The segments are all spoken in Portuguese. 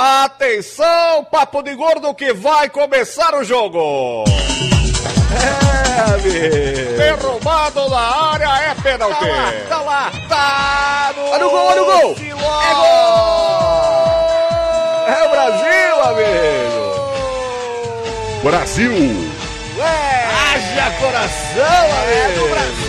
Atenção, papo de gordo que vai começar o jogo. É, amigo. Derrubado na área é pênalti. Tá lá, Tá no, Olha o gol, olha o gol. É gol. É o Brasil, amigo. Brasil! É. Haja coração, É amigo. do Brasil.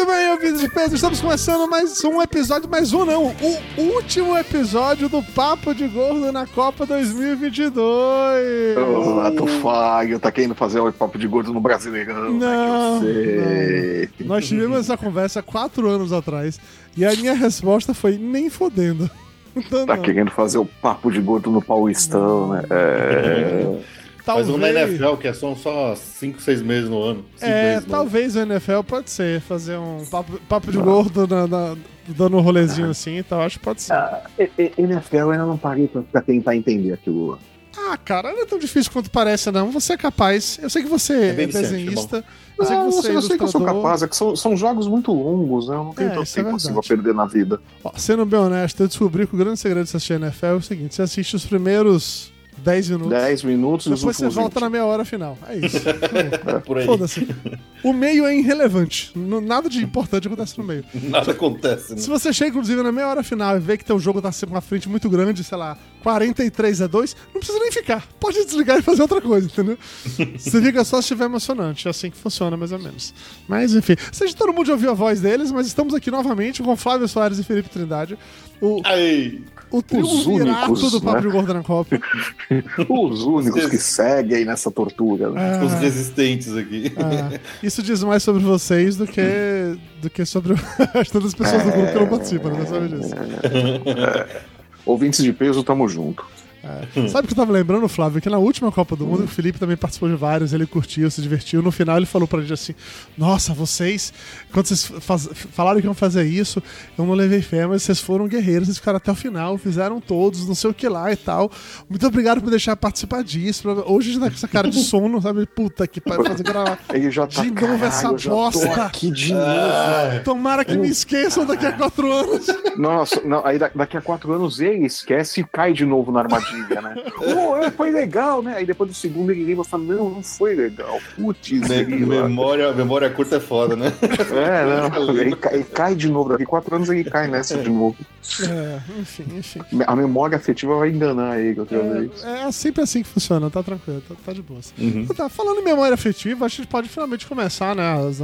Muito bem, ouvintes de peso, estamos começando mais um episódio, mais um não, o último episódio do Papo de Gordo na Copa 2022. Ah, tu falho, tá querendo fazer o papo de gordo no Brasileirão. Não, né, eu sei. Nós tivemos essa conversa quatro anos atrás e a minha resposta foi nem fodendo. Então, Tá não. querendo fazer o papo de gordo no Paulistão, né? É. Faz um na Talvez- NFL, que é só, só 5, 6 meses no ano. Cinco É, meses no ano. talvez o NFL pode ser, fazer um papo, papo de gordo na, na- dando um rolezinho assim e tal, acho que pode ser. Ah, NFL eu ainda não parei pra, pra tentar entender aquilo. Ah, cara, não é tão difícil quanto parece, não. Você é capaz. Eu sei que você é, bem viciante, desenhista. Eu sei que Não, você é eu sei que eu sou capaz, é que são, são jogos muito longos, né? Eu não tenho É, tanto é tempo assim pra perder na vida. Ó, sendo bem honesto, eu descobri que o grande segredo de assistir NFL é o seguinte: você assiste os primeiros 10 minutos. 10 minutos e os Depois você volta 20. na meia hora final. É isso. Por aí. Foda-se. O meio é irrelevante. Nada de importante acontece no meio. Nada acontece, né? Se você chega, inclusive, na meia hora final e vê que teu jogo tá com uma frente muito grande, sei lá, 43 a 2, não precisa nem ficar. Pode desligar e fazer outra coisa, entendeu? você fica só se estiver emocionante. É assim que funciona, mais ou menos. Mas, enfim. Seja todo mundo já ouviu a voz deles, mas estamos aqui novamente com Flávio Soares e Felipe Trindade. O, Aí, o triunvirato únicos, do Papo né? Gordo na Copa. Os únicos que seguem nessa tortura. Né? os Ah, resistentes aqui. ah, isso diz mais sobre vocês do que, do que sobre o resto das pessoas do grupo que não participam, né? Sabe disso. Ouvintes de peso, tamo junto. Sabe o que eu tava lembrando, Flávio? Que na última Copa do Mundo, o Felipe também participou de vários, ele curtiu, se divertiu. No final, ele falou pra gente assim: Nossa, vocês, quando vocês faz- falaram que iam fazer isso, eu não levei fé, mas vocês foram guerreiros, vocês ficaram até o final, fizeram todos, não sei o que lá e tal. Muito obrigado por deixar participar disso. Hoje a gente tá com essa cara de sono, sabe? Puta que pariu, fazer gravar. Ele já tá. De novo "Caralho, essa bosta." aqui de novo. Tomara que me esqueçam daqui a quatro anos. Nossa, não, aí da- daqui a quatro anos ele esquece e cai de novo na armadilha, né? É, foi legal, né? Aí depois do segundo ele lembra e fala: Não, não foi legal. Putz, memória, memória curta é foda, né? É, não. Ele, cai- ele cai de novo. Daqui quatro anos ele cai nessa de novo. É, enfim, enfim. A memória afetiva vai enganar ele outra vez. É, é sempre assim que funciona, tá tranquilo, tá, tá de boa. Uhum. Tá, falando em memória afetiva, a gente pode finalmente começar, né, as-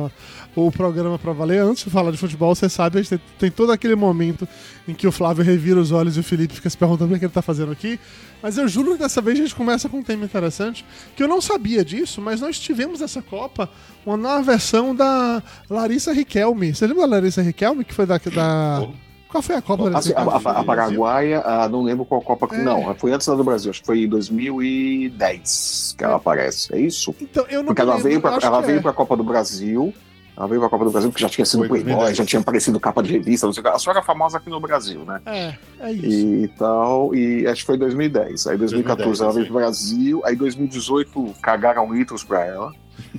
o programa pra valer. Antes de falar de futebol, você sabe, a gente tem, todo aquele momento em que o Flávio revira os olhos e o Felipe fica se perguntando o que ele tá fazendo aqui. Mas eu juro que dessa vez a gente começa com um tema interessante, que eu não sabia disso, mas nós tivemos essa Copa uma nova versão da Larissa Riquelme. Você lembra da Larissa Riquelme, que foi da... da... Qual foi a Copa da Larissa Assim, a, a- a Paraguaia, ah, não lembro qual Copa. É. Não, foi antes da do Brasil, acho que foi em 2010 que ela aparece. É isso? Então, eu não Porque ela lembro, veio, acho ela veio é. pra Copa do Brasil. Ela veio pra Copa do Brasil porque já tinha sido Playboy, 2010. já tinha aparecido capa de revista, não sei o que. A senhora é famosa aqui no Brasil, né? É, é isso. E tal, e acho que foi 2010. Aí 2014 ela veio pro Brasil, aí 2018 cagaram litros pra ela.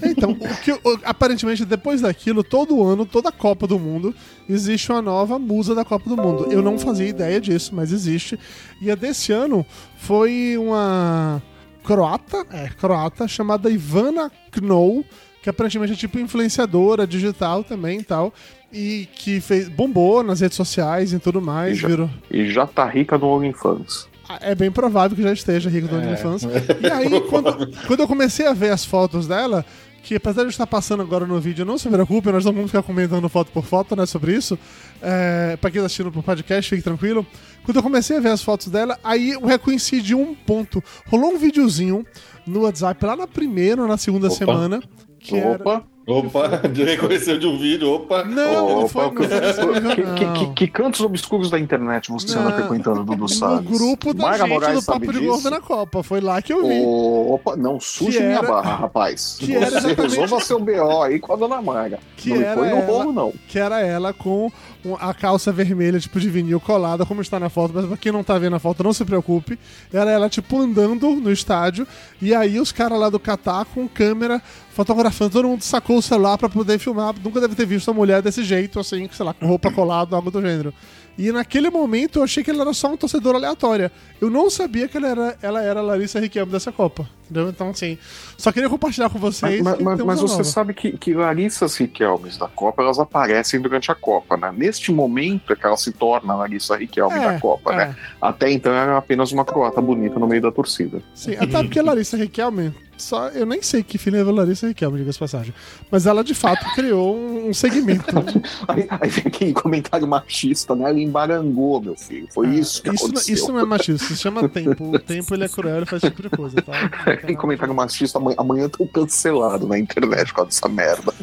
Então, o que, o- aparentemente, depois daquilo, todo ano, toda Copa do Mundo, existe uma nova musa da Copa do Mundo. Eu não fazia ideia disso, mas existe. E a desse ano foi uma croata, é, croata, chamada Ivana Knoll, que aparentemente é tipo influenciadora digital também e tal. E que fez, bombou nas redes sociais e tudo mais, E já- virou. E já tá rica no OnlyFans. É bem provável que já esteja rico do OnlyFans. E aí, quando, quando eu comecei a ver as fotos dela, que apesar de estar passando agora no vídeo, não se preocupe, nós não vamos ficar comentando foto por foto, né, sobre isso. É, pra quem tá assistindo pro podcast, fique tranquilo. Quando eu comecei a ver as fotos dela, aí eu reconheci de um ponto. Rolou um videozinho no WhatsApp lá na primeira ou na segunda Opa. semana. Que era, Opa! Opa, reconheceu de um vídeo, opa. Não, não Opa, foi, não que- foi nesse nível, Que, que- não. que- que cantos obscuros da internet você anda Não. frequentando, Dudu No Salles? grupo da Mayra gente Moraes do Papo de? Gordo na Copa. Foi lá que eu vi. Opa, não Que minha era- barra, rapaz. que era Você exatamente- resolva seu BO aí com a dona Mayra. Que não era põe no ela- rolo, não. que era ela com a calça vermelha, tipo de vinil colada, como está na foto, mas pra quem não tá vendo a foto, não se preocupe. Era ela, tipo, andando no estádio, e aí os caras lá do Catar com câmera fotografando, todo mundo sacou o celular pra poder filmar. Nunca deve ter visto uma mulher desse jeito, assim, sei lá, com roupa colada, algo do gênero. E naquele momento eu achei que ela era só um torcedor aleatória. Eu não sabia que ela era, ela era a Larissa Riquelme dessa Copa. Entendeu? Então, assim, só queria compartilhar com vocês. Mas, mas- mas você nova. sabe que, que Larissas Riquelmes da Copa, elas aparecem durante a Copa, né? Neste momento é que ela se torna a Larissa Riquelme É, da Copa, é. né? Até então era apenas uma croata bonita no meio da torcida. Sim, até porque a Larissa Riquelme, só, eu nem sei que filho é Larissa Riquelme, diga-se de passagem. Mas ela de fato criou um, segmento. Aí, aí vem aquele comentário machista, né? Ela embarangou, meu filho. Foi isso que isso, não- aconteceu. isso não é machismo, isso se chama tempo. O tempo ele é cruel, ele faz esse tipo de coisa, tá? Tem comentário machista, amanhã, amanhã tô cancelado na internet por causa dessa merda.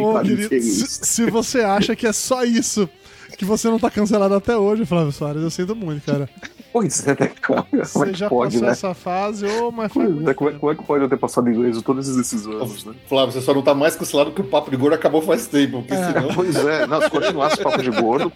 Ô, querido, se, se você acha que é só isso, que você não tá cancelado até hoje, Flávio Soares, eu sinto muito, cara. Pois é, né, cara? Como é Você que já pode, passou né? essa fase, ô, mas foi é, como, é, como é que pode eu ter passado ileso todos esses anos, né? Flávio, você só não tá mais cancelado que o Papo de Gordo acabou faz tempo, porque É. senão... Pois é, não, se continuasse papo de gordo,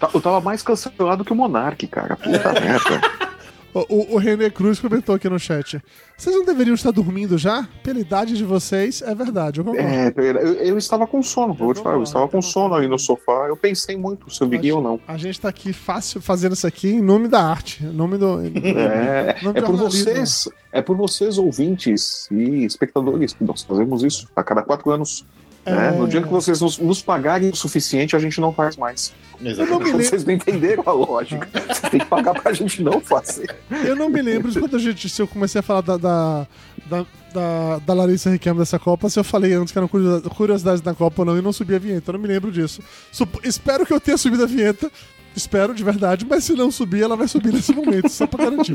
tá- eu tava mais cancelado que o Monark, cara. Puta merda. O, o, René Cruz comentou aqui no chat. Vocês não deveriam estar dormindo já? Pela idade de vocês, é verdade, eu concordo. É, eu, eu estava com sono, vou te falar, eu estava com Eu sono ali no sofá. Eu pensei muito se eu viria ou não. A gente tá aqui fácil fazendo isso aqui em nome da arte. Em nome do. É, em nome é do por vocês, é por vocês, ouvintes e espectadores, que nós fazemos isso a cada quatro anos. Né? É. No dia que vocês nos, nos pagarem o suficiente, a gente não faz mais. Eu não me lembro. Vocês não entenderam a lógica. Você tem que pagar pra gente não fazer. Eu não me lembro de quando a gente, se eu comecei a falar da, da, da, da, da Larissa Riquelme dessa Copa, se eu falei antes que eram curiosidades, curiosidades da Copa ou não, e não subi a vinheta. Eu não me lembro disso. Supo- espero que eu tenha subido a vinheta. Espero de verdade, mas se não subir, ela vai subir nesse momento, só pra garantir.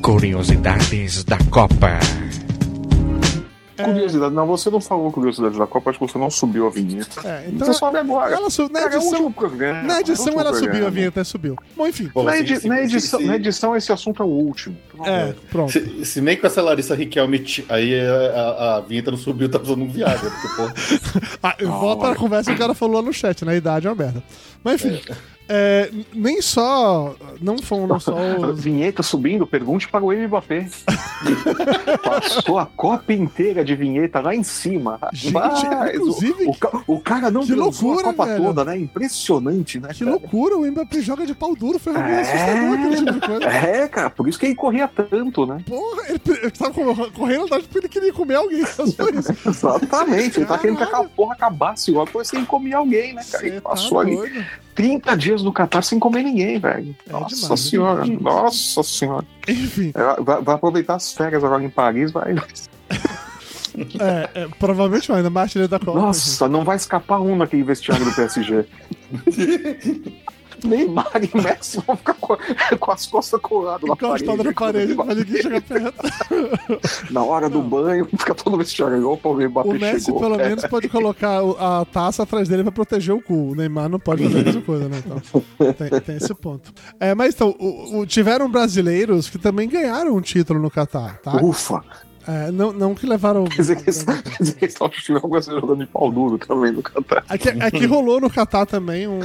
Curiosidades da Copa. Curiosidade, não, você não falou curiosidade da Copa, acho que você não subiu a vinheta. É, então, Você sobe agora. ela na é o edição, programa, na é edição ela subiu, programa. a vinheta subiu. Bom, enfim. Bom, Na, edi- se- na edição, se- na edição, esse assunto é o último. É, pronto. Se, se nem com essa Larissa Riquelme, aí a, a, a vinheta não subiu, tá usando um Viagra. Porque, pô, Ah, eu volto à conversa que o cara falou lá no chat, na idade é uma merda. Mas enfim, é, nem só. Não foram só os. Vinheta subindo, pergunte para o Mbappé. Passou a Copa inteira de vinheta lá em cima. Gente, Mas inclusive, o, o, o cara não que loucura, a Copa velho. toda, né? Impressionante, né? Que cara? loucura, o Mbappé joga de pau duro, foi É. assustador aquele tipo de coisa. É, cara, por isso que ele corria tanto, né? Porra, ele, ele tava co- correndo atrás porque ele queria comer alguém. Exatamente, ele tá querendo que aquela porra acabasse logo, depois ele comia alguém, né, cara? Cê Ele tá passou ali doido. 30 dias no Catar sem comer ninguém, velho. É Nossa demais, é senhora, demais. nossa senhora. Enfim, É, Vai, vai aproveitar as férias agora em Paris, vai. é, é, provavelmente vai, mais artilheiro da Copa. Nossa, não vai escapar um naquele vestiário do PSG. Neymar e Messi vão ficar com, com as costas coladas parede. Encostado na parede, pra ninguém chegar perto. Na hora do banho, fica todo vestiário. Opa, o Mbappé O Messi, chegou. pelo É. menos, pode colocar a taça atrás dele pra proteger o cu. O Neymar não pode fazer a mesma coisa, né? Então, tem, tem esse ponto. É, mas então, o- o- tiveram brasileiros que também ganharam um título no Catar, tá? Ufa! É, não, não que levaram. Quer dizer que alguma coisa jogando de pau duro também no Catar. Aqui, aqui rolou no Catar também um,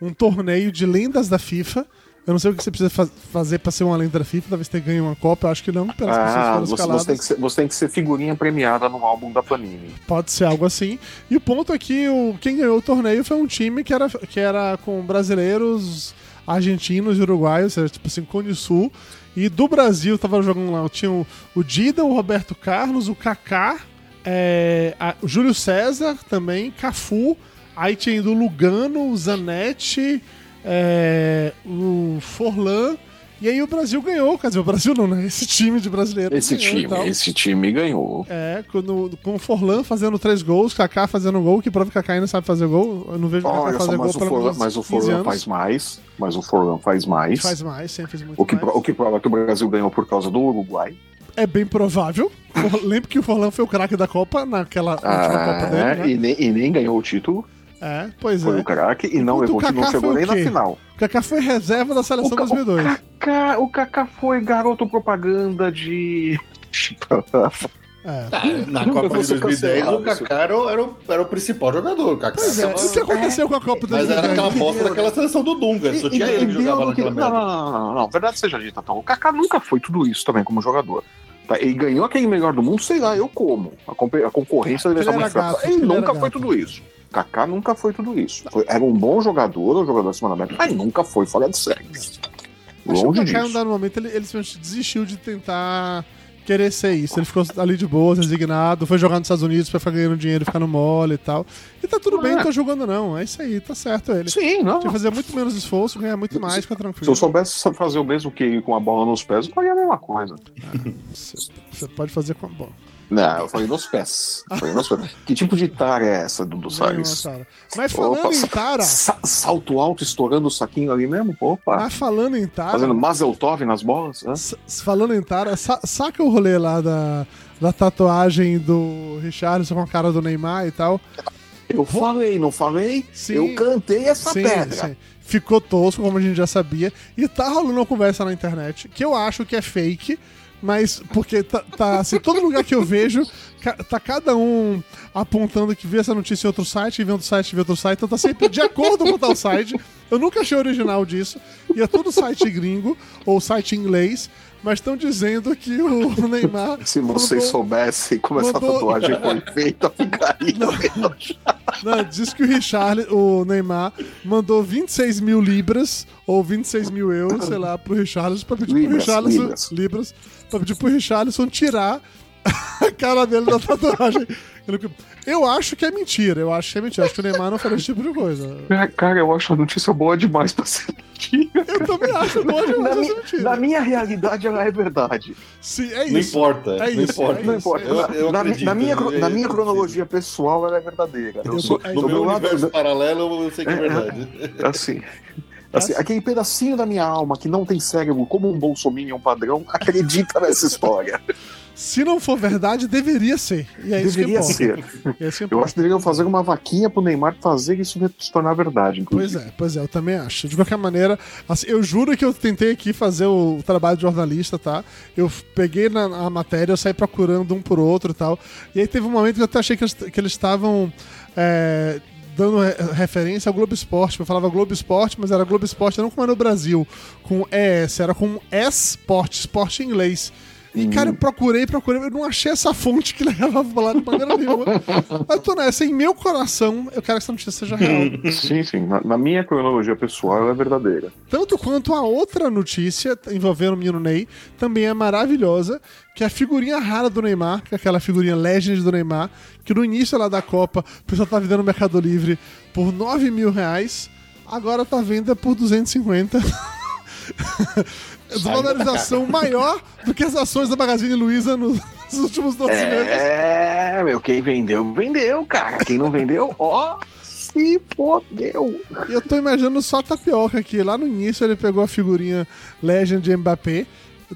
um torneio de lendas da FIFA. Eu não sei o que você precisa fa- fazer pra ser uma lenda da FIFA, talvez tenha ganho uma Copa, eu acho que não, pelas pessoas Ah, foram você, você tem que ser, você tem que ser figurinha premiada no álbum da Panini. Pode ser algo assim. E o ponto é que o, quem ganhou o torneio foi um time que era, que era com brasileiros, argentinos e uruguaios, ou seja, tipo assim, Cone Sul. E do Brasil tava jogando lá, tinha o, o Dida, o Roberto Carlos, o Kaká, é, a- o Júlio César também, Cafu, aí tinha ido o Lugano, o Zanetti, é, o Forlan. E aí o Brasil ganhou, quer dizer, o Brasil não, né? Esse time de brasileiros. Esse time, esse time ganhou. É, com, com o Forlan fazendo três gols, Kaká fazendo gol, que prova que Kaká ainda sabe fazer gol. Eu não vejo o Kaká Olha só, fazer gol mas o pelo Forlan, mas o 15 Forlan faz mais. Mas o Forlan faz mais. Faz mais, sempre fez muito O que, mais. o que prova que o Brasil ganhou por causa do Uruguai. é bem provável. Lembro que o Forlan foi o craque da Copa naquela última Copa dele, Ah, né? e, nem, e nem ganhou o título, É, pois foi é. o craque, e não, Enquanto levou, não chegou foi nem na final. O Kaká foi reserva da seleção O Ca- 2002. O Kaká, o Kaká foi garoto propaganda de. É. Na Nunca Copa de ser 2010, o Kaká era, o- era o, era o principal jogador. O Kaká Pois é, tava- o que aconteceu com a Copa Mas era 2010? aquela bosta daquela seleção do Dunga. Só tinha ele que jogava naquela não, merda. não, não, não, não, verdade seja dita, então. O Kaká nunca foi tudo isso também como jogador. Tá? Ele ganhou aquele melhor do mundo, sei lá, eu como. A, a concorrência deve era muito fraca. Ele nunca foi tudo isso. Kaká nunca foi tudo isso. Foi- era um bom jogador, um jogador acima da média, mas nunca foi fora de série. Acho que o Longe Kaká, em um disso. dado momento, ele, ele desistiu de tentar querer ser isso. Ele ficou ali de boa, resignado, foi jogar nos Estados Unidos pra ficar ganhando dinheiro, ficar no mole e tal. E tá tudo bem, não tô julgando não. É isso aí, tá certo ele. Sim, não. Tinha que fazer muito menos esforço, ganhar muito mais, ficar Se tranquilo. eu soubesse fazer o mesmo que com a bola nos pés, eu faria a mesma coisa. Você você pode fazer com a bola. Não, eu falei nos pés. Falei nos pés. Que tipo de tara é essa, Dudu Salles? Mas falando Opa, em Tara, sa- salto alto estourando o saquinho ali mesmo? Opa. mas falando em Tara, Fazendo Mazel Tov nas bolas? s- falando em Tara, sa- saca o rolê lá da, da tatuagem do Richarlison com a cara do Neymar e tal. Eu falei, não falei? Sim. Eu cantei essa Sim, pedra. sim. Ficou tosco, como a gente já sabia. E tá rolando uma conversa na internet que eu acho que é fake, mas porque tá, tá assim, todo lugar que eu vejo, tá cada um apontando que vê essa notícia em outro site, e vê outro site, e vê outro site, então tá sempre de acordo com tal site. Eu nunca achei original disso. E é todo site gringo, ou site inglês, mas estão dizendo que o Neymar. Se vocês mandou- soubessem como essa mandou- tatuagem foi feita, ficaria. Não, diz que o Richard, o Neymar, mandou 26 mil libras ou 26 mil euros, sei lá, pro Richarlison pra pedir pro Libras, Richarlison. libras. Libras. Pra pedir pro Richarlison tirar a cara dele da tatuagem. Eu acho que é mentira, eu acho que é mentira. Acho que o Neymar não faria esse tipo de coisa. Cara, eu acho a notícia boa demais pra ser mentira. Eu também acho, pode Na, ser minha, mentira. na minha realidade, ela é verdade. Sim, é Não isso. importa. É não isso, importa. é Não importa. Eu- Na- eu na, acredito, na minha, na minha cronologia pessoal, ela é verdadeira. Eu sou, é No do meu meu lado, universo paralelo, eu sei que é É, verdade. assim, assim, aquele pedacinho da minha alma que não tem cérebro, como um bolsominion padrão, acredita nessa história. Se não for verdade, deveria ser. E é isso Deveria que importa. ser. É isso que Eu acho que deveriam fazer uma vaquinha pro Neymar fazer isso se tornar verdade, Pois inclusive. é, pois é, eu também acho. De qualquer maneira, assim, eu juro que eu tentei aqui fazer o trabalho de jornalista, tá? Eu peguei na, a matéria, eu saí procurando um por outro e tal. E aí teve um momento que eu até achei que eles que eles estavam é, dando re- referência ao Globo Esporte. Eu falava Globo Esporte, mas era Globo Esporte não como é no Brasil, com ES, era com esporte, esporte em inglês. E, cara, eu procurei, procurei, eu não achei essa fonte que levava pra lá de maneira nenhuma. Mas tô nessa, em meu coração, eu quero que essa notícia seja real. Sim, sim. Na, na minha cronologia pessoal, ela é verdadeira. Tanto quanto a outra notícia envolvendo o menino Ney, também é maravilhosa, que é a figurinha rara do Neymar, que é aquela figurinha Legend do Neymar, que no início lá da Copa o pessoal tá vendendo no Mercado Livre por 9 mil reais, agora tá venda por 250. Desvalorização maior do que as ações da Magazine Luiza nos últimos 12 meses. É, meu, quem vendeu, vendeu, cara. Quem não vendeu, ó, se fodeu. E eu tô imaginando só a tapioca aqui. Lá no início ele pegou a figurinha Legend de Mbappé.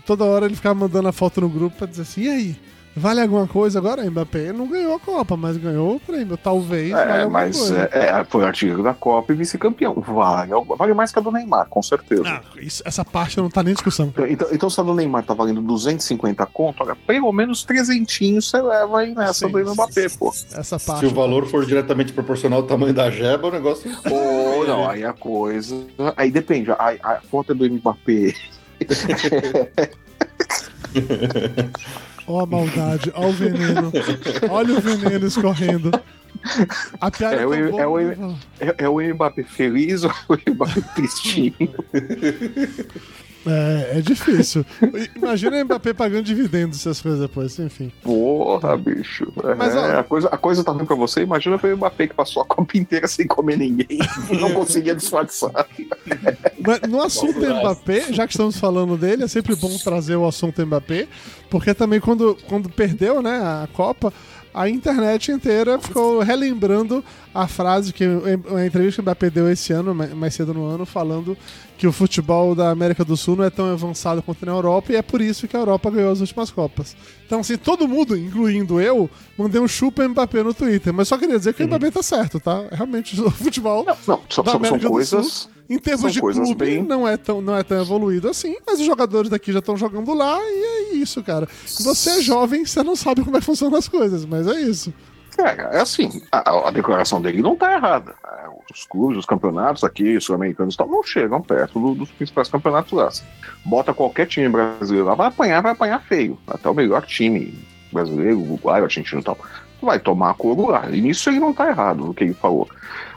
Toda hora ele ficava mandando a foto no grupo pra dizer assim: e aí? Vale alguma coisa agora? Mbappé não ganhou a Copa, mas ganhou o prêmio. Talvez vale É, alguma mas coisa. é, é, foi artilheiro da Copa e vice-campeão. Vale, vale mais que a do Neymar, com certeza. Ah, isso- essa parte não tá nem em discussão. Então, então, se a do Neymar tá valendo 250 conto, olha, pelo menos trezentinhos você leva aí nessa Sim, do Mbappé, pô. Essa Se parte. o valor for diretamente proporcional ao tamanho da jeba, o negócio. Ou não, aí a coisa. Aí depende, a, a foto é do Mbappé. Ó a maldade, ó o veneno. Olha o veneno escorrendo. A piada É, é, o- boa, é o-. É, é o Mbappé feliz ou é o Mbappé tristinho? É, é difícil. Imagina o Mbappé pagando dividendos, essas coisas depois, enfim. Porra, bicho. É, Mas, ó- a, coisa, a coisa tá ruim pra você. Imagina o Mbappé que passou a Copa inteira sem comer ninguém. Não conseguia disfarçar. Mas no assunto Mbappé, já que estamos falando dele, é sempre bom trazer o assunto Mbappé, porque também quando, quando perdeu né, a Copa, a internet inteira ficou relembrando a frase que a entrevista que o Mbappé deu esse ano, mais cedo no ano, falando que o futebol da América do Sul não é tão avançado quanto na Europa e é por isso que a Europa ganhou as últimas Copas. Então, assim, todo mundo, incluindo eu, mandei um chupa Mbappé no Twitter, mas só queria dizer que o Mbappé tá certo, tá? Realmente, o futebol. Não, não só, da só- são América do coisas. Sul, em termos são de clube, bem- não, é tão, não é tão evoluído assim, mas os jogadores daqui já estão jogando lá e é isso, cara. Você é jovem, você não sabe como é que funcionam as coisas, mas é isso. É, é assim, a, a declaração dele não tá errada. Os clubes, os campeonatos aqui, sul-americanos não chegam perto do- dos principais campeonatos lá. Bota qualquer time brasileiro lá, vai apanhar, vai apanhar feio. Até o melhor time brasileiro, uruguaio, argentino e tal. Vai tomar couro lá. E nisso ele não tá errado no que ele falou.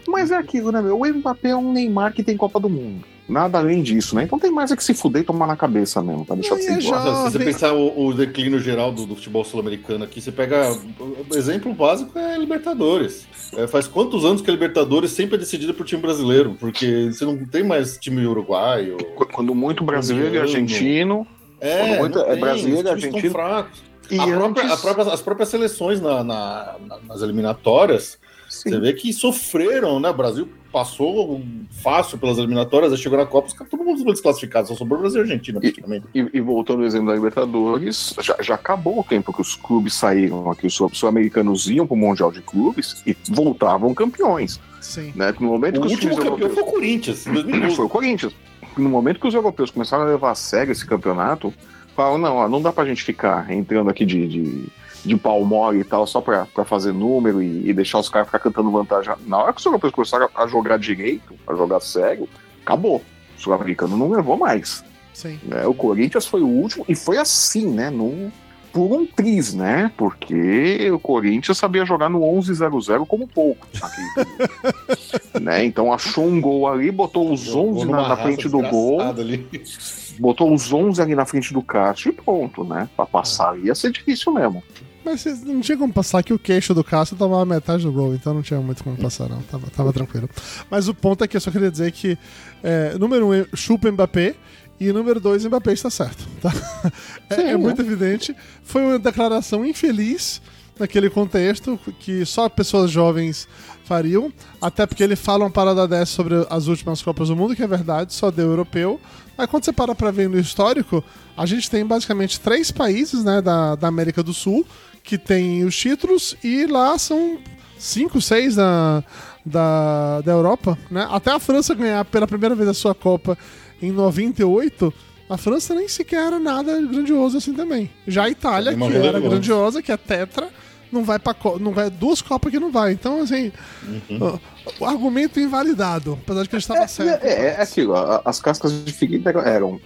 Mas é aquilo, né, meu? O Mbappé é um Neymar que tem Copa do Mundo. Nada além disso, né? Então tem mais é que se fuder e tomar na cabeça mesmo, tá? Deixar de é ser se você pensar o, o declínio geral do, do futebol sul-americano aqui, você pega. O exemplo básico é a Libertadores. É, faz quantos anos que a Libertadores sempre é decidida por time brasileiro? Porque você não tem mais time uruguaio. Qu- Quando muito brasileiro e argentino. É, muito é tem, brasileiro, times argentino. E A própria- antes- a própria- as próprias seleções na- na- na- nas eliminatórias, Sim. você vê que sofreram, né? O Brasil passou fácil pelas eliminatórias, aí chegou na Copa, os caras, todo mundo foi desclassificado, só sobrou o Brasil e a Argentina, praticamente. E, e voltando ao exemplo da Libertadores, já, já acabou o tempo que os clubes saíram aqui, os sul- sul-americanos iam para o Mundial de Clubes e voltavam campeões. Sim. Né? No momento O que os último campeão foi europeus... o Corinthians, em Foi 2012. o Corinthians. No momento que os europeus começaram a levar a sério esse campeonato, falaram, não, ó, não dá pra gente ficar entrando aqui de, de, de pau mole e tal, só pra, pra fazer número e, e deixar os caras ficar cantando vantagem. Na hora que os europeus começaram a jogar direito, a jogar sério, acabou. O sul-americano não levou mais. Sim. né? O Corinthians foi o último, e foi assim, né? Num, por um triz, né? Porque o Corinthians sabia jogar no 11-0-0 como pouco. né? Então achou um gol ali, botou os 11 na, na frente do gol, Ali. botou os 11 ali na frente do Cássio e pronto, né? Pra passar ia ser difícil mesmo. Mas não tinha como passar que o queixo do Cássio tomava metade do gol, então não tinha muito como passar, não. Tava, tava tranquilo. Mas o ponto é que eu só queria dizer que, é, número um, chupa Mbappé. E número dois, Mbappé está certo. Tá? É, Sim, é né? muito evidente. Foi uma declaração infeliz naquele contexto que só pessoas jovens fariam. Até porque ele fala uma parada dessa sobre as últimas Copas do Mundo, que é verdade, só deu europeu. Mas quando você para pra ver no histórico, a gente tem basicamente três países né, da, da América do Sul que tem os títulos e lá são cinco, seis da, da, da Europa. Né? Até a França ganhar pela primeira vez a sua Copa em 98, a França nem sequer era nada grandioso assim também. Já a Itália, que era grandiosa, que é tetra, não vai para não vai duas copas que não vai. Então assim, o, o argumento invalidado, apesar de que ele estava certo. É, é, é aquilo, as cascas de figueira eram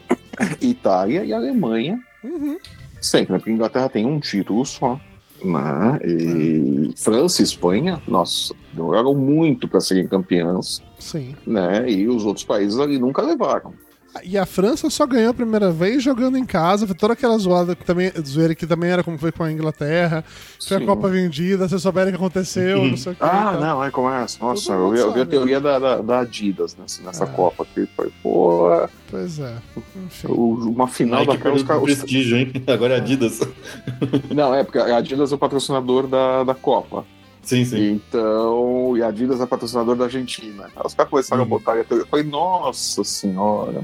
Itália e Alemanha, Uhum. sempre, né? Porque a Inglaterra tem um título só. Né? E França e Espanha, nossa, demoraram muito para serem campeãs, Sim. né? E os outros países ali nunca levaram. E a França só ganhou a primeira vez jogando em casa. Foi toda aquela zoada que também, zoeira que também era como foi com a Inglaterra. Foi Sim. a Copa vendida, vocês souberam o que aconteceu, não sei o que. Ah, tá. não, aí começa. Nossa, Todo eu vi, eu vi a teoria da, da, da Adidas nessa, nessa É. Copa. Que foi, pô, Pois é. Enfim. uma final Nike daquela. Os prestígio, hein? Agora é Adidas. Não, é porque a Adidas é o patrocinador da, da Copa. Sim, sim. Então, e a Adidas é patrocinador da Argentina. Os caras começaram Uhum. a botar a teoria. Eu falei, nossa senhora.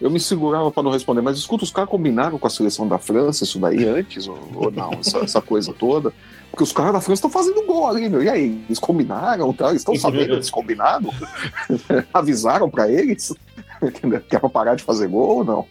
Eu me segurava para não responder, mas escuta, os caras combinaram com a seleção da França isso daí antes, ou, ou não, essa, essa coisa toda? Porque os caras da França estão fazendo gol ali, meu. E aí, eles combinaram, tá? eles estão sabendo desse combinado? Avisaram para eles que é pra parar de fazer gol ou não?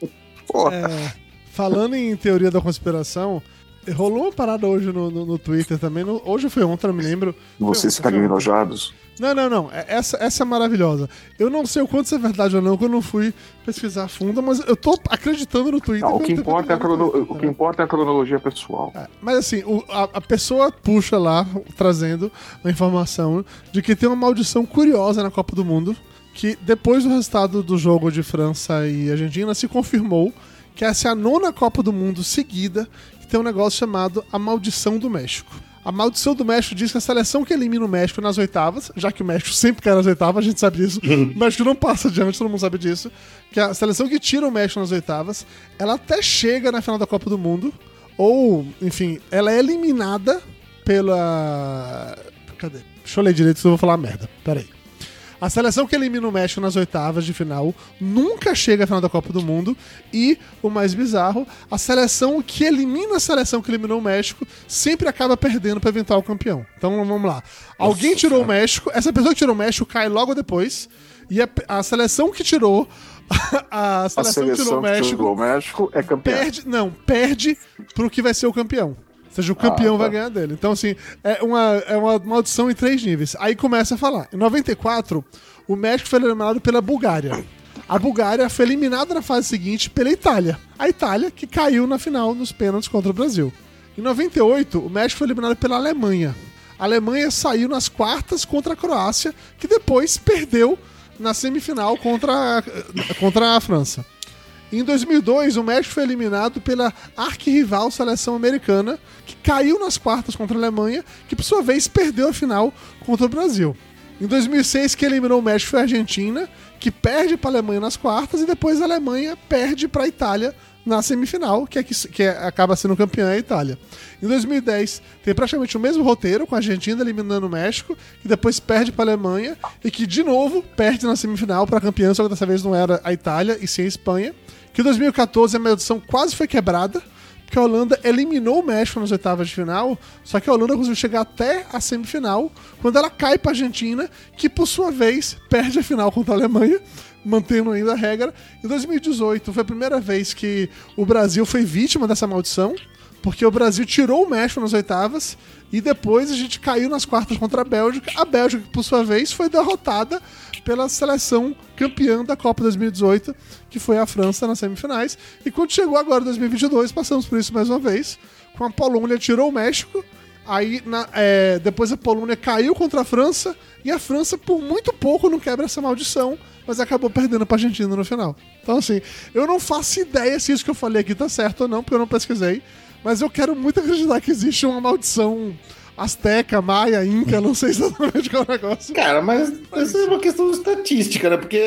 É, falando em teoria da conspiração, rolou uma parada hoje no, no, no Twitter também. no- hoje foi ontem, não me lembro. vocês ficariam enojados. Não, não, não. É- Essa, essa é maravilhosa. Eu não sei o quanto isso é verdade ou não, que eu não fui pesquisar a fundo, mas eu tô acreditando no Twitter. Não, o, que importa é a crono- o que importa é a cronologia pessoal. É, Mas assim, o- a, a pessoa puxa lá, trazendo a informação de que tem uma maldição curiosa na Copa do Mundo, que depois do resultado do jogo de França e Argentina, se confirmou que essa é a nona Copa do Mundo seguida que tem um negócio chamado a maldição do México. A maldição do México diz que a seleção que elimina o México nas oitavas, já que o México sempre cai nas oitavas, a gente sabe disso, o México não passa adiante, todo mundo sabe disso, que a seleção que tira o México nas oitavas, ela até chega na final da Copa do Mundo, ou, enfim, ela é eliminada pela. Cadê? Deixa eu ler direito, senão eu vou falar merda. Pera aí. A seleção que elimina o México nas oitavas de final nunca chega à final da Copa do Mundo. E, o mais bizarro, a seleção que elimina a seleção que eliminou o México sempre acaba perdendo para eventual campeão. Então vamos lá. Alguém tirou o México, essa pessoa que tirou o México cai logo depois. E a, a seleção que tirou. A A seleção, que tirou seleção o que México tirou o México é campeão. perde, não, perde pro que vai ser o campeão. Ou seja, o campeão Ah, tá. vai ganhar dele. Então, assim, é uma, é uma maldição em três níveis. Aí começa a falar. Em 94, o México foi eliminado pela Bulgária. A Bulgária foi eliminada na fase seguinte pela Itália. A Itália, que caiu na final nos pênaltis contra o Brasil. Em 98, o México foi eliminado pela Alemanha. A Alemanha saiu nas quartas contra a Croácia, que depois perdeu na semifinal contra a, contra a França. Em 2002, o México foi eliminado pela arquirrival seleção americana, que caiu nas quartas contra a Alemanha, que por sua vez perdeu a final contra o Brasil. Em 2006, quem eliminou o México foi a Argentina, que perde para a Alemanha nas quartas, e depois a Alemanha perde para a Itália na semifinal, que, é que, que é- acaba sendo campeã a Itália. Em 2010, tem praticamente o mesmo roteiro, com a Argentina eliminando o México, que depois perde para a Alemanha, e que de novo perde na semifinal para a campeã, só que dessa vez não era a Itália, e sim a Espanha. Que em 2014 a maldição quase foi quebrada, porque a Holanda eliminou o México nas oitavas de final, só que a Holanda conseguiu chegar até a semifinal, quando ela cai para a Argentina, que por sua vez perde a final contra a Alemanha, mantendo ainda a regra. Em 2018 foi a primeira vez que o Brasil foi vítima dessa maldição, porque o Brasil tirou o México nas oitavas e depois a gente caiu nas quartas contra a Bélgica. A Bélgica, por sua vez, foi derrotada pela seleção campeã da Copa 2018, que foi a França nas semifinais. E quando chegou agora 2022, passamos por isso mais uma vez, com a Polônia tirou o México. Aí na- é, depois a Polônia caiu contra a França e a França por muito pouco não quebra essa maldição, mas acabou perdendo pra Argentina no final. Então assim, eu não faço ideia se isso que eu falei aqui tá certo ou não, porque eu não pesquisei, mas eu quero muito acreditar que existe uma maldição Azteca, Maia, Inca, não sei exatamente qual é o negócio. Cara, mas isso é uma questão estatística, né? Porque,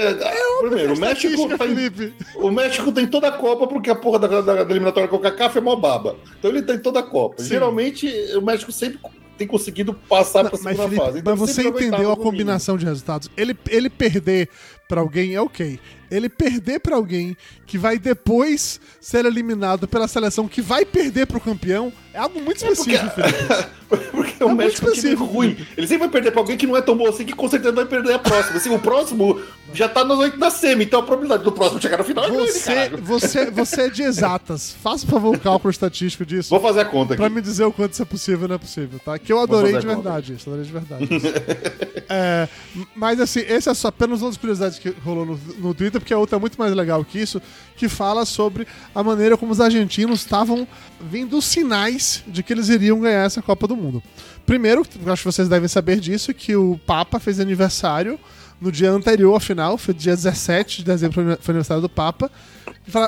primeiro, o México, Estatística, tá o México tem toda a Copa porque a porra da, da, da eliminatória com o Kaká foi mó baba. Então ele tem toda a Copa. Sim. Geralmente, o México sempre tem conseguido passar pra Mas, segunda Felipe, fase. Então mas você entendeu a mínimo. combinação de resultados. Ele, ele perder pra alguém é ok. Ele perder pra alguém que vai depois ser eliminado pela seleção que vai perder pro campeão é algo muito específico, Felipe. Porque muito México é um time específico. ruim. Ele sempre vai perder pra alguém que não é tão bom assim, que com certeza vai perder a próxima. Assim, o próximo já tá nas oito da semi, então a probabilidade do próximo chegar no final é grande, Você, caralho. você, você é de exatas. Faça, por favor, o cálculo estatístico disso. Vou fazer a conta aqui. Pra me dizer o quanto isso é possível ou não é possível, tá? Que eu adorei de verdade isso, adorei de verdade. É, mas assim, esse é só apenas uma das curiosidades que rolou no, no Twitter, porque a outra é muito mais legal que isso, que fala sobre a maneira como os argentinos estavam vendo sinais de que eles iriam ganhar essa Copa do Mundo. Primeiro, acho que vocês devem saber disso, que o Papa fez aniversário no dia anterior à final, foi dia 17 de dezembro, foi aniversário do Papa.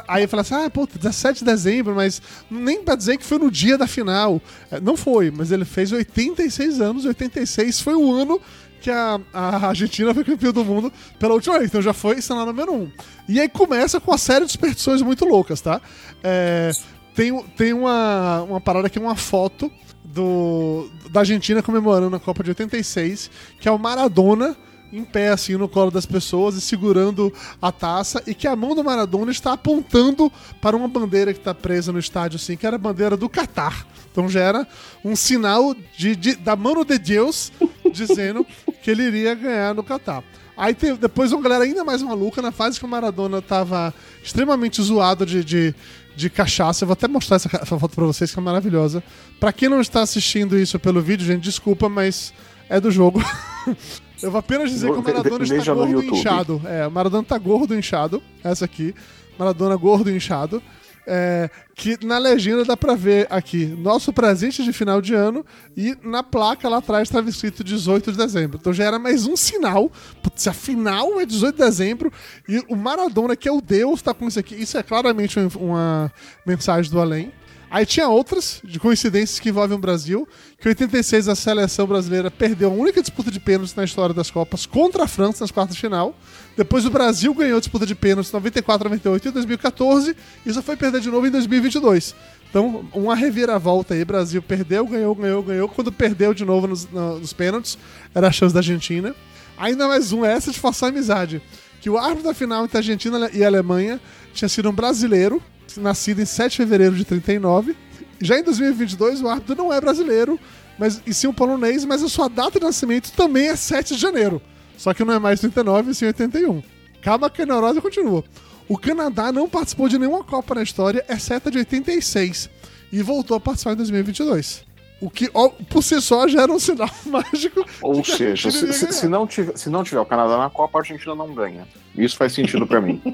Aí fala assim: ah, pô, 17 de dezembro, mas nem pra dizer que foi no dia da final. É, Não foi, mas ele fez 86 anos, 86 foi o ano que a, a Argentina foi campeã do mundo pela última vez, então já foi cenário número um. E aí começa com uma série de superstições muito loucas, tá? É, tem tem uma, uma parada é uma foto do, da Argentina comemorando a Copa de 86, que é o Maradona em pé, assim, no colo das pessoas e segurando a taça, e que a mão do Maradona está apontando para uma bandeira que está presa no estádio, assim, que era a bandeira do Catar. Então já era um sinal de, de- da mano de Deus dizendo que ele iria ganhar no Catar. Aí teve, depois uma galera ainda mais maluca, na fase que o Maradona tava extremamente zoado de, de, de cachaça. Eu vou até mostrar essa, essa foto pra vocês, que é maravilhosa. Pra quem não está assistindo isso pelo vídeo, gente, desculpa, mas é do jogo. Eu vou apenas dizer que o Maradona está gordo e inchado. É, o Maradona tá gordo e inchado. Essa aqui. Maradona gordo e inchado. É, que na legenda dá pra ver aqui, nosso presente de final de ano, e na placa lá atrás estava escrito 18 de dezembro. Então já era mais um sinal. Putz, a final é 18 de dezembro, e o Maradona, que é o Deus, tá com isso aqui. Isso é claramente uma mensagem do além. Aí tinha outras de coincidências que envolvem o Brasil, que em 86 a seleção brasileira perdeu a única disputa de pênaltis na história das Copas contra a França nas quartas de final. Depois o Brasil ganhou a disputa de pênaltis em 94, 98 e 2014 e só foi perder de novo em 2022. Então, uma reviravolta aí. Brasil perdeu, ganhou, ganhou, ganhou. Quando perdeu de novo nos, nos pênaltis, era a chance da Argentina. Ainda mais um, essa de forçar a amizade. Que o árbitro da final entre Argentina e Alemanha tinha sido um brasileiro, nascido em 7 de fevereiro de 39. Já em 2022, o árbitro não é brasileiro, mas e sim um polonês, mas a sua data de nascimento também é 7 de janeiro. Só que não é mais 39, e sim 81. Calma que a neurose continua. O Canadá não participou de nenhuma Copa na história, exceto a de 86, e voltou a participar em 2022. O que, por si só, já era um sinal mágico. Ou seja, se, se- se não tiver, se não tiver o Canadá na Copa, a Argentina não ganha. Isso faz sentido pra mim.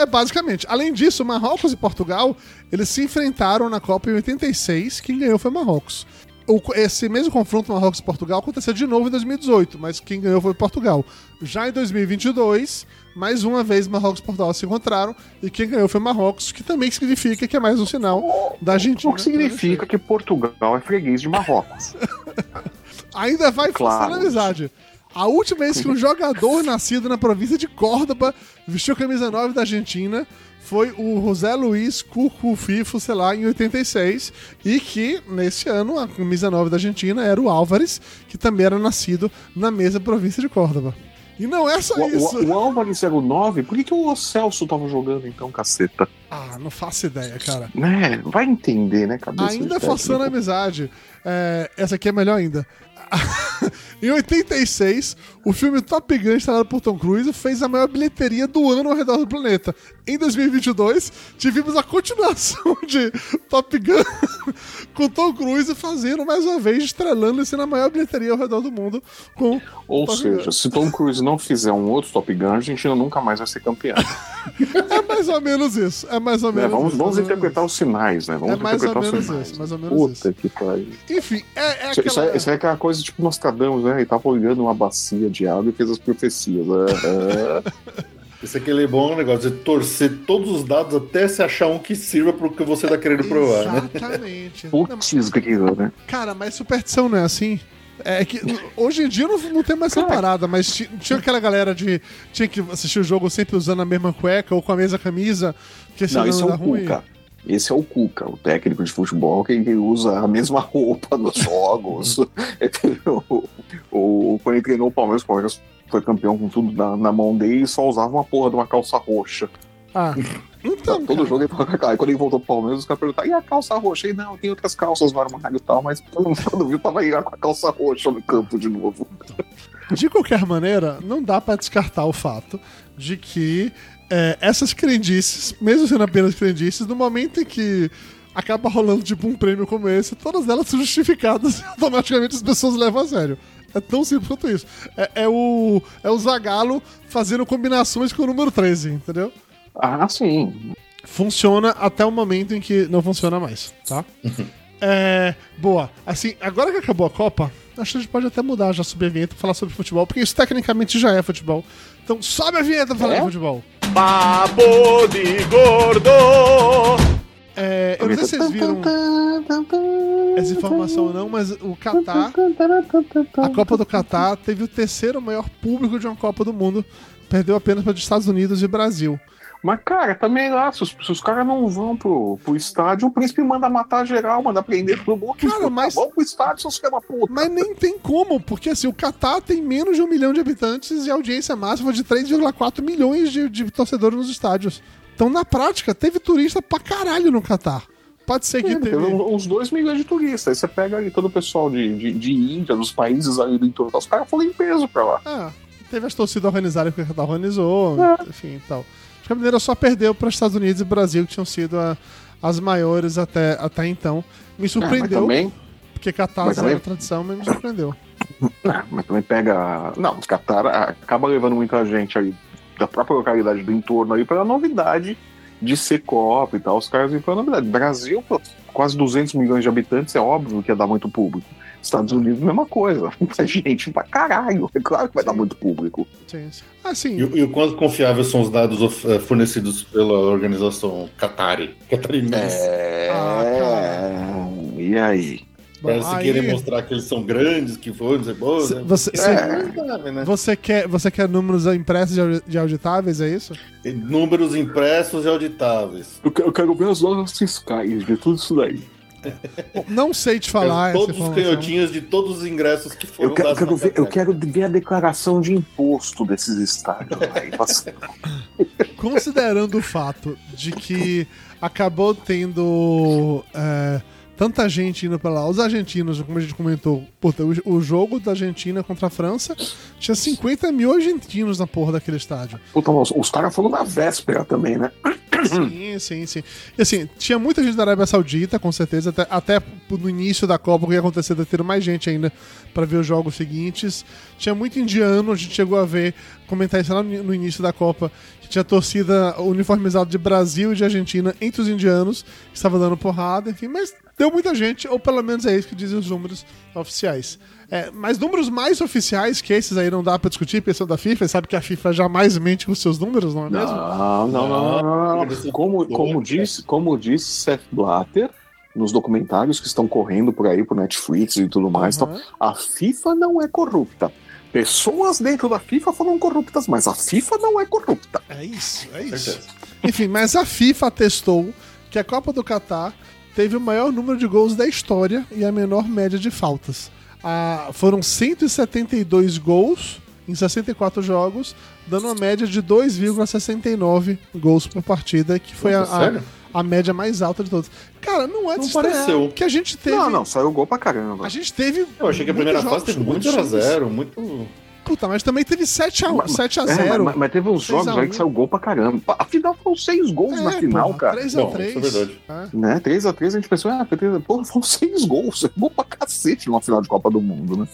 É basicamente. Além disso, Marrocos e Portugal, eles se enfrentaram na Copa em 86, quem ganhou foi Marrocos. O- esse mesmo confronto Marrocos e Portugal aconteceu de novo em 2018, mas quem ganhou foi Portugal. Já em 2022, mais uma vez Marrocos e Portugal se encontraram e quem ganhou foi Marrocos, que também significa que é mais um sinal da Argentina. O que significa que Portugal é freguês de Marrocos. Ainda vai Claro. forçar a amizade. A última vez que um jogador nascido na província de Córdoba vestiu a camisa 9 da Argentina foi o José Luiz Curcufifo, sei lá, em 86. E que, nesse ano, a camisa 9 da Argentina era o Álvares, que também era nascido na mesma província de Córdoba. E não é só O, isso. o, o Álvares 09, por que, que o Celso tava jogando então, caceta? Ah, não faço ideia, cara. Né? Vai entender, né, cabeça? Ainda forçando a amizade. É, essa aqui é melhor ainda. em 86, o filme Top Gun, estrelado por Tom Cruise, fez a maior bilheteria do ano ao redor do planeta. Em 2022, tivemos a continuação de Top Gun com Tom Cruise fazendo mais uma vez, estrelando e sendo a maior bilheteria ao redor do mundo com Ou Top seja, Gun. se Tom Cruise não fizer um outro Top Gun, a Argentina nunca mais vai ser campeã. É mais ou menos isso. É mais ou Né? menos Vamos, isso. vamos menos interpretar os sinais, né? Vamos É mais ou menos sinais. isso, mais ou menos Puta isso. que pariu. isso. Enfim, é, é Isso, isso aquela... é, isso é aquela coisa tipo Nostradamus, né? Ele tava olhando uma bacia de água e fez as profecias. É, é. Esse aqui ele é bom negócio de torcer todos os dados até se achar um que sirva pro que você tá querendo provar, né? Exatamente. Não, Putz, grila, né? Cara, mas superstição não é assim? É que hoje em dia não, não tem mais essa parada, mas ti- tinha aquela galera de. Tinha que assistir o jogo sempre usando a mesma cueca ou com a mesma camisa, porque Não, esse é dá o ruim. Cuca. Esse é o Cuca, o técnico de futebol que, usa a mesma roupa nos jogos. o, o, quando ele treinou o Palmeiras, o Palmeiras foi campeão com tudo na, na mão dele e só usava uma porra de uma calça roxa. Ah, então. Todo cara, jogo ele tava com a quando ele voltou pro Palmeiras, os caras perguntaram: e a calça roxa? Ele, não, tem outras calças no armário e tal, mas quando viu, tava aí com a calça roxa no campo de novo. De qualquer maneira, não dá pra descartar o fato de que é, essas crendices, mesmo sendo apenas crendices, no momento em que acaba rolando tipo um prêmio como esse, todas elas são justificadas e automaticamente as pessoas levam a sério. É tão simples quanto isso. É, é o, é o Zagalo fazendo combinações com o número 13, entendeu? Ah, sim. Funciona até o momento em que não funciona mais, tá? É, boa. Assim, agora que acabou a Copa, acho que a gente pode até mudar já sobre a vinheta pra falar sobre futebol, porque isso tecnicamente já é futebol. Então sobe a vinheta pra falar É? de futebol. Papo de gordo. É, eu não sei se vocês viram essa informação ou não, mas o Catar, a Copa do Catar teve o terceiro maior público de uma Copa do Mundo. Perdeu apenas para os Estados Unidos e Brasil. Mas, cara, também lá, se os, se os caras não vão pro, pro estádio, o príncipe manda matar geral, manda prender todo mundo. Cara, mas- Vamos pro estádio, seus filhos da puta. Mas nem tem como, porque assim, o Catar tem menos de um milhão de habitantes e a audiência máxima de 3,4 milhões de, de torcedores nos estádios. Então, na prática, teve turista pra caralho no Catar. Pode ser que É, teve. teve uns 2 milhões de turistas. Aí você pega ali todo o pessoal de, de, de Índia, dos países ali do entorno, os caras foram em peso pra lá. Ah, teve as torcidas organizadas que o Catar organizou, É. enfim e tal. Maneira, só perdeu para Estados Unidos e Brasil, que tinham sido a- as maiores até, até então. Me Ah, surpreendeu, também, porque Catar mas era também- tradição, mas me surpreendeu. ah, mas também pega. Não, os Qatar ah, acaba levando muita gente aí da própria localidade do entorno aí pela novidade de ser Copa e tal. Os caras vêm pela novidade. Brasil, pô, quase 200 milhões de habitantes, é óbvio que ia dar muito público. Estados Unidos, mesma coisa. Muita gente pra caralho. É claro que vai dar muito público. Sim, sim. Assim, E, e o quanto confiáveis são os dados eh, fornecidos pela organização Qatari? Catarinense. É. Ah, e aí? Parece aí- querer mostrar que eles são grandes, que foram, dizer, pô, Cê- né? você- É, né? Você quer, você quer números impressos de de auditáveis, é isso? Números impressos e auditáveis. Eu quero, eu quero ver as notas fiscais de tudo isso daí. Bom, não sei te falar essa todos os canhotinhos de todos os ingressos que foram Eu quero, quero ver, eu quero ver a declaração de imposto desses estádios. aí. Considerando o fato de que acabou tendo é, tanta gente indo pra lá, os argentinos, como a gente comentou, puta, o, o jogo da Argentina contra a França tinha 50 mil argentinos na porra daquele estádio. Puta, os, os caras foram na véspera também, né? Sim, sim, sim. E assim, tinha muita gente da Arábia Saudita, com certeza, até, até no início da Copa, o que ia acontecer, de ter mais gente ainda pra ver os jogos seguintes. Tinha muito indiano, a gente chegou a ver, comentar isso lá no, no início da Copa, que tinha torcida uniformizada de Brasil e de Argentina entre os indianos, que estava dando porrada, enfim, mas deu muita gente, ou pelo menos é isso que dizem os números oficiais. É, mas números mais oficiais que esses aí não dá pra discutir, pensando da FIFA, sabe que a FIFA jamais mente com seus números, não é mesmo? Não, não, não, não, não, não. Como, como, disse, como disse Seth Blatter nos documentários que estão correndo por aí, por Netflix e tudo mais, Aham. então, a FIFA não é corrupta. Pessoas dentro da FIFA foram corruptas, mas a FIFA não é corrupta. É isso, é isso. Enfim, mas a FIFA atestou que a Copa do Catar teve o maior número de gols da história e a menor média de faltas. Ah, foram 172 gols em 64 jogos, dando uma média de 2,69 gols por partida, que foi a, a- a média mais alta de todos. Cara, não é Não pareceu. que a gente teve. Não, não, saiu gol pra caramba. A gente teve. Eu achei que a primeira fase teve muito muito 0x0, muito. Puta, mas também teve 7x1, Mas- 7 a É, 0 mas, mas teve uns 6 jogos aí 1. que saiu gol pra caramba. Afinal, foram seis gols É, na final, cara. 3x3. Bom, isso é verdade. Né? 3x3 a gente pensou, ah. Pô, foram seis gols. É gol pra cacete numa final de Copa do Mundo, né?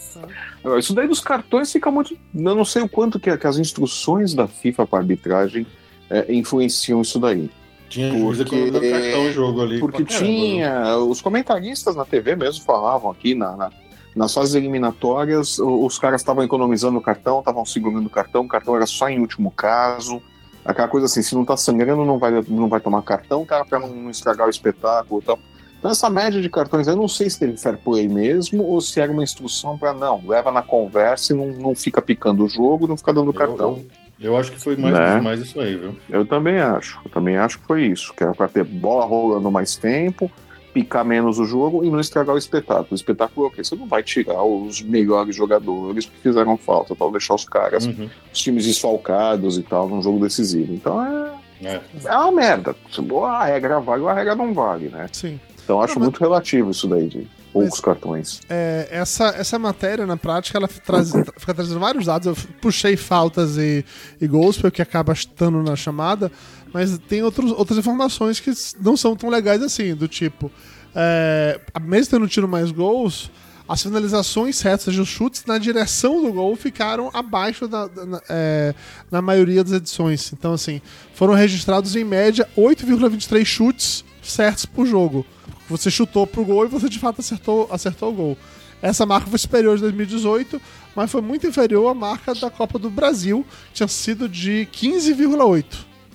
Agora, Isso daí dos cartões fica muito. Eu não sei o quanto que, que as instruções da FIFA para arbitragem é, influenciam isso daí. Tinha Porque- cartão jogo ali. Porque pra tinha. Os comentaristas na TV mesmo falavam aqui na. na- nas fases eliminatórias, os caras estavam economizando o cartão, estavam segurando o cartão, o cartão era só em último caso. Aquela coisa assim, se não tá sangrando, não vai, não vai tomar cartão, cara, pra não, estragar o espetáculo e tal. Então, essa média de cartões, eu não sei se teve fair play mesmo ou se era uma instrução pra não, leva na conversa e não, não fica picando o jogo, não fica dando Eu- cartão. Eu, eu acho que foi mais, Né? mais isso aí, viu? Eu também acho. Eu também acho que foi isso. Que era pra ter bola rolando mais tempo, picar menos o jogo e não estragar o espetáculo. O espetáculo é o quê? Você não vai tirar os melhores jogadores que fizeram falta, tal, deixar os caras, Uhum. os times desfalcados e tal, num jogo decisivo. Então é, É. é uma merda. Se A regra vale ou a regra não vale, né? Sim. Então eu acho Não, mas- muito relativo isso daí, de poucos cartões. É, essa, essa matéria, na prática, ela traz, fica trazendo vários dados. Eu puxei faltas e, e gols, porque acaba estando na chamada, mas tem outros, outras informações que não são tão legais assim, do tipo, é, mesmo tendo tido mais gols, as finalizações certas os chutes na direção do gol ficaram abaixo da, da- na, é, na maioria das edições. Então, assim, foram registrados em média 8,23 chutes certos por jogo. Você chutou pro gol e você de fato acertou, acertou o gol. Essa marca foi superior de 2018, mas foi muito inferior à marca da Copa do Brasil, que tinha sido de 15,8.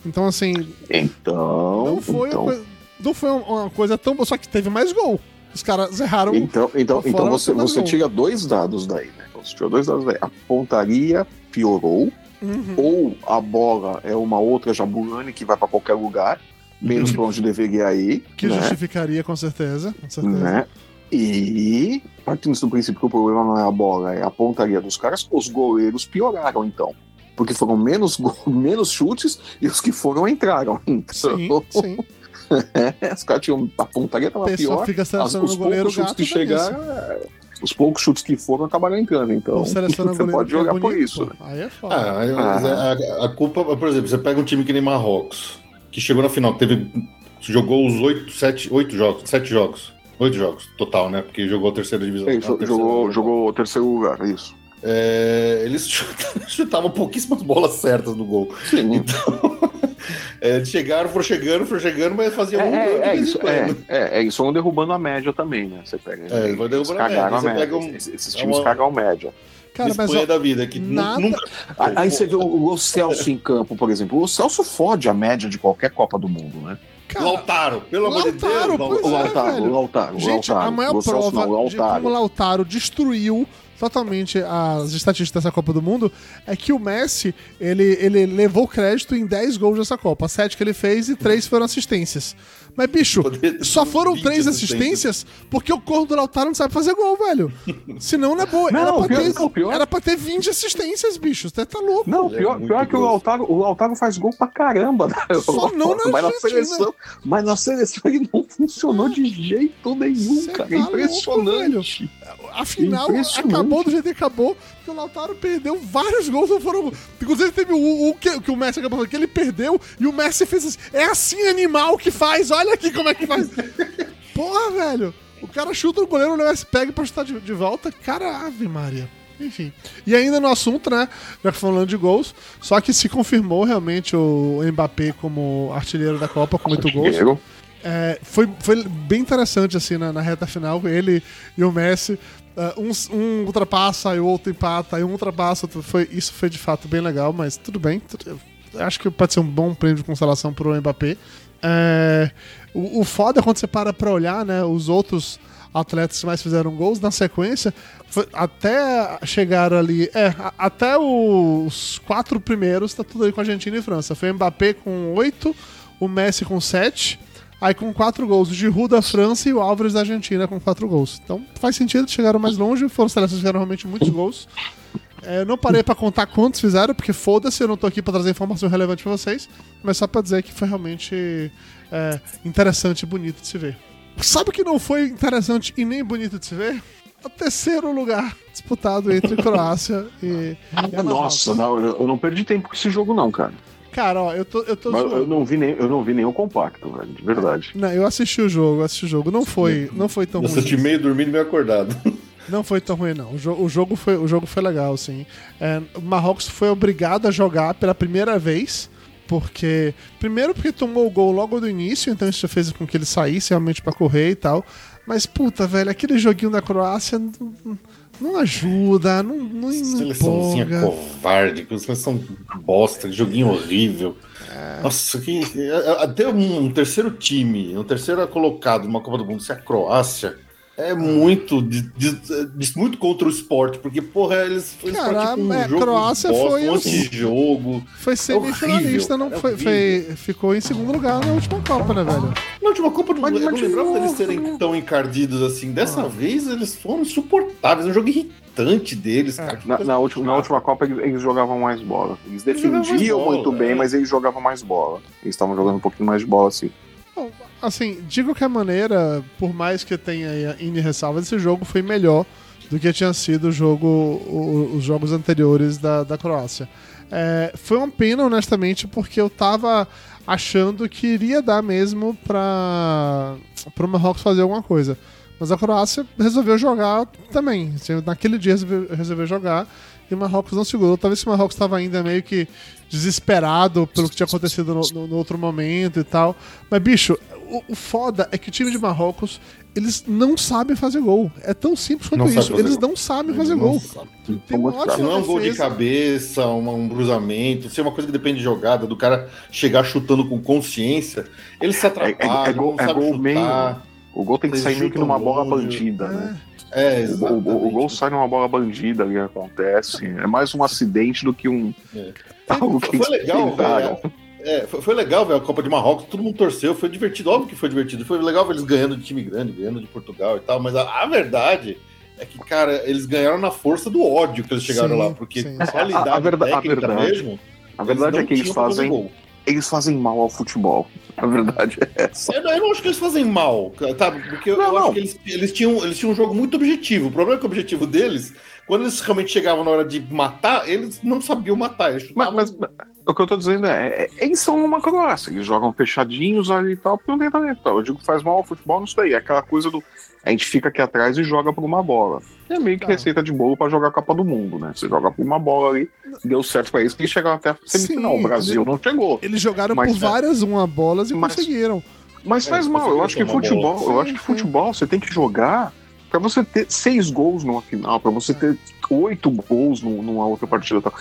Então, assim, Então. não foi, então, uma, coisa, não foi uma coisa tão boa, só que teve mais gol. Os caras erraram. Então, então, então você, você tira dois dados daí, né? Você tira dois dados daí. A pontaria piorou, Uhum. ou a bola é uma outra jabulani que vai pra qualquer lugar, menos pra onde deveria ir, Que né? justificaria, com certeza. Com certeza. né? E, partindo do princípio que o problema não é a bola, é a pontaria dos caras, os goleiros pioraram, então. Porque foram menos, menos chutes e os que foram entraram. Então, Sim, sim. é, os caras tinham. A pontaria A tava pior. fica As, selecionando os poucos chutes que é isso. chegaram, é, os poucos chutes que foram acabaram entrando. Então, você pode é jogar por bonito, isso. pô. né? Aí é foda. Ah, mas a, a culpa, por exemplo, você pega um time que nem Marrocos, que chegou na final, teve. Jogou os oito, sete, oito jogos, sete jogos. Oito jogos, total, né? Porque jogou a terceira divisão. É, a isso, terceira jogou, divisão. jogou o terceiro lugar, isso. É, eles chutavam, chutavam pouquíssimas bolas certas no gol. Sim. Então, é, chegaram, foram chegando, foram chegando, mas faziam É, um é, é isso, é, é, é isso, vão derrubando a média também, né? Você pega. É, vai derrubando a média. Você pega um- Esses, esses é times uma- cagam a média. Cara, mas Espanha ó, da vida, que nada- nunca. Aí aí você vê o, o Celso em campo, por exemplo. O Celso fode a média de qualquer Copa do Mundo, né? cara, Lautaro, pelo amor de Deus. Lautaro, é, Lautaro, Gente, Lautaro. a maior Celso prova não, o de como. Lautaro destruiu totalmente as estatísticas dessa Copa do Mundo é que o Messi, ele, ele levou crédito em 10 gols dessa Copa. 7 que ele fez e 3 foram assistências. Mas, bicho, só foram 20 3 assistências. porque o corpo do Lautaro não sabe fazer gol, velho. Senão não é boa. Não, era, pra pior- ter, não, pior- era pra ter 20 assistências, bicho. Você tá louco. Não, é pior, muito pior que o. Lautaro, o Lautaro faz gol pra caramba. né? Só não na mas, na seleção, mas na seleção ele não funcionou de jeito nenhum, Cê cara. tá É louco, impressionante. Afinal, Impressionante. acabou do jeito que acabou, o Lautaro perdeu vários gols. Não foram... Inclusive, teve o, o que, que o Messi acabou falando, que ele perdeu e o Messi fez assim. É assim animal que faz, olha aqui como é que faz. Porra, velho. O cara chuta o goleiro, o Messi pega pra chutar de, de volta. Cara, ave Maria. Enfim. E ainda no assunto, né? Já que falando de gols, só que se confirmou realmente o Mbappé como artilheiro da Copa com oito gols. É, foi, foi bem interessante, assim, na, na reta final, ele e o Messi. É, um, um ultrapassa e o outro empata, e um ultrapassa. Foi, isso foi de fato bem legal, mas tudo bem. tudo- acho que pode ser um bom prêmio de consolação pro Mbappé. É, o, o foda é quando você para pra olhar, né, os outros atletas que mais fizeram gols na sequência, foi- até chegar ali, é, a- até os quatro primeiros, tá tudo aí com Argentina e França. Foi o Mbappé com oito, o Messi com sete, aí com quatro gols, o Giroud da França e o Álvares da Argentina com quatro gols. Então faz sentido, chegaram mais longe, foram seleções que fizeram realmente muitos gols. É, eu não parei pra contar quantos fizeram, porque foda-se, eu não tô aqui pra trazer informação relevante pra vocês, mas só pra dizer que foi realmente é, interessante e bonito de se ver. Sabe o que não foi interessante e nem bonito de se ver? O terceiro lugar disputado entre Croácia e. e. Nossa, não, eu não perdi tempo com esse jogo, não, cara. Cara, ó, eu tô. Eu, tô eu não vi nem, eu não vi nenhum compacto, velho, de verdade. Não, eu assisti o jogo, eu assisti o jogo. Não foi, não foi tão Eu ruim. assisti meio dormindo e meio acordado. Não foi tão ruim, não. O, jo- o jogo, foi, o jogo foi legal, sim. É, o Marrocos foi obrigado a jogar pela primeira vez, porque. Primeiro, porque tomou o gol logo do início, então isso já fez com que ele saísse realmente pra correr e tal. Mas, puta, velho, aquele joguinho da Croácia não, não ajuda, não, não, não Seleçãozinha empolga. covarde, que seleção bosta, joguinho horrível. É. Nossa, que, até um, terceiro time, um terceiro colocado numa Copa do Mundo, se é a Croácia, é muito, de- de- de- muito contra o esporte, porque, porra, eles eles Cara, praticam um é, jogo Croácia bosta, foi um assim. antijogo. Foi semifinalista, horrível, não é foi, foi- ficou em segundo lugar na última Copa, né, velho? Na última Copa do Mas- eu mas não lembrava deles novo, serem né? tão encardidos assim. Ah. Dessa vez eles foram insuportáveis, um jogo irritante deles, É. cara. Na, na última, na última Copa eles, eles jogavam mais bola. Eles mais defendiam bola, muito bem, é. mas eles jogavam mais bola. Eles estavam jogando um pouquinho mais de bola, assim. Assim, de qualquer maneira, por mais que tenha N ressalvas, esse jogo foi melhor do que tinha sido o jogo, o- os jogos anteriores da, da Croácia. É, foi uma pena, honestamente, porque eu tava achando que iria dar mesmo pra, pro Marrocos fazer alguma coisa. Mas a Croácia resolveu jogar também. Assim, Naquele dia resolveu, resolveu jogar e o Marrocos não segurou. Talvez se o Marrocos estava ainda meio que desesperado pelo que tinha acontecido no, no- no outro momento e tal. Mas, bicho, o, o foda é que o time de Marrocos, eles não sabem fazer gol. É tão simples quanto Não isso. Eles gol. não sabem fazer Não gol. sabe. Tem uma não é um gol de cabeça, uma- um cruzamento, se é uma coisa que depende de jogada, do cara chegar chutando com consciência, ele se atrapalha, É- é- é gol- é gol chutar. meio- O gol tem que sair meio que numa bola bandida, né? É, O, o- exatamente. o gol sai numa bola bandida ali, acontece. É mais um acidente do que um. É. Algo que Foi legal, velho. É, foi, foi legal ver a Copa de Marrocos, todo mundo torceu, foi divertido, óbvio que foi divertido. Foi legal ver eles ganhando de time grande, ganhando de Portugal e tal, mas a, a verdade é que, cara, eles ganharam na força do ódio que eles chegaram Sim, lá, porque sim. qualidade A- a verda- a verdade- mesmo. A verdade é que eles fazem. gol. Eles fazem mal ao futebol. A verdade é essa. Eu não, eu não acho que eles fazem mal, tá? Porque eu, Não, eu não. acho que eles, eles, tinham, eles tinham um jogo muito objetivo. O problema é que o objetivo deles, quando eles realmente chegavam na hora de matar, eles não sabiam matar. Eles Mas, mas- mas o que eu tô dizendo é, é- eles são uma Croácia, eles jogam fechadinhos ali e tal, porque não tem talento. Eu digo que faz mal ao futebol, não sei. É aquela coisa do. A gente fica aqui atrás e joga por uma bola. É meio que Tá. receita de bolo pra jogar a Copa do Mundo, né? Você joga por uma bola ali, deu certo pra eles, que eles chegaram até a semifinal. Sim, o Brasil não chegou. Eles jogaram Mas- por várias uma bolas e Mas- conseguiram. Mas É, faz se mal. Eu acho que tomar bola. futebol, eu Sim, acho que sim. futebol você tem que jogar Pra você ter seis gols numa final, pra você ter oito gols num- numa outra partida, e tal,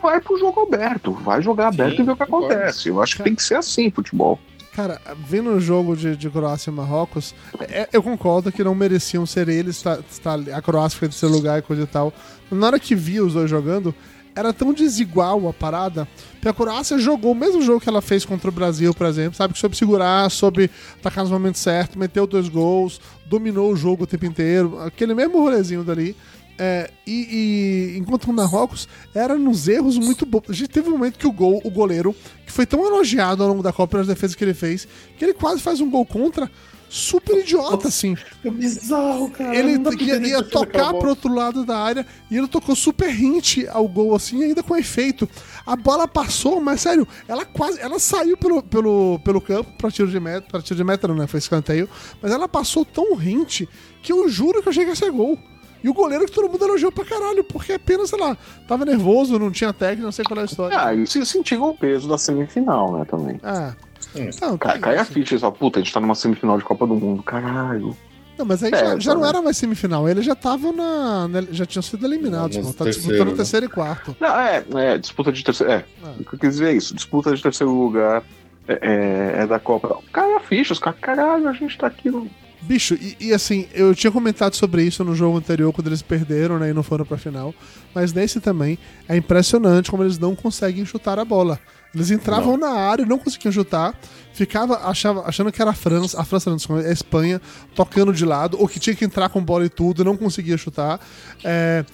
vai pro jogo aberto, vai jogar aberto Sim, e ver o que acontece. Eu acho que tem que ser assim, futebol. Cara, vendo o jogo de, de Croácia e Marrocos, é- eu concordo que não mereciam ser eles, tá, tá, a Croácia fica em terceiro lugar e coisa e tal. Na hora que via os dois jogando, era tão desigual a parada, que a Croácia jogou o mesmo jogo que ela fez contra o Brasil, por exemplo, sabe? Que soube segurar, soube atacar nos momentos certos, meteu dois gols, dominou o jogo o tempo inteiro, aquele mesmo rolezinho dali. É, e, e enquanto o Marrocos era nos erros muito bons. A gente teve um momento que o gol, o goleiro, que foi tão elogiado ao longo da Copa pelas defesas que ele fez, que ele quase faz um gol contra super idiota, assim. É bizarro, cara. Ele ia, ia que aquilo tocar pro outro lado da área e ele tocou super hint ao gol, assim, ainda com efeito. A bola passou, mas sério, ela quase. Ela saiu pelo, pelo, pelo campo pra tiro de meta. Pra tiro de meta, não, né? Foi escanteio. Mas ela passou tão hint que eu juro que eu achei que ia ser gol. E o goleiro que todo mundo elogiou pra caralho, porque apenas, sei lá, tava nervoso, não tinha técnica, não sei qual é a história. Ah, e se sentiram o peso da semifinal, né, também. Ah. Hum. Não, Cai, a ficha fala, puta, a gente tá numa semifinal de Copa do Mundo, caralho. Não, mas aí É, já, já não tá era mais semifinal, eles já estavam na. na- Já tinham sido eliminados, pô, tá terceiro, disputando né? terceiro e quarto. Não, é, é, disputa de terceiro. É, Ah. o que eu quis dizer é isso. Disputa de terceiro lugar é, é- é da Copa. Cai a ficha, os caras, caralho, a gente tá aqui no. Bicho, e, e assim, eu tinha comentado sobre isso no jogo anterior, quando eles perderam, né, e não foram pra final. Mas nesse também, é impressionante como eles não conseguem chutar a bola. Eles entravam na área e não conseguiam chutar, ficava achava, achando que era a França, a França não, desculpa, a Espanha, tocando de lado, ou que tinha que entrar com bola e tudo, não conseguia chutar. É,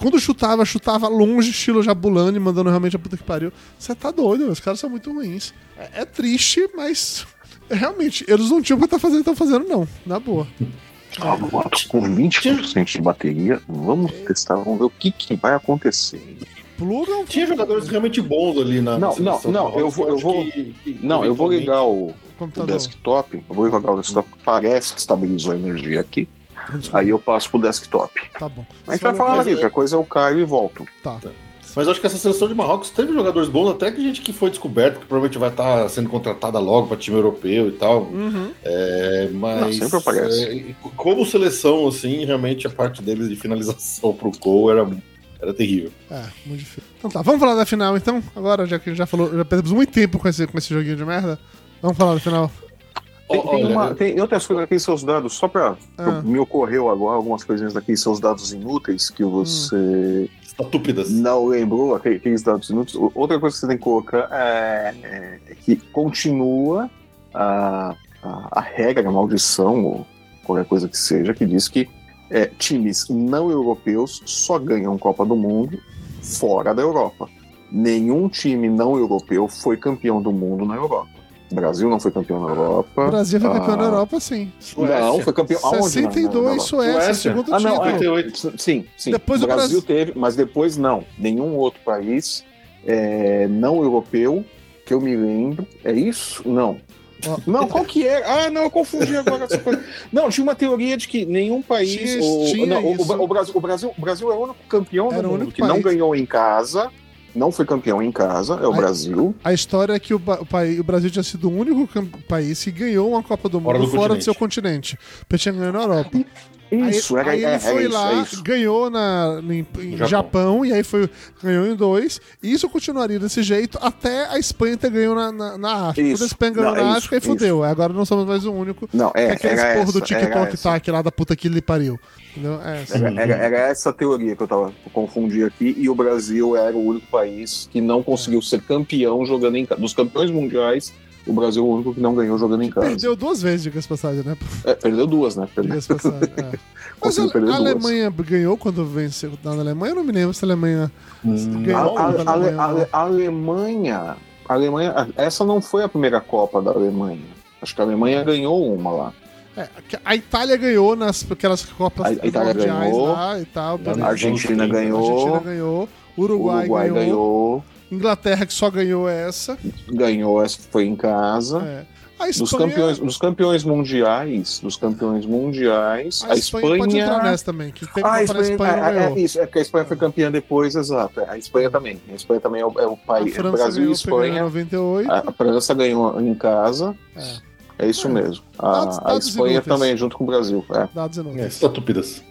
quando chutava, chutava longe, estilo Jabulani, mandando realmente a puta que pariu. Você tá doido, os caras são muito ruins. É, é triste, mas realmente, eles não tinham o que tá fazendo, estão fazendo, não. Na boa. Agora, com 20% de bateria, vamos testar, vamos ver o que, que vai acontecer. Plugam. Tinha jogadores realmente bons ali na. Não, não, não, eu vou- eu vou- que- que Não, eu vou ligar o, o desktop. Eu vou ligar o desktop. Parece que estabilizou a energia aqui. Aí eu passo pro desktop. Tá bom. A gente vai falar é- qualquer coisa eu caio e volto. Tá. Mas eu acho que essa seleção de Marrocos teve jogadores bons, até que gente que foi descoberto, que provavelmente vai estar sendo contratada logo para time europeu e tal. Uhum. É, mas. Não, sempre aparece. é, como seleção, assim, realmente a parte deles de finalização pro gol era, era terrível. É, muito difícil. Então tá, vamos falar da final então? Agora, já que a gente já falou, já perdemos muito tempo com esse, com esse joguinho de merda. Vamos falar da final. Tem, tem uma- tem outras coisas aqui, seus dados, só pra. Ah. Me ocorreu agora algumas coisinhas daqui, seus dados inúteis que você Estúpidas. não lembrou, aquele- aqueles dados inúteis. Outra coisa que você tem que colocar é, é que continua a, a, a regra, a maldição, ou qualquer coisa que seja, que diz que é, times não europeus só ganham Copa do Mundo fora da Europa. Nenhum time não europeu foi campeão do mundo na Europa. O Brasil não foi campeão na Europa. O Brasil foi campeão Ah, da Europa, sim. Não, foi campeão. Aonde? na- na 62, Europa? Suécia, Suécia. segundo Ah, não, título. é, 58. sim, sim. Depois o Brasil Brasil- teve, mas depois não. Nenhum outro país é, não europeu que eu me lembro. É isso? Não. Não, qual que é? Ah, não, eu confundi agora. essa coisa. Não, tinha uma teoria de que nenhum país. Tinha- o, tinha não, o- o, Brasil, o, Brasil, o Brasil é o único campeão Era do mundo único que não país. ganhou em casa. Não foi campeão em casa, é o Aí- Brasil. A história é que o, o, país, o Brasil tinha sido o único país que ganhou uma Copa do Mundo Fora fora do do, seu continente. Porque tinha ganho na Europa. Isso, aí, era, aí é, ele é foi isso, lá, é isso. ganhou na, em, em Japão. Japão. e aí foi, ganhou em dois. E isso continuaria desse jeito até a Espanha ter ganho na, na, na África. Isso. Quando a Espanha ganhou Não, é na isso, África, aí fudeu. Aí Agora não somos mais o único. Não, é, É, aqueles era porra do essa, TikTok essa. tá aqui lá da puta que lhe pariu. É. Era, era- essa teoria que eu tava eu confundi aqui, e o Brasil era o único país que não conseguiu ser campeão jogando em casa. Dos campeões mundiais, o Brasil é o único que não ganhou jogando em casa. Perdeu duas vezes, diga-se passagem, né? É, perdeu duas, né? Perdeu. Passagem. é. Mas a, a. Alemanha ganhou quando venceu na Alemanha? Eu não me lembro se a Alemanha ganhou. A, a- Alemanha a- Alemanha, Alemanha, essa não foi a primeira Copa da Alemanha. Acho que a Alemanha ganhou uma lá. É, a Itália ganhou nas aquelas Copas A- a Itália mundiais ganhou. lá e tal. A Argentina A A ganhou, Argentina ganhou. Uruguai, Uruguai ganhou, ganhou, Inglaterra que só ganhou essa. ganhou essa que foi em casa. É. A Dos Espanha, campeões, dos campeões mundiais, dos campeões mundiais, a Espanha, pode entrar nessa também. Que teve Ah, a Espanha, Espanha, é, é, isso, é porque a Espanha foi campeã depois, exato. A Espanha também. A Espanha também é o, é o A país. França Brasil e Espanha. 98. A a França ganhou em casa. É. É isso É. mesmo. A, Dados- a dados Espanha inúteis. também, junto com o Brasil. É. Dados É, inúteis. só tupidas.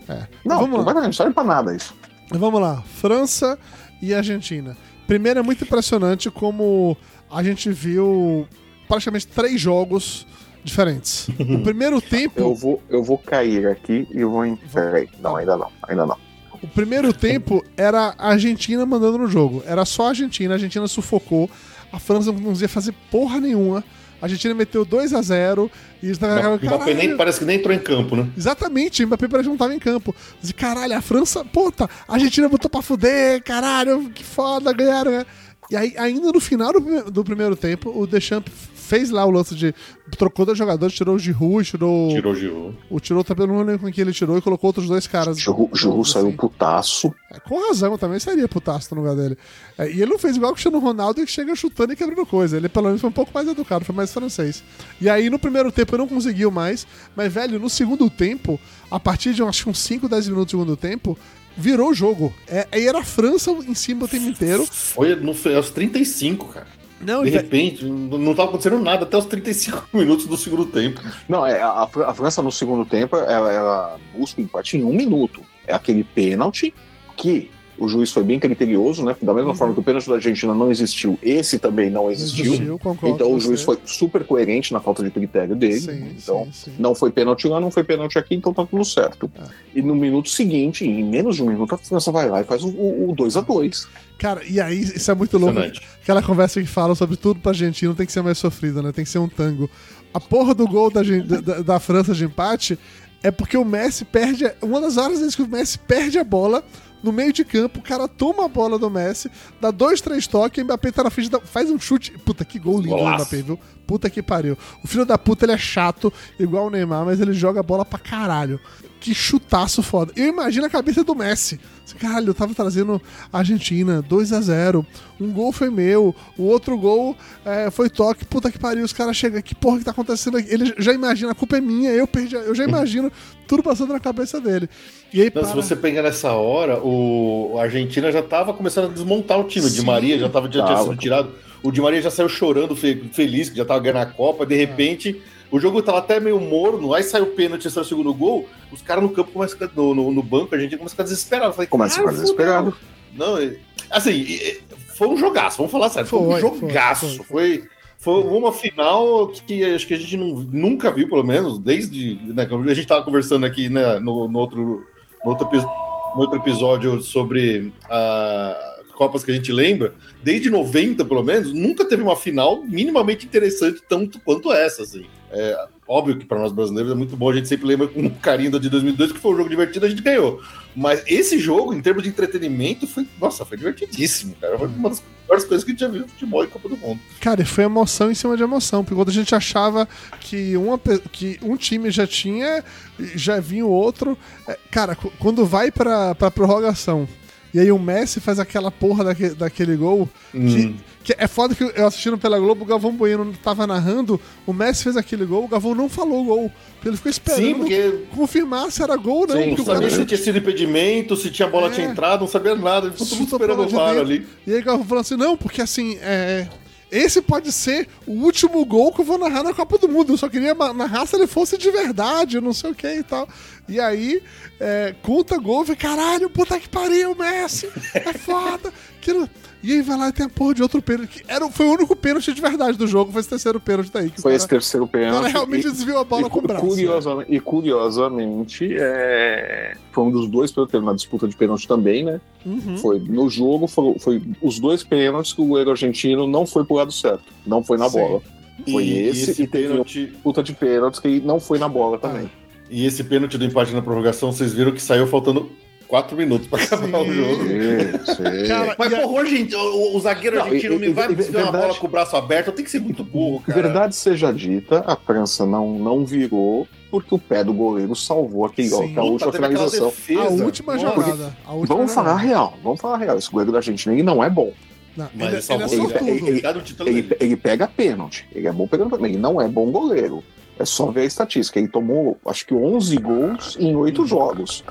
Não, Vamos lá. não vai não serve pra nada isso. Vamos lá, França e Argentina. Primeiro é muito impressionante como a gente viu praticamente três jogos diferentes. O primeiro tempo, Eu vou, eu vou cair aqui e eu vou. em- Peraí. Não, ainda não. Ainda não. o primeiro tempo era a Argentina mandando no jogo. Era só a Argentina, a Argentina sufocou, a França não conseguia fazer porra nenhuma. A Argentina meteu 2 a 0 e eles O Mbappé nem, parece que nem entrou em campo, né? Exatamente, Mbappé parece que não tava em campo. E caralho, a França, puta, a Argentina botou pra fuder, caralho, que foda, ganharam. né? E aí, ainda no final do, do primeiro tempo, o Deschamps fez lá o lance de. trocou dois jogadores, tirou o Giroud, tirou. Tirou o Giroud. O tirou também, não lembro com quem ele tirou, e colocou outros dois caras. Giroud Giroud novos, saiu assim. putaço. É, com razão, também seria putaço no lugar dele. É, e ele não fez igual o Cristiano Ronaldo que chega chutando e quebrando coisa. Ele pelo menos foi um pouco mais educado, foi mais francês. E aí no primeiro tempo não conseguiu mais, mas velho, no segundo tempo, a partir de acho que uns 5, 10 minutos do segundo tempo, virou o jogo. É, aí era a França em cima o tempo inteiro. Foi no, foi aos 35, cara. Não, De ve- repente, não não tava acontecendo nada até os 35 minutos do segundo tempo. Não, é, a, a França no segundo tempo, ela, ela busca o empate em um minuto. É aquele pênalti que o juiz foi bem criterioso, né? Da mesma Uhum. forma que o pênalti da Argentina não existiu, esse também não existiu. existiu, concordo Então o juiz foi super coerente na falta de critério dele. Sim, então sim, sim. não foi pênalti lá, não foi pênalti aqui, então tá tudo certo. É. E no minuto seguinte, em menos de um minuto, a França vai lá e faz o, o, 2 a 2 Cara, e aí isso é muito louco. Aquela conversa que fala sobre tudo pra Argentina tem que ser mais sofrida, né? Tem que ser um tango. A porra do gol da, da- da- da França de empate é porque o Messi perde. Uma das horas vezes que o Messi perde a bola no meio de campo, o cara toma a bola do Messi, dá dois, três toques, o Mbappé tá na frente, faz um chute. Puta, que gol lindo do. Mbappé, viu? Puta que pariu. O filho da puta, ele é chato, igual o Neymar, mas ele joga a bola pra caralho. Que chutaço foda. Eu imagino a cabeça do Messi. Caralho, eu tava trazendo a Argentina, 2 a 0 Um gol foi meu, o outro gol é, foi toque. Puta que pariu, os caras chegam. Que porra que tá acontecendo aqui? Ele já imagina, a culpa é minha, eu perdi. Eu já imagino tudo passando na cabeça dele. E aí, Não, para... se você pegar nessa hora, o a Argentina já tava começando a desmontar o time. Sim. Maria já tava já tinha Tava. sido tirado. O Di Maria já saiu chorando, fe- feliz, que já tava ganhando a Copa. É. De repente, o jogo tava até meio morno. Aí saiu o pênalti, saiu o segundo gol. Os caras no campo começam no, no, no banco, a gente começa a ficar desesperado. Eu Falei, Começa a ficar "Cara, desesperado. fudeu." Não, assim, foi um jogaço, vamos falar sério. Foi, um Foi, jogaço. foi, Foi, foi, uma final que acho que a gente não- nunca viu, pelo menos, desde. Né, a gente tava conversando aqui né, no, no outro, no, outro, no outro episódio sobre a Copas que a gente lembra, desde 90, pelo menos, nunca teve uma final minimamente interessante tanto quanto essa, assim. É, óbvio que para nós brasileiros é muito bom, a gente sempre lembra com carinho da de 2002, que foi um jogo divertido, a gente ganhou. Mas esse jogo, em termos de entretenimento, foi, nossa, foi divertidíssimo, cara. Foi uma das melhores coisas que a gente já viu no futebol em Copa do Mundo. Cara, e foi emoção em cima de emoção, porque quando a gente achava que, uma, que um time já tinha, já vinha o outro. é, Cara, quando vai pra, pra prorrogação e aí o Messi faz aquela porra daque- daquele gol, que, que é foda que eu assistindo pela Globo, o Galvão Bueno tava narrando, o Messi fez aquele gol, o Galvão não falou o gol. Ele ficou esperando Sim, porque confirmar se era gol ou não. Sim, não o cara sabia se tinha sido impedimento, se tinha bola É. tinha entrado, não sabia nada. Ficou todo esperando o VAR ali. E aí o Galvão falou assim: não, porque assim, é, esse pode ser o último gol que eu vou narrar na Copa do Mundo. Eu só queria narrar se ele fosse de verdade, não sei o que e tal. E aí, é, conta gol, falei, caralho, puta que pariu, Messi, é foda. Que E aí vai lá e tem a porra de outro pênalti. Que era, foi o único pênalti de verdade do jogo, foi esse terceiro pênalti daí. Foi cara- esse terceiro pênalti. realmente e- desviou a bola e, com o braço. curiosamente, e curiosamente, é, foi um dos dois pênaltis, teve uma disputa de pênalti também, né? Uhum. Foi no jogo, foi, foi os dois pênaltis que o goleiro argentino não foi pro lado certo, não foi na Sim. bola. Foi esse, e teve uma pênalti, disputa de pênaltis que não foi na bola também. e esse pênalti do empate na prorrogação, vocês viram que saiu faltando quatro minutos para acabar Sim. o jogo. Sim, sim. Cara, Mas, a- porra, gente, o, o zagueiro Não, argentino e- não vai desviar uma bola com o braço aberto, tem que ser muito burro, cara. Verdade seja dita, a França não, não virou porque o pé do goleiro salvou aquele, Sim. aquela última finalização. a última Nossa. jogada. a última Vamos falar jogada. real, vamos falar real. Esse goleiro da Argentina ele não é bom. Não, Mas ele, ele ele salvou é ele pega pênalti. Ele é bom pegando pênalti. Ele não é bom goleiro. É só ver a estatística. Ele tomou, acho que 11 gols em 8 jogos.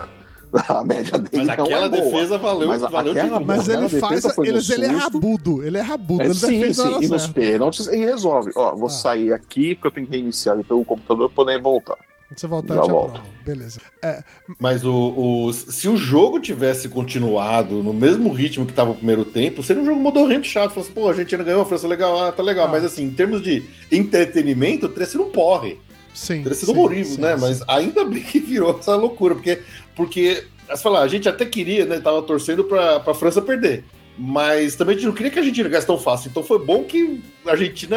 A média dele Mas não aquela é boa. defesa valeu, Mas valeu aquela- de Mas ele faz. no Ele, ele é rabudo. Ele é rabudo. É, ele sim, sim. E nos pênaltis e resolve. Ó, vou Ah. sair aqui porque eu tenho que reiniciar pelo computador pra poder voltar. Você voltar, Já volto. Beleza. É, Mas o, o- se o jogo tivesse continuado no mesmo ritmo que tava o primeiro tempo, seria um jogo modorrento chato. Falasse, pô, a Argentina ganhou, a França legal, ah, tá legal. Ah. Mas assim, em termos de entretenimento, teria sido um porre. sim. Teria sido sim, horrível, sim, né? sim. Mas ainda bem que virou essa loucura, porque, porque você falar, a gente até queria, né? Tava torcendo pra, pra França perder. Mas também a gente não queria que a Argentina ganhasse tão fácil. Então foi bom que a Argentina.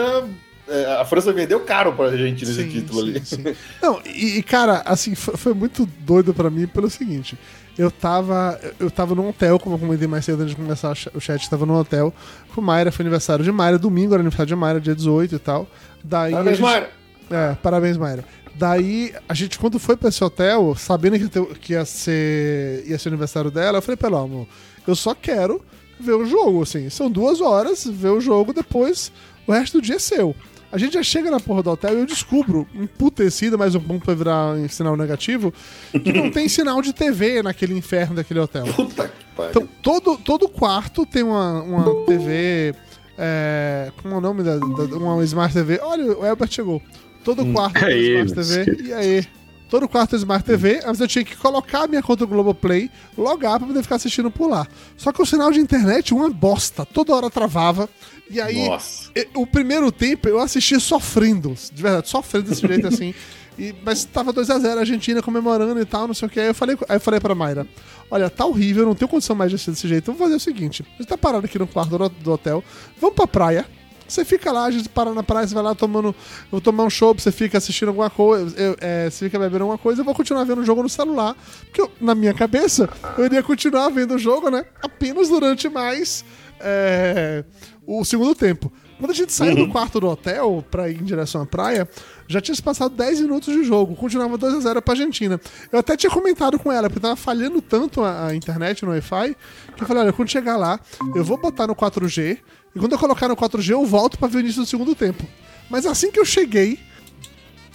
é, A França vendeu caro pra Argentina esse Sim, título sim, ali. sim. Não, e, cara, assim, foi, foi muito doido pra mim pelo seguinte. Eu tava, eu tava num hotel, como eu comentei mais cedo antes de começar o cha- o chat, tava num hotel com Mayra, foi aniversário de Mayra, domingo era aniversário de Mayra, dia 18 e tal. Daí a Parabéns, gente- Mayra. É, parabéns, Mayra. Daí, a gente, quando foi pra esse hotel, sabendo que, ia ser, ia ser aniversário dela, eu falei pra ela, ó, amor, eu só quero ver o jogo, assim. São duas horas, ver o jogo, depois o resto do dia é seu. A gente já chega na porra do hotel e eu descubro, emputecido, mais um ponto pra virar em sinal negativo, que não tem sinal de TV naquele inferno daquele hotel. Puta que pariu. Então, todo, todo quarto tem uma, uma TV. É, como é o nome da, da- Uma Smart TV. Olha, o Elbert chegou. Todo quarto tem aí, Smart TV. E aí? Todo quarto Smart TV, mas eu tinha que colocar a minha conta do Globoplay, logar pra poder ficar assistindo por lá. Só que o sinal de internet, uma bosta. Toda hora travava. E aí, Nossa. e- o primeiro tempo eu assisti sofrendo, de verdade, sofrendo desse jeito assim. E, mas tava 2x0, a Argentina comemorando e tal, não sei o que. Aí eu falei, aí eu falei pra Mayra: Olha, tá horrível, não tenho condição mais de assistir desse jeito. Vamos fazer o seguinte: a gente tá parado aqui no quarto do, do hotel, vamos pra praia. Você fica lá, a gente para na praia, você vai lá tomando. Eu vou tomar um show, você fica assistindo alguma coisa, eu- é, você fica bebendo alguma coisa, eu vou continuar vendo o jogo no celular. Porque eu- na minha cabeça, eu iria continuar vendo o jogo, né? Apenas durante mais é, o segundo tempo. Quando a gente saiu do quarto do hotel pra ir em direção à praia, já tinha se passado 10 minutos de jogo, continuava 2x0 pra Argentina. Eu até tinha comentado com ela, porque tava falhando tanto a, a internet no Wi-Fi, que eu falei: olha, quando chegar lá, eu vou botar no 4G, e quando eu colocar no 4G, eu volto pra ver o início do segundo tempo. Mas assim que eu cheguei,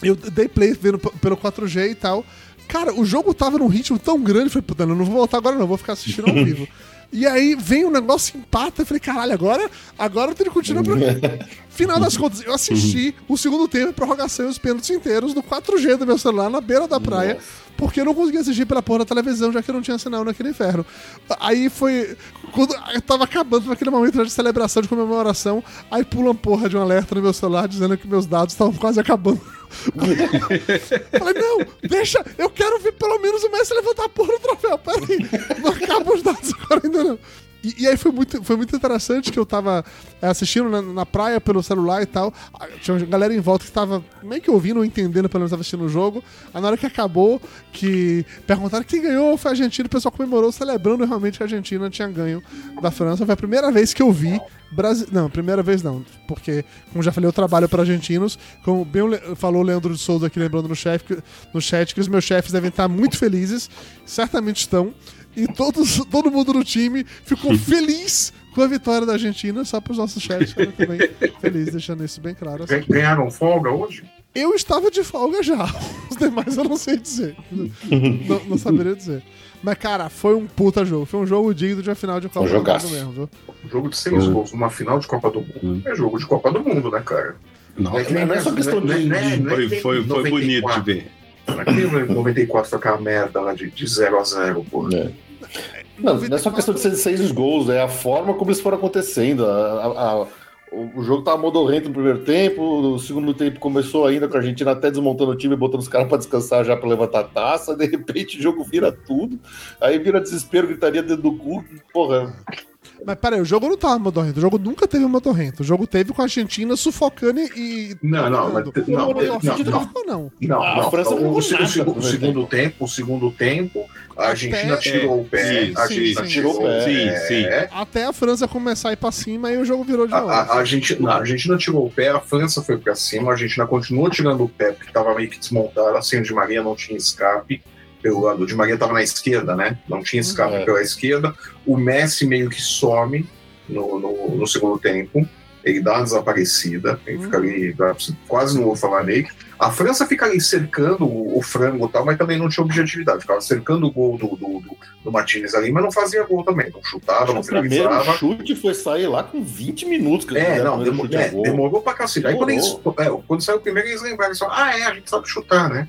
eu dei play vendo pelo 4G e tal. Cara, o jogo tava num ritmo tão grande, eu falei, puta, não, não vou voltar agora não, vou ficar assistindo ao vivo. E aí vem um negócio empata, eu falei, caralho, agora, agora tenho que continuar pra... Final das contas, eu assisti o segundo tempo, a prorrogação e os pênaltis inteiros no 4G do meu celular, na beira da praia, porque eu não conseguia assistir pela porra da televisão, já que eu não tinha sinal naquele inferno. Aí foi. Quando eu tava acabando naquele momento de celebração, de comemoração, aí pula uma porra de um alerta no meu celular dizendo que meus dados estavam quase acabando. Falei, não, deixa, eu quero ver pelo menos o Messi levantar a porra do troféu. Peraí, não acaba os dados agora ainda não. E, e aí foi muito, foi muito interessante que eu tava é, assistindo na, na praia pelo celular e tal. Tinha uma galera em volta que tava meio que ouvindo ou entendendo pelo menos tava assistindo o jogo. Aí na hora que acabou, que perguntaram quem ganhou foi a Argentina, o pessoal comemorou, celebrando realmente que a Argentina tinha ganho da França. Foi a primeira vez que eu vi. Brasi... Não, primeira vez não, porque, como já falei, eu trabalho para argentinos. Como bem falou o Leandro de Souza aqui, lembrando no, chef, no chat, que os meus chefes devem estar muito felizes, certamente estão. E todos, todo mundo no time ficou feliz com a vitória da Argentina, só para os nossos chefes ficarem também felizes, deixando isso bem claro. assim. Gan- Ganharam folga hoje? Eu estava de folga já. Os demais eu não sei dizer. não, não saberia dizer. Mas, cara, foi um puta jogo. Foi um jogo digno de uma final de Copa do Mundo jogaço. mesmo, viu? Jogo de seis gols numa final de Copa do Mundo. É jogo de Copa do Mundo, né, cara? Não, não é só questão de- Foi, foi, foi bonito de ver. Naquele 94 foi aquela merda lá de, de 0 a 0 pô. É. Não, não é só questão de ser seis gols, é a forma como isso foram acontecendo. A- a- a- o o jogo tava modorrento no primeiro tempo, o segundo tempo começou ainda com a Argentina até desmontando o time, botando os caras pra descansar já pra levantar a taça, de repente o jogo vira tudo, aí vira desespero, gritaria dentro do cu, porra. Mas peraí, o jogo não tava modorrento. O jogo nunca teve modorrento. O jogo teve com a Argentina sufocando e. Não, não, mas- O não, não, não? Não, A. França não o, primeiro segundo tempo, o segundo tempo, a Argentina Até- tirou o pé. A Argentina sim, tirou sim. o pé. Sim, sim. Até a França começar a ir pra cima e o jogo virou de A, novo. a, a Argentina, não, a Argentina tirou o pé, a França foi pra cima, a Argentina continuou tirando o pé, porque tava meio que desmontada, assim, o Di Maria não tinha escape. Pelo lado, o Di Maria tava na esquerda, né? Não tinha escape É. pela esquerda. O Messi meio que some no, no, no segundo tempo. ele dá uma desaparecida, ele fica ali, quase não vou falar nele. A França fica ali cercando o, o frango e tal, mas também não tinha objetividade. Ficava cercando o gol do, do, do, do Martinez ali, mas não fazia gol também. Não chutava, não finalizava. O chute foi sair lá com 20 minutos. Que é, não, demor, é, demorou pra cacete. Aí quando, eles, é, quando saiu o primeiro, eles lembraram só, ah, é, a gente sabe chutar, né?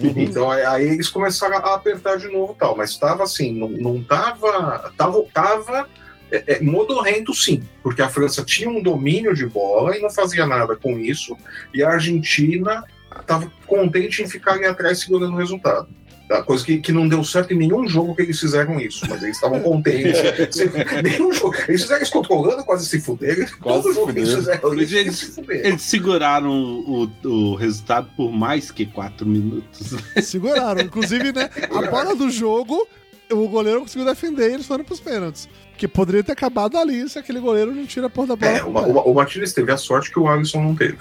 Uhum. Então aí eles começaram a apertar de novo tal, mas estava assim, não, não tava, tava, tava é, é, modorrento sim, porque a França tinha um domínio de bola e não fazia nada com isso, e a Argentina estava contente em ficar ali atrás segurando o resultado. A coisa que, que não deu certo em nenhum jogo que eles fizeram isso, mas eles estavam contentes. nenhum jogo. Eles fizeram isso quase se fuderam. Quase Todo jogo que eles fizeram eles, eles, se fuderam. Eles seguraram o, o resultado por mais que quatro minutos. Seguraram. Inclusive, né? A bola do jogo, o goleiro conseguiu defender e eles foram pros pênaltis. Que poderia ter acabado ali se aquele goleiro não tira a porra da bola. É, o, o, o Martinez teve a sorte que o Alisson não teve.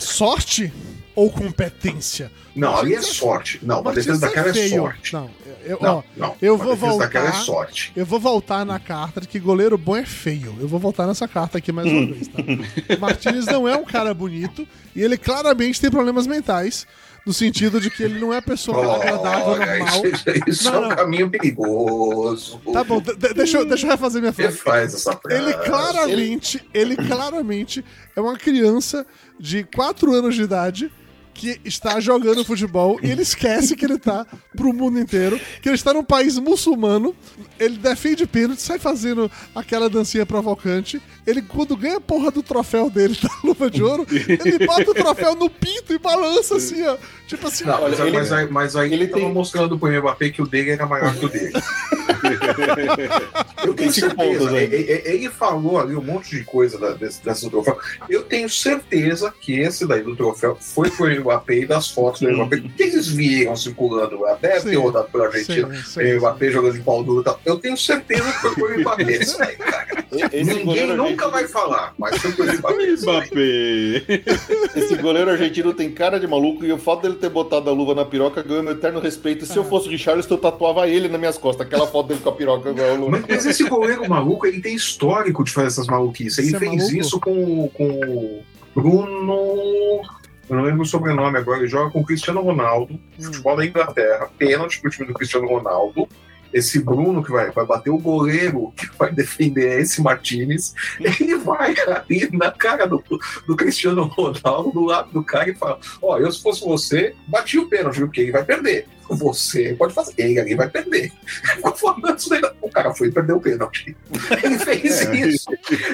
Sorte? ou competência? Não, ali é sorte. Não, a defesa daquela é, é sorte. Não, eu, não, ó, não, eu vou voltar. É sorte. Eu vou voltar na carta de que goleiro bom é feio. Eu vou voltar nessa carta aqui mais uma vez, tá? Martinez não é um cara bonito e ele claramente tem problemas mentais. No sentido de que ele não é pessoa oh, agradável, normal. Isso, isso não, é um caminho perigoso. Tá bom, deixa, eu, deixa eu refazer minha frase. faz essa frase. Ele claramente, ele... ele claramente é uma criança de 4 anos de idade que está jogando futebol e ele esquece que ele está pro mundo inteiro, que ele está num país muçulmano, ele defende pênalti, sai fazendo aquela dancinha provocante. Ele, quando ganha a porra do troféu dele da luva de ouro, ele bota o troféu no pinto e balança assim, ó. Tipo assim, não, mas, ele, mas, aí, mas aí ele tava tem... mostrando pro Mbappé que o dele era maior que o dele. Eu tenho certeza. Ele, ele, falou ali um monte de coisa da, desse, desse troféu. Eu tenho certeza que esse daí do troféu foi pro Mbappé e das fotos do Mbappé. O que eles viram circulando? Deve sim, ter rodado pela Argentina. o Mbappé jogando de pau duro e tal. Eu tenho certeza que foi pro Mbappé. Isso aí, cara. Ninguém nunca vai falar, mas foi pro Mbappé. Mbappé. Esse goleiro argentino tem cara de maluco e o fato dele ter botado a luva na piroca ganhou meu eterno respeito. Se eu ah. fosse de Charles, eu tatuava ele nas minhas costas. Aquela foto dele com a piroca. Mas, mas esse goleiro maluco, ele tem histórico de fazer essas maluquices. Ele Você é fez é isso com, com o Bruno. Eu não lembro o sobrenome agora. Ele joga com o Cristiano Ronaldo, hum. futebol da Inglaterra, pênalti pro time do Cristiano Ronaldo esse Bruno que vai, vai bater o goleiro que vai defender esse Martinez, ele vai ali na cara do, do Cristiano Ronaldo, do lado do cara, e fala: Ó, oh, eu se fosse você, bati o pênalti, porque ele vai perder. Você pode fazer, ele ali vai perder. O cara foi e perdeu o pênalti. Ele fez é. isso.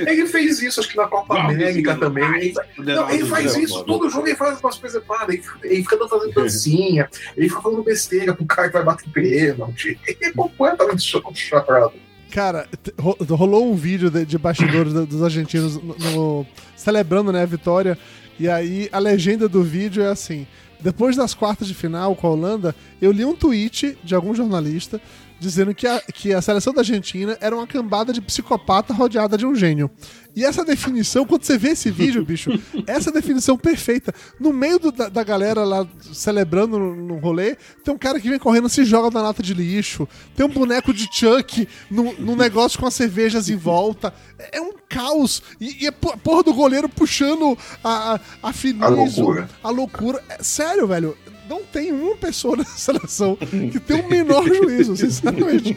Ele fez isso, acho que na Copa América também. Ele, não, ele faz isso, todo jogo ele faz umas coisas erradas. Ele, ele fica fazendo dancinha, ele fica falando besteira pro cara que vai bater pênalti. Ele é completamente chocado. Cara, rolou um vídeo de, de bastidores dos argentinos no, no, celebrando né, a vitória. E aí a legenda do vídeo é assim: depois das quartas de final com a Holanda, eu li um tweet de algum jornalista dizendo que a, que a seleção da Argentina era uma cambada de psicopata rodeada de um gênio. E essa definição, quando você vê esse vídeo, bicho, essa definição perfeita. No meio do, da, da, galera lá celebrando no, no, rolê, tem um cara que vem correndo se joga na lata de lixo. Tem um boneco de Chuck no, no negócio com as cervejas em volta. É, é um caos. E, e a porra do goleiro puxando a, a, a finismo, A loucura. A loucura. É, sério, velho não tem uma pessoa nessa seleção que tem o menor juízo, sinceramente.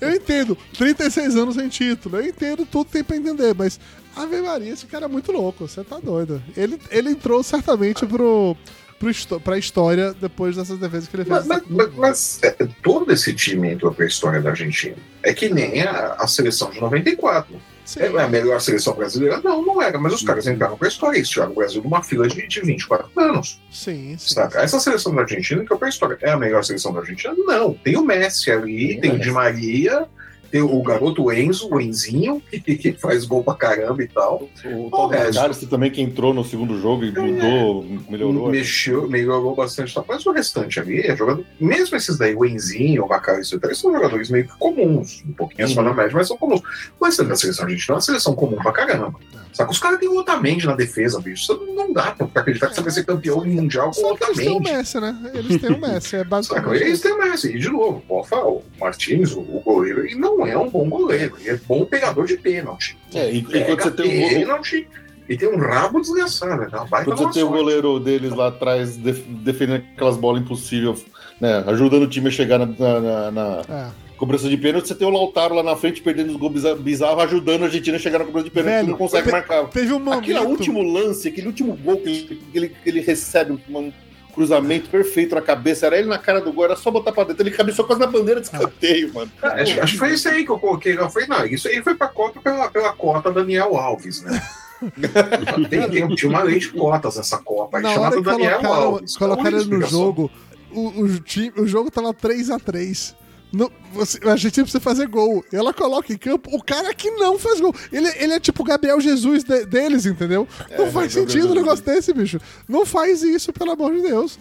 Eu entendo, 36 anos sem título, eu entendo tudo tem pra entender, mas Ave Maria, esse cara é muito louco, você tá doido. Ele, ele entrou certamente pro, pro, pra história depois dessas defesas que ele fez. Mas, mas, mas é, todo esse time entrou pra história da Argentina. É que nem a, a seleção de 94. Sim. É a melhor seleção brasileira? Não, não era, mas os caras entraram pra história. Eles tiraram o Brasil de uma fila de, de 24 anos. Sim, sim, saca? Essa seleção da Argentina entrou pra história. É a melhor seleção da Argentina? Não. Tem o Messi ali, tem o Di Maria, tem o garoto Enzo, o Enzinho, que, faz gol pra caramba e tal. O Tom Garcia também que entrou no segundo jogo e é, mudou, melhorou. Mexeu, melhorou bastante. Tá? Mas o restante ali é jogador. Mesmo esses daí, o Enzinho, o Macau e o são jogadores meio que comuns, um pouquinho acima da média, mas são comuns. Mas a seleção argentina é uma seleção comum pra caramba. Só que os caras têm o Otamendi na defesa, bicho. Isso não dá pra acreditar que você vai ser campeão mundial com o que eles têm o Otamendi. Messi, né? Eles têm o Messi, é Saca? basicamente. Eles têm mais. E de novo, falar, o Martins, o, o goleiro, ele não é um bom goleiro. Ele é bom pegador de pênalti. É, e, e Pega quando você tem um, go- pênalti e tem um rabo desgraçado, né? Quando você tem o goleiro deles lá atrás def- defendendo aquelas bolas impossíveis, né, ajudando o time a chegar na, na- na- na É. cobrança de pênalti, você tem o Lautaro lá na frente perdendo os gols biza- bizarros, ajudando a Argentina a chegar na cobrança de pênalti, Velho, não consegue marcar. Teve um momento. Aquele último lance, aquele último gol que ele, que ele, que ele recebe um, cruzamento perfeito na cabeça, era ele na cara do gol, era só botar pra dentro, ele cabeçou quase na bandeira de escanteio, mano. Ah, Acho, acho que foi isso aí que eu coloquei. Eu falei, não, isso aí foi pra cota pela, pela cota Daniel Alves, né? tem, tem, tinha uma lei de cotas nessa Copa, aí Na hora chamada que Daniel colocaram, Alves. colocaram ele no jogo, o, o, time, o jogo tava 3x3. No, você, a Argentina precisa fazer gol. Ela coloca em campo o cara que não faz gol. Ele, ele é tipo o Gabriel Jesus de- deles, entendeu? não faz sentido um negócio desse, bicho. Não faz isso, pelo amor de Deus.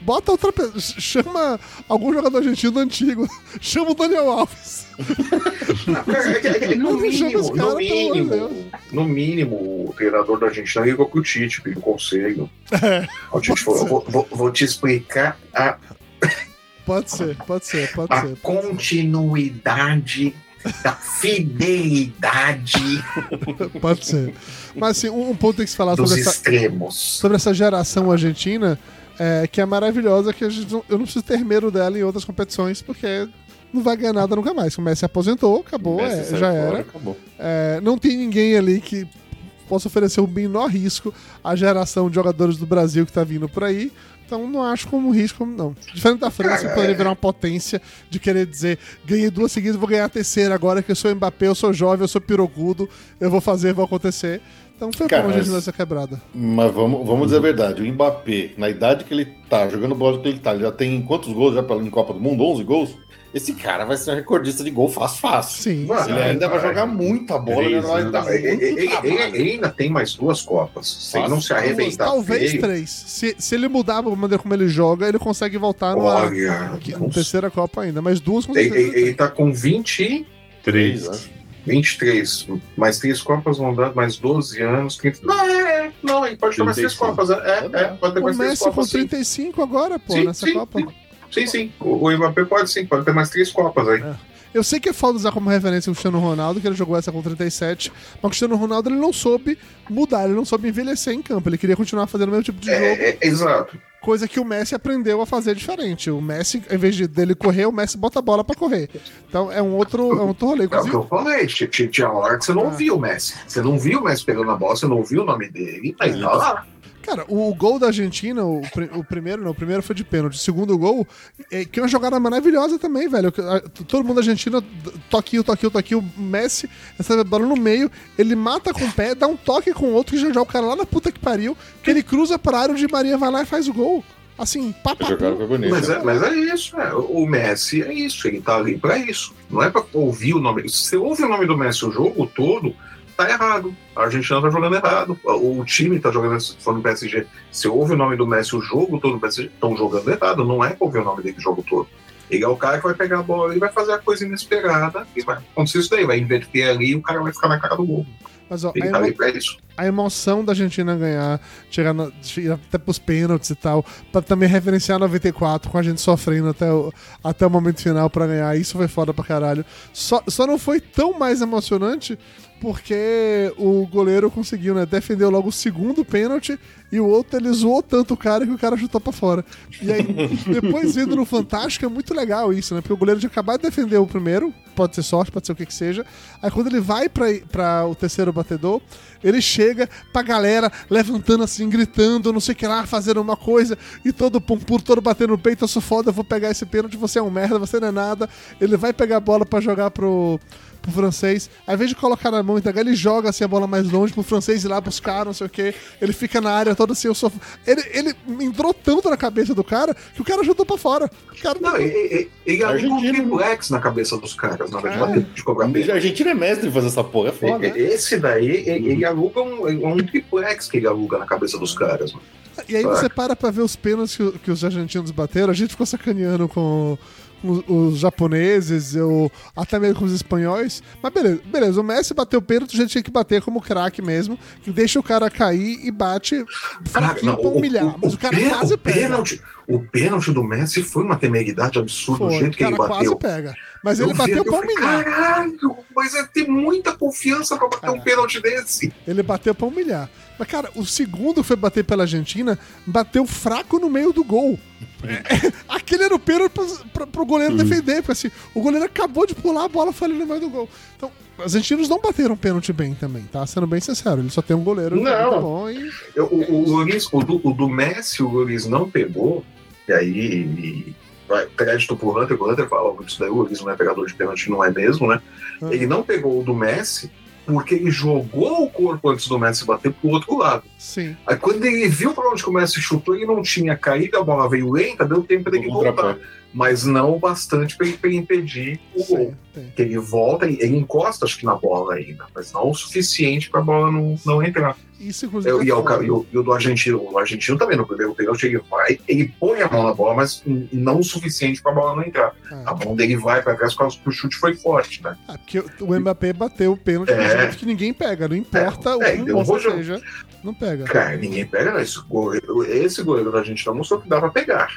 Bota outra pessoa. Chama algum jogador argentino antigo. Chama o Daniel Alves. É é No Não chama mínimo, os no caras, pelo amor de mínimo, no mínimo, o treinador da Argentina ligou pro Tite, pediu conselho. O Tite falou: vou, vou- vou te explicar a, Pode ser, pode ser, pode a ser. continuidade da fidelidade Pode ser. Mas assim, um, um ponto tem que se falar sobre essa, sobre essa geração argentina, é, que é maravilhosa, que a gente não- eu não preciso ter medo dela em outras competições, porque não vai ganhar nada nunca mais. O Messi aposentou, acabou, Messi é, já fora, era. Acabou. É, não tem ninguém ali que possa oferecer o menor risco à geração de jogadores do Brasil que tá vindo por aí. Então não acho como risco, não. Diferente da França, Cara, poderia é. virar uma potência de querer dizer: ganhei duas seguidas, vou ganhar a terceira agora que eu sou Mbappé, eu sou jovem, eu sou pirogudo, eu vou fazer, vai acontecer. Então foi Cara, bom a gente mas- nessa quebrada. Mas vamos, vamos dizer a verdade, o Mbappé, na idade que ele tá, jogando bola que ele tá, ele já tem quantos gols já em Copa do Mundo? 11 gols? Esse cara vai ser um recordista de gol fácil, fácil. Sim. Mano, Ele ainda vai jogar muita bola, ele Três, vai né? ele, ele- ele- ele ainda tem mais duas Copas. Se ele não se arrebentar Talvez feio, três. Se, se ele mudar a maneira como ele joga, ele consegue voltar olha, na terceira Copa ainda. Mas duas com ele, ele, ele tá com 20, Três. né? 23, mais três Copas vão dar mais 12 anos. 30... Não, é, é, não, ele pode ter mais três 35. Copas. É, é, pode ter mais três Messi com Copas. Sim, 35 agora, pô, Sim, nessa sim, Copa. sim. Sim, sim. O, o Mbappé pode sim, pode ter mais três Copas aí. Eu sei que é foda usar como referência o Cristiano Ronaldo, que ele jogou essa com 37, mas o Cristiano Ronaldo ele não soube mudar, ele não soube envelhecer em campo. Ele queria continuar fazendo o mesmo tipo de jogo, É, é, exato. coisa que o Messi aprendeu a fazer diferente. O Messi, em vez de dele correr, o Messi bota a bola pra correr. Então é um outro, é um outro rolê. É o que eu falei. Tinha, hora que você não Ah. viu o Messi. Você não viu o Messi pegando a bola, você não viu o nome dele. Aí tá lá. Cara, o gol da Argentina, o, o primeiro, não, o primeiro foi de pênalti. O segundo gol, é, que é uma jogada maravilhosa também, velho. A- Todo mundo da Argentina, toquinho, toquinho, toquinho. O Messi recebe a bola no meio, ele mata com o pé, dá um toque com o outro, que já joga o cara lá na puta que pariu, que ele cruza pra área, o Di Maria vai lá e faz o gol. Assim, bonito. Mas é, mas é isso, é. o Messi é isso, ele tá ali pra isso. Não é pra ouvir o nome. Se você ouve o nome do Messi o jogo todo, tá errado. A Argentina tá jogando errado. O time tá jogando, no PSG. Se ouve o nome do Messi o jogo todo no PSG, estão jogando errado. Não é ouvir o nome dele o jogo todo. Ele é o cara que vai pegar a bola e vai fazer a coisa inesperada. E vai acontecer isso daí, vai inverter ali e o cara vai ficar na cara do gol. Mas ó, a tá emo- a emoção da Argentina ganhar, chegar, na, chegar até pros pênaltis e tal, pra também referenciar 94, com a gente sofrendo até o, até o momento final pra ganhar, isso foi foda pra caralho. Só, só não foi tão mais emocionante porque o goleiro conseguiu, né, defender logo o segundo pênalti e o outro ele zoou tanto o cara que o cara chutou pra fora. E aí, depois vendo no Fantástico, é muito legal isso, né? Porque o goleiro tinha acabado de defender o primeiro, pode ser sorte, pode ser o que que seja. Aí quando ele vai pra, pra o terceiro batedor, ele chega pra galera levantando assim, gritando, não sei o que lá, fazendo uma coisa, e todo pum, todo batendo no peito, eu sou foda, eu vou pegar esse pênalti, você é um merda, você não é nada. Ele vai pegar a bola pra jogar pro, pro francês, ao invés de colocar na mão e entregar, ele joga assim a bola mais longe pro francês ir lá buscar, não sei o que. Ele fica na área todo assim, eu sou. Ele, ele entrou tanto na cabeça do cara que o cara chutou pra fora. O cara Não, ele, ele, ele aluga um Argentina, triplex na cabeça dos caras na hora de, É. bater, de cobrar pênalti. A Argentina é mestre em fazer essa porra, é foda. E- e- Esse daí, ele, ele aluga um, um triplex que ele aluga na cabeça dos caras. mano. E aí você para pra ver os pênaltis que, que os argentinos bateram, a gente ficou sacaneando com os, os japoneses, ou até mesmo com os espanhóis. Mas beleza, beleza, o Messi bateu o pênalti, a gente tinha que bater como craque mesmo, que deixa o cara cair e bate fraquinho pra humilhar. o- mas o cara pê- quase o pega. pênalti, o pênalti do Messi foi uma temeridade absurda do Foi, jeito o que ele cara quase bateu. pega. Mas Eu ele vi bateu aquilo, pra eu falei, humilhar. Caralho, mas é ter muita confiança pra bater um pênalti desse. Ele bateu pra humilhar. Mas, cara, o segundo foi bater pela Argentina, bateu fraco no meio do gol. É, aquele era o pênalti pro, pro, pro goleiro defender, porque assim, o goleiro acabou de pular, a bola foi ali no meio do gol. Então, os argentinos não bateram pênalti bem também, tá? Sendo bem sincero, ele só tem um goleiro é Não. muito bom e. Eu- o, o, Loris, o, do, o do Messi, o Loris não pegou, e aí e- vai, crédito pro Hunter, o Hunter fala, "Ó, isso daí o Loris não é pegador de pênalti, não é mesmo, né? Ah. Ele não pegou o do Messi porque ele jogou o corpo antes do Messi bater pro outro lado. Sim. Aí quando ele viu pra onde o Messi chutou, ele não tinha caído, a bola veio lenta, deu tempo dele voltar. contrapé. Mas não o bastante ele impedir o gol. Sim, sim. Que ele volta, ele ele encosta, acho que na bola ainda, mas não o suficiente pra bola não, não entrar. Isso, inclusive. Eu- é e, e o- e o do argentino, o argentino também, no primeiro pênalti, ele vai, ele põe a mão na bola, mas não o suficiente pra bola não entrar. A Ah, mão dele vai pra trás por causa que o chute foi forte, né? ah, porque o Mbappé bateu o pênalti É. que ninguém pega, não importa É, o é, bom vou você jo- seja, não pega. Cara, ninguém pega, não. Esse goleiro, esse goleiro da Argentina mostrou que dá pra pegar.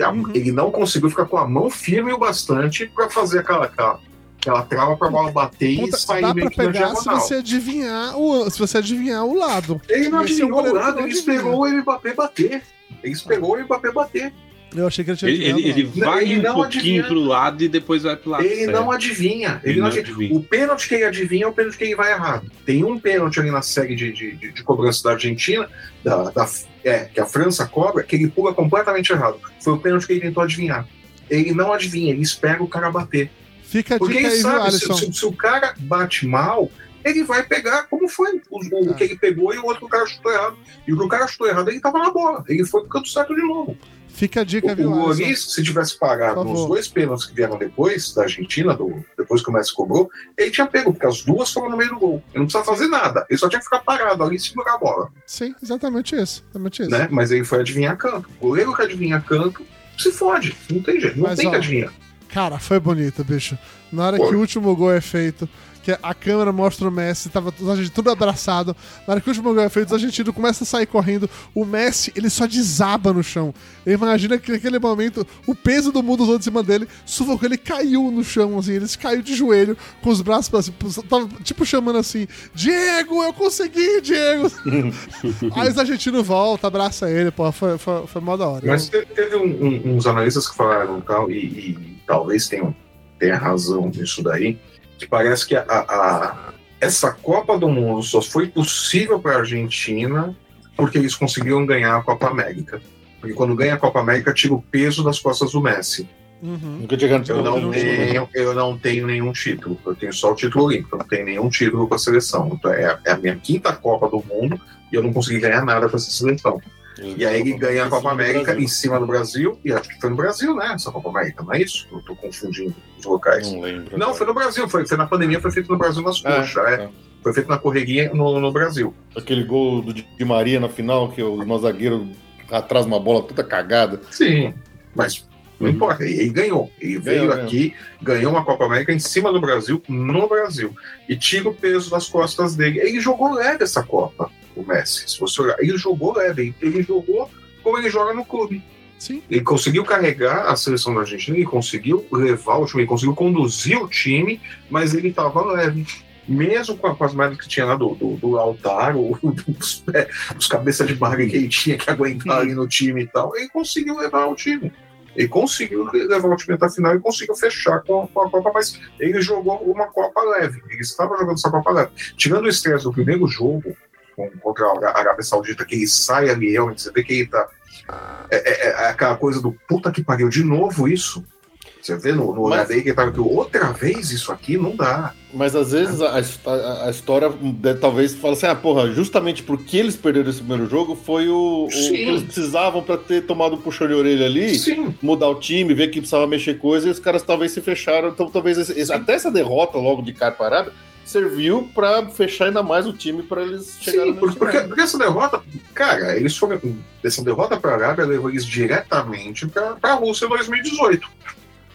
A- Uhum. Ele não conseguiu ficar com a mão firme o bastante pra fazer aquela, aquela, aquela trava pra bola bater e Puta, sair dá meio pra que na pegar se você adivinhar o, se você adivinhar o lado. Ele não é o adivinhou o lado, ele esperou o Mbappé bater. Ele esperou o Mbappé bater. Eu achei que ele tinha Ele, ele, ele lado. vai Ele um pouquinho adivinha. pro lado e depois vai pro lado. Ele certo. não adivinha. Ele Ele não adivinha. adivinha. O pênalti que ele adivinha é o pênalti que ele vai errado. Tem um pênalti ali na série de, de, de- de cobrança da Argentina, da, da- é, que a França cobra, que ele pula completamente errado. Foi o pênalti que ele tentou adivinhar. Ele não adivinha, ele espera o cara bater. Fica a Porque dica ele aí, viu, sabe, se, Alisson? se- se o cara bate mal, ele vai pegar como foi. O, o Ah. que ele pegou e o outro cara chutou errado. E o que o cara chutou errado, ele tava na bola. Ele foi pro canto certo de novo. Fica a dica, O, viu, o? Loris, se tivesse nos favor. dois pênaltis que vieram depois da Argentina, do, depois que o Messi cobrou, ele tinha pego, porque as duas foram no meio do gol. Ele não precisava fazer nada. Ele só tinha que ficar parado ali e segurar a bola. Sim, exatamente isso. Exatamente isso. Né? Mas ele foi adivinhar canto. O goleiro que adivinha canto se fode. Não tem jeito. Não Mas, tem ó, que adivinhar. Cara, foi bonito, bicho. Na hora que o último gol é feito, que a câmera mostra o Messi, tava os argentinos tudo abraçado. Na hora que o último gol é feito, os argentinos começam a sair correndo. O Messi, ele só desaba no chão. Imagina que naquele momento, o peso do mundo todo em cima dele sufocou, ele caiu no chão, assim, ele caiu de joelho, com os braços pra cima, tava tipo chamando assim, Diego, eu consegui, Diego! Aí os argentinos voltam, abraça ele, pô, foi, foi, foi mó da hora. Mas te- teve um- um- uns analistas que falaram tal, e, e talvez tenham, tenha razão nisso daí, que parece que a, a- essa Copa do Mundo só foi possível para a Argentina porque eles conseguiram ganhar a Copa América. Porque quando ganha a Copa América, tira o peso das costas do Messi. Uhum. Eu não, tenho, eu não tenho nenhum título. Eu tenho só o título olímpico. Eu não tenho nenhum título com a seleção. Então é, é a minha quinta Copa do Mundo e eu não consegui ganhar nada com essa seleção. E aí ele ganha a Copa América em cima do Brasil, e acho que foi no Brasil, né? Essa Copa América, não é isso? Eu tô confundindo os locais. Não lembro. Não, foi no Brasil, foi, foi na pandemia, foi feito no Brasil nas É, coxas, é. é. Foi feito na correria no, no Brasil. Aquele gol do Di Maria na final, que o nosso zagueiro atrás uma bola toda cagada. Sim, mas não Uhum. importa, ele, ele ganhou. Ele veio Ganhou, aqui, ganhou uma Copa América em cima do Brasil, no Brasil. E tira o peso das costas dele. Ele jogou leve essa Copa, o Messi. Se você olhar, ele jogou leve, ele jogou como ele joga no clube. Sim. Ele conseguiu carregar a seleção da Argentina, ele conseguiu levar o time, ele conseguiu conduzir o time, mas ele estava leve. Mesmo com, a- com as merdas que tinha lá do, do, do altar, ou dos, pé- dos cabeças de barra que ele tinha que aguentar ali no time e tal, ele conseguiu levar o time. Ele conseguiu levar o time até a final e conseguiu fechar com, com a Copa, mas ele jogou uma Copa leve. Ele estava jogando essa Copa leve. Tirando o estresse do primeiro jogo com- contra a Arábia Saudita, que ele sai ali, realmente, você vê que ele tá é, é- é aquela coisa do puta que pariu, de novo isso. Você vê no, no olhar Mas- dele que aqui, outra vez isso aqui, não dá. Mas às vezes a, a- a história talvez fala assim: ah, porra, justamente porque eles perderam esse primeiro jogo foi o, o que eles precisavam pra ter tomado um puxão de orelha ali, Sim, mudar o time, ver que precisava mexer coisa, e os caras talvez se fecharam. Então talvez esse- até essa derrota logo de cara parada serviu para fechar ainda mais o time para eles chegarem Sim, porque, porque, porque, essa derrota, cara, eles foram. Essa derrota para a Arábia levou eles diretamente para a Rússia em 2018.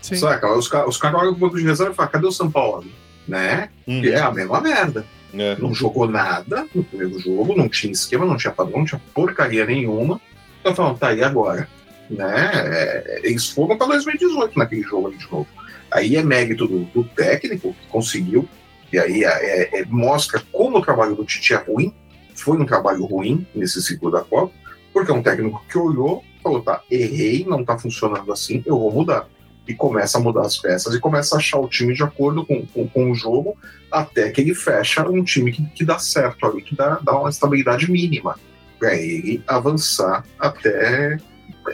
Sim. Saca? Os, os caras olham pro banco de reserva e falam: cadê o São Paulo? Né? Uhum. é a mesma merda. É. Não jogou nada no primeiro jogo, não tinha esquema, não tinha padrão, não tinha porcaria nenhuma. Então falando, tá, e agora? Né? É, eles foram para 2018 naquele jogo ali de novo. Aí é mérito do, do técnico que conseguiu, e aí é, é, mostra como o trabalho do Tite é ruim, foi um trabalho ruim nesse ciclo da Copa, porque é um técnico que olhou, falou, tá, errei, não tá funcionando assim, eu vou mudar e começa a mudar as peças e começa a achar o time de acordo com, com, com o jogo, até que ele fecha um time que, que dá certo ali, que dá, dá uma estabilidade mínima para ele avançar até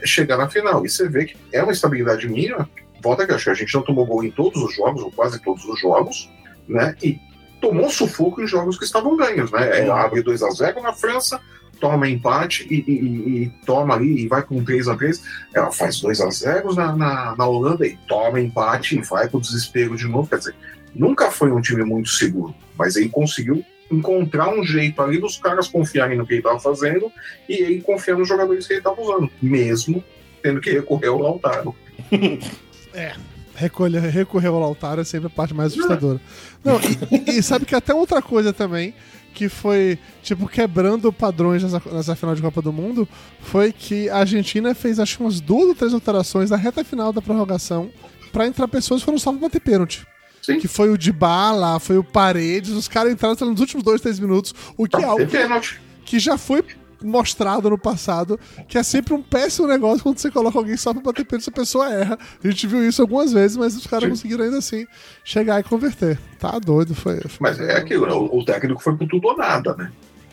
chegar na final. E você vê que é uma estabilidade mínima. Volta que a gente não tomou gol em todos os jogos, ou quase todos os jogos, né? E tomou sufoco em jogos que estavam ganhos, né? É, abre 2 a 0 na França, toma empate e, e, e, toma ali e vai com 3 a 3 Ela faz 2 a 0 na, na, na, Holanda e toma empate e vai o desespero de novo. Quer dizer, nunca foi um time muito seguro, mas ele conseguiu encontrar um jeito ali dos caras confiarem no que ele estava fazendo e ele confiar nos jogadores que ele estava usando, mesmo tendo que recorrer ao Lautaro. É. Recolher, recorrer ao Lautaro é sempre a parte mais assustadora. Não, e, e sabe que até outra coisa também que foi, tipo, quebrando padrões nessa, nessa final de Copa do Mundo, foi que a Argentina fez, acho que umas duas ou três alterações na reta final da prorrogação para entrar pessoas que foram só pra bater pênalti. Sim. Que foi o de Bala, foi o Paredes, os caras entraram nos últimos dois, três minutos, o que é algo que já foi mostrado no passado que é sempre um péssimo negócio quando você coloca alguém só pra bater pênalti e a pessoa erra. A gente viu isso algumas vezes, mas os caras conseguiram ainda assim chegar e converter. Tá doido, foi. foi mas é aquilo, né? o, técnico foi pro tudo ou nada, né?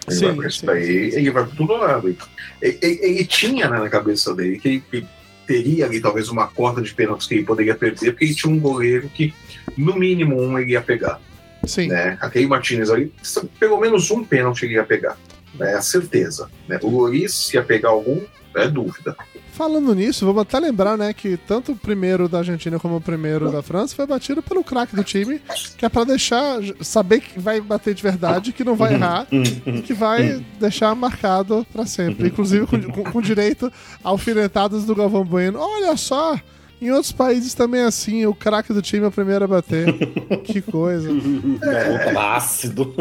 Ele sim, vai sim, daí, sim. ele vai pro tudo ou nada. Ele, ele, ele tinha né, na cabeça dele que ele teria ali talvez uma corda de pênaltis que ele poderia perder, porque ele tinha um goleiro que, no mínimo, um ele ia pegar. Sim. Né? Aquele Martinez ali, pelo menos um pênalti ele ia pegar é a certeza. Né? O Loris ia pegar algum, é dúvida. Falando nisso, vamos até lembrar, né, que tanto o primeiro da Argentina como o primeiro da França foi batido pelo craque do time, que é para deixar saber que vai bater de verdade, que não vai errar, e que vai deixar marcado para sempre, inclusive com, com, com direito a alfinetadas do Galvão Bueno. Olha só, em outros países também é assim, o craque do time é o primeiro a bater. que coisa. É. ácido.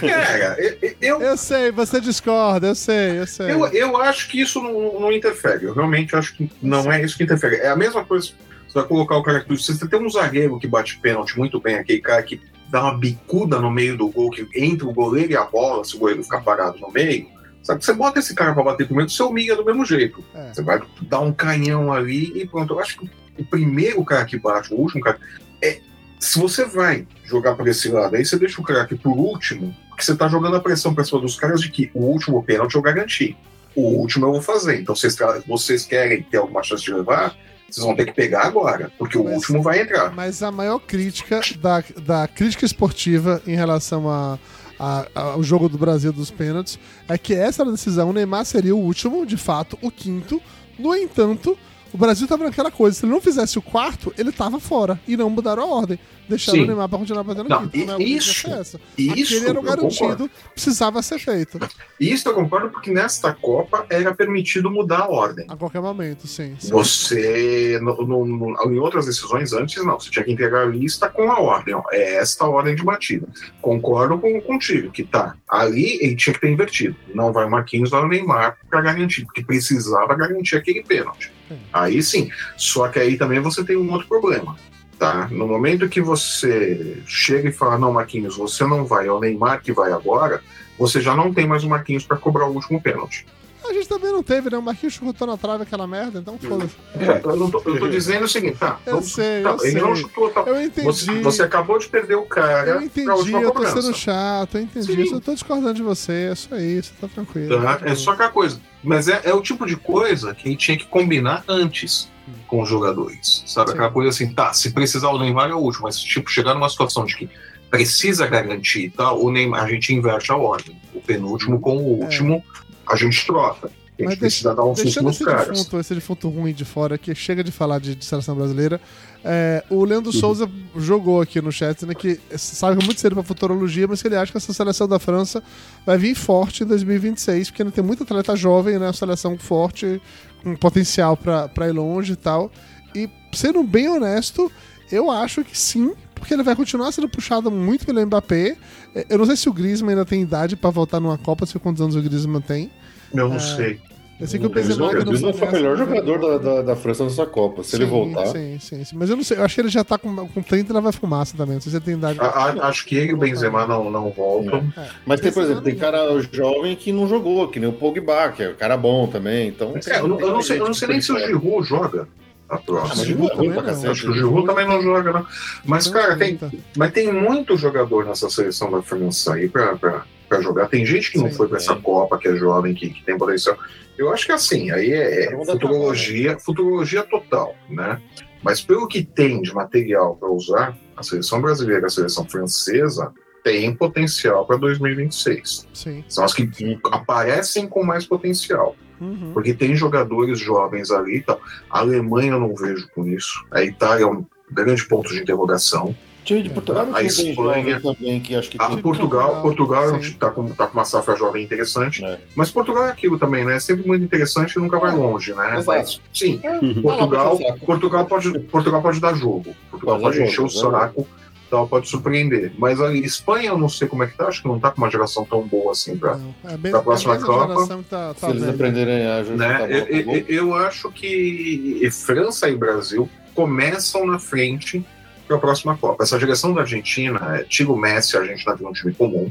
Cara, eu, eu sei, você discorda, eu sei, eu sei. Eu, eu acho que isso não, não interfere. Eu realmente acho que não é isso que interfere. É a mesma coisa. Você vai colocar o cara que você tem um zagueiro que bate pênalti muito bem, aquele cara que dá uma bicuda no meio do gol, que entre o goleiro e a bola, se o goleiro ficar parado no meio Sabe? Você bota esse cara para bater primeiro, você humilha do mesmo jeito. É. Você vai dar um canhão ali e pronto. Eu acho que o primeiro cara que bate, o último cara. É, se você vai jogar para esse lado, aí você deixa o cara aqui por último, porque você tá jogando a pressão para cima dos caras de que o último pênalti eu garanti. O último eu vou fazer. Então, vocês, vocês querem ter alguma chance de levar? Vocês vão ter que pegar agora, porque mas, o último vai entrar. Mas a maior crítica da, da crítica esportiva em relação a a, a, o jogo do Brasil dos pênaltis, é que essa decisão. O Neymar seria o último, de fato, o quinto. No entanto, o Brasil estava naquela coisa. Se ele não fizesse o quarto, ele estava fora. E não mudaram a ordem deixando Sim. o Neymar para continuar batendo não, quinto. Não, isso, essa. isso Aquele era o garantido, precisava ser feito. Isso eu concordo, porque nesta Copa era permitido mudar a ordem. A qualquer momento, sim. sim. Você, no, no, no, em outras decisões antes, não. Você tinha que entregar a lista com a ordem. Ó, é esta a ordem de batida. Concordo com, contigo, que tá. Ali ele tinha que ter invertido. Não vai o Marquinhos, vai o Neymar para garantir, porque precisava garantir aquele pênalti. Aí sim. Só que aí também você tem um outro problema. Tá? No momento que você chega e fala, não, Marquinhos, você não vai, é o Neymar que vai agora, você já não tem mais o Marquinhos para cobrar o último pênalti. A gente também não teve, né? O Marquinhos chutou na trave aquela merda, então foda-se. É, eu, tô, eu tô dizendo o seguinte, tá? Eu vamos, sei, tá, eu ele sei. não chutou, tá? Eu entendi. Você, você, acabou de perder o cara. Eu entendi, eu tô sendo chato, eu entendi. Sim. Eu tô discordando de você, é só isso, tá tranquilo. Tá, tá é só aquela coisa. Mas é, é o tipo de coisa que a gente tinha que combinar antes com os jogadores. Sabe? Sim. Aquela coisa assim, tá, se precisar o Neymar é o último, mas tipo, chegar numa situação de que precisa garantir, tá? O Neymar, a gente inverte a ordem. O penúltimo com o último, é. A gente troca. A Mas gente precisa dar um susto nos esse caras. defunto, esse defunto ruim de fora, que chega de falar de, de seleção brasileira. É, o Leandro Souza jogou aqui no chat, né, que sabe que é muito cedo pra futurologia, mas que ele acha que essa seleção da França vai vir forte em 2026, porque ainda tem muito atleta jovem, né, uma seleção forte, com potencial pra, pra ir longe e tal. E, sendo bem honesto, eu acho que sim, porque ele vai continuar sendo puxado muito pelo Mbappé. É, Eu não sei se o Griezmann ainda tem idade pra voltar numa Copa, não sei quantos anos o Griezmann tem. Eu não É. sei. Eu sei que o Benzema o ainda Griezmann foi o melhor jogador da, da, da França nessa Copa. Se ele Sim, voltar. Sim, sim, sim. Mas eu não sei, eu acho que ele já tá com, com 30 e lá vai fumaça também. Não sei se ele tem idade. A- a- acho que ele e o Benzema não, não voltam. Mas tem, por exemplo, tem não. cara jovem que não jogou, que nem o Pogba, que é um cara bom também. Então, É, eu, não, eu não sei, eu não sei nem se o Giroud joga a Ah, mas próxima. Giroud é também não. Acho que o Giroud também não joga, não. Mas, Não, cara, tem, tá. mas tem muito jogador nessa seleção da França aí pra, pra, pra jogar. Tem gente que não Sim, foi pra essa tem. Copa, que é jovem, que, que tem potencial. Eu acho que assim, aí é, é dá futurologia, futurologia total, né? Mas pelo que tem de material para usar, a seleção brasileira e a seleção francesa tem potencial para 2026. Sim. São as que aparecem com mais potencial. Uhum. Porque tem jogadores jovens ali e tal. A Alemanha eu não vejo com isso. A Itália é um grande ponto de interrogação. Time de Portugal não A Espanha- também, que acho que A tem. Portugal, Portugal está com, tá com uma safra jovem interessante. É. Mas Portugal é aquilo também, né? É sempre muito interessante e nunca vai longe, né? Exato. Mas, sim, Vai Portugal. Portugal, pode, Portugal pode dar jogo. Portugal Pode pode encher o né? saco, tal, pode surpreender. Mas a Espanha eu não sei como é que tá, acho que não tá com uma geração tão boa assim. Não, é Pra próxima é Copa, que tá, Se tá eles aprenderem a Né? a bola Eu, eu- eu acho que França e Brasil começam na frente para a próxima Copa. Essa direção da Argentina, é, tira o Messi, a Argentina tem um time comum.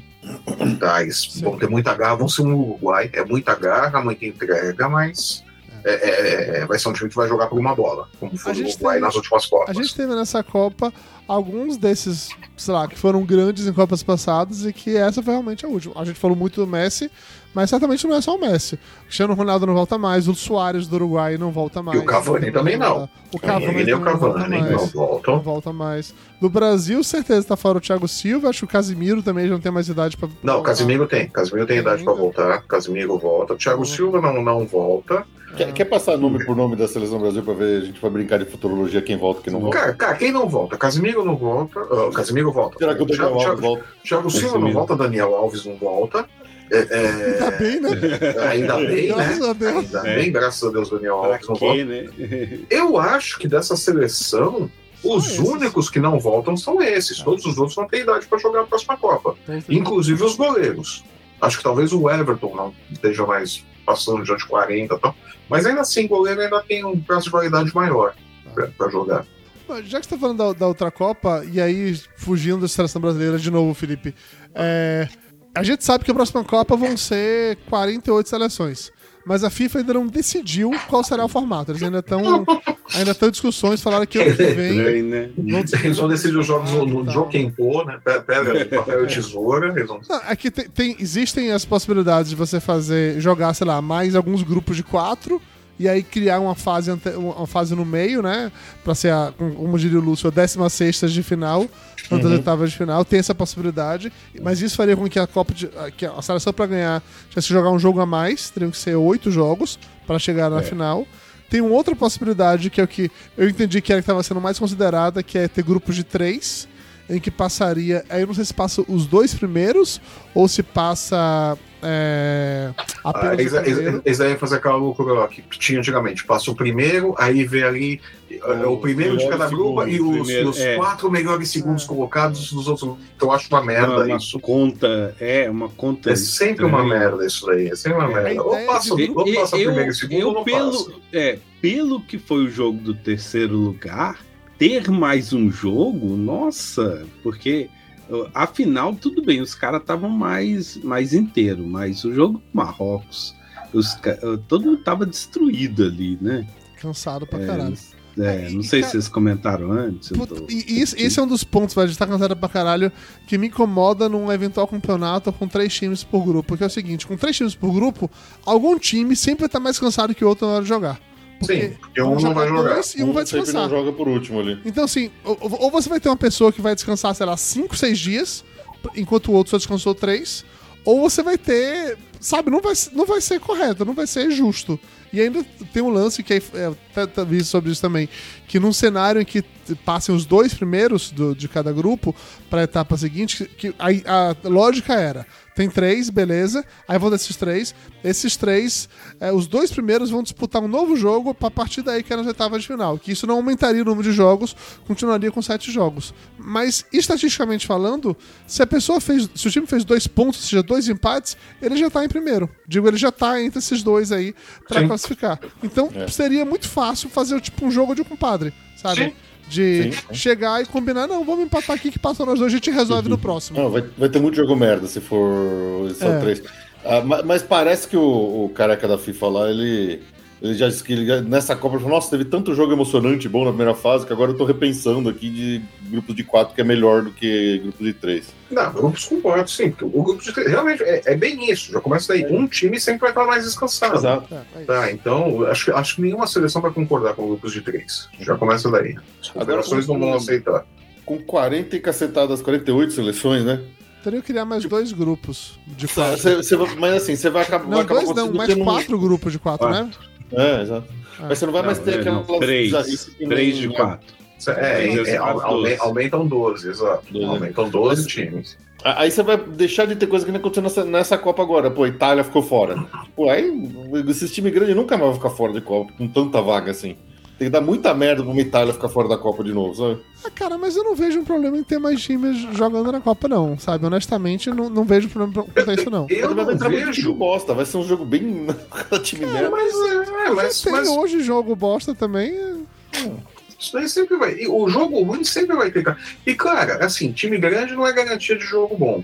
Tá, eles vão ter muita garra, vão ser um Uruguai. É muita garra, muita entrega, mas é, é, é, vai ser um time que vai jogar por uma bola, como foi A o Uruguai tem- nas últimas A Copas. gente teve nessa Copa alguns desses, sei lá, que foram grandes em Copas passadas e que essa foi realmente a última. A gente falou muito do Messi, mas certamente não é só o Messi. O Cristiano Ronaldo não volta mais, o Soares do Uruguai não volta mais. E o Cavani também não. O Cavani Ele o também não volta Cavani mais. não volta mais. Do Brasil, certeza tá fora o Thiago Silva. Acho que o Casimiro também já não tem mais idade pra. Não, o Casimiro tem. Casimiro tem idade para voltar. Casimiro volta. Thiago Silva não, não volta. Quer, quer passar nome por nome da Seleção Brasil pra ver? A gente vai brincar de futurologia, quem volta e quem não volta. Cara, cara, quem não volta? Casimiro não volta. ah, Casimiro volta. Será que o Daniel Thiago- Alves volta? Thiago Silva não volta, Daniel Alves não volta. É, Tá é, bem, né? ainda bem, Graças né? a Deus. Ainda É. bem, graças a Deus, Daniel Pra Alves não volta. quê, né? Eu acho que dessa seleção, os esses. únicos que não voltam são esses. Todos os outros não têm idade para jogar a próxima Copa. Inclusive os goleiros. Acho que talvez o Everton não esteja mais passando já de 40 e tal. Mas ainda assim, goleiro ainda tem um prazo de validade maior para jogar. Já que você tá falando da, da outra Copa, e aí fugindo da seleção brasileira de novo, Felipe, é, a gente sabe que a próxima Copa vão ser 48 seleções. Mas a FIFA ainda não decidiu qual será o formato. Eles ainda estão ainda estão em discussões, falaram que ano que vem. Estranho, né? Eles vão decidir os jogos no, no Tá. Joaquim Pô, né? Pe- Pega papel e tesoura. Eles vão... Não, aqui tem, tem- existem as possibilidades de você fazer, jogar, sei lá, mais alguns grupos de quatro e aí criar uma fase, uma fase no meio, né? Pra ser, a, como diria o Lúcio, a 16 de final, Uhum. das oitavas de final, tem essa possibilidade, mas isso faria com que a Copa de, que a seleção pra ganhar tivesse que jogar um jogo a mais, teriam que ser oito jogos pra chegar na É. final. Tem uma outra possibilidade que é o que eu entendi que era que estava sendo mais considerada, que é ter grupos de três, em que passaria. Aí eu não sei se passa os dois primeiros ou se passa é, Ah, apenas eles, o primeiro. eles, eles devem fazer aquela loucura lá que tinha antigamente. Passa o primeiro, aí vê ali é, o primeiro de cada grupo e os, primeiro, os é. quatro melhores segundos colocados dos outros. Então eu acho uma merda Uma, uma isso. conta, é, uma conta. É sempre uma estranha. merda isso daí. É sempre uma É, merda. Ou passa, de- ou passa eu, primeiro e segundo eu ou não pelo, passa. é, pelo que foi o jogo do terceiro lugar, ter mais um jogo, nossa, porque afinal, tudo bem, os caras estavam mais, mais inteiro, mas o jogo do Marrocos, os, todo mundo tava destruído ali, né? Cansado pra É, caralho. é, não E, sei cara- se vocês comentaram antes. Puta, tô- e e esse, esse é um dos pontos, velho, de estar cansado pra caralho, que me incomoda num eventual campeonato com três times por grupo. Porque é o seguinte, com três times por grupo, algum time sempre tá mais cansado que o outro na hora de jogar. Sim, porque um não vai jogar. dois e um vai sempre descansar. não joga por último ali. Então, assim, ou, ou você vai ter uma pessoa que vai descansar, sei lá, 5, 6 dias, enquanto o outro só descansou 3, ou você vai ter sabe, não vai, não vai ser correto, não vai ser justo. E ainda tem um lance que é, é tá, tá, vi sobre isso também, que num cenário em que passem os dois primeiros do, de cada grupo para a etapa seguinte, que a, a lógica era tem três, beleza. Aí vão desses três. Esses três, é, os dois primeiros vão disputar um novo jogo pra partir daí que é nas oitavas de final. Que isso não aumentaria o número de jogos, continuaria com sete jogos. Mas, estatisticamente falando, se a pessoa fez. Se o time fez dois pontos, ou seja, dois empates, ele já tá em primeiro. Digo, ele já tá entre esses dois aí para classificar. Então, é. seria muito fácil fazer tipo um jogo de compadre, sabe? Sim. De sim, sim. chegar e combinar, não, vamos empatar aqui que passou nós dois, a gente resolve uhum. no próximo. Não, vai, vai ter muito jogo merda se for só é. três. Ah, mas, mas, parece que o, o careca da FIFA lá, ele ele já disse que ele, nessa Copa ele falou: Nossa, teve tanto jogo emocionante bom na primeira fase que agora eu tô repensando aqui de grupo de quatro que é melhor do que grupo de três. Não, grupos com quatro, sim. Porque o grupo de três realmente é, é, bem isso. Já começa daí. Um time sempre vai estar mais descansado. Exato. Tá, então acho, acho que nenhuma seleção vai concordar com grupos de três. Já começa daí. As confederações não vão aceitar. Com 40 e cacetadas, 48 seleções, né? Teria que criar mais dois grupos de quatro. Cê, cê, mas assim, você vai acabar. Não, vai acabar dois não, mais quatro grupos de quatro, quatro. né? É, exato. Mas você não vai não, mais ter é, aquela. Três. Três de quatro. É, é, é, aumentam 12, exato. 12. Aumentam 12 times. Aí você vai deixar de ter coisa que nem aconteceu nessa, nessa Copa agora. Pô, Itália ficou fora. Pô, aí esses times grandes nunca mais vão ficar fora de Copa, com tanta vaga assim. Tem que dar muita merda pra uma Itália ficar fora da Copa de novo, sabe? Ah, cara, mas eu não vejo um problema em ter mais times jogando na Copa, não, sabe? Honestamente, não, não vejo problema quanto isso, não. Eu, eu não vejo. bosta, vai ser um jogo bem time merda. Mas, é, mas, tem mas... hoje jogo bosta também. É. Isso daí sempre vai. E o jogo ruim sempre vai ter. E, cara, assim, time grande não é garantia de jogo bom.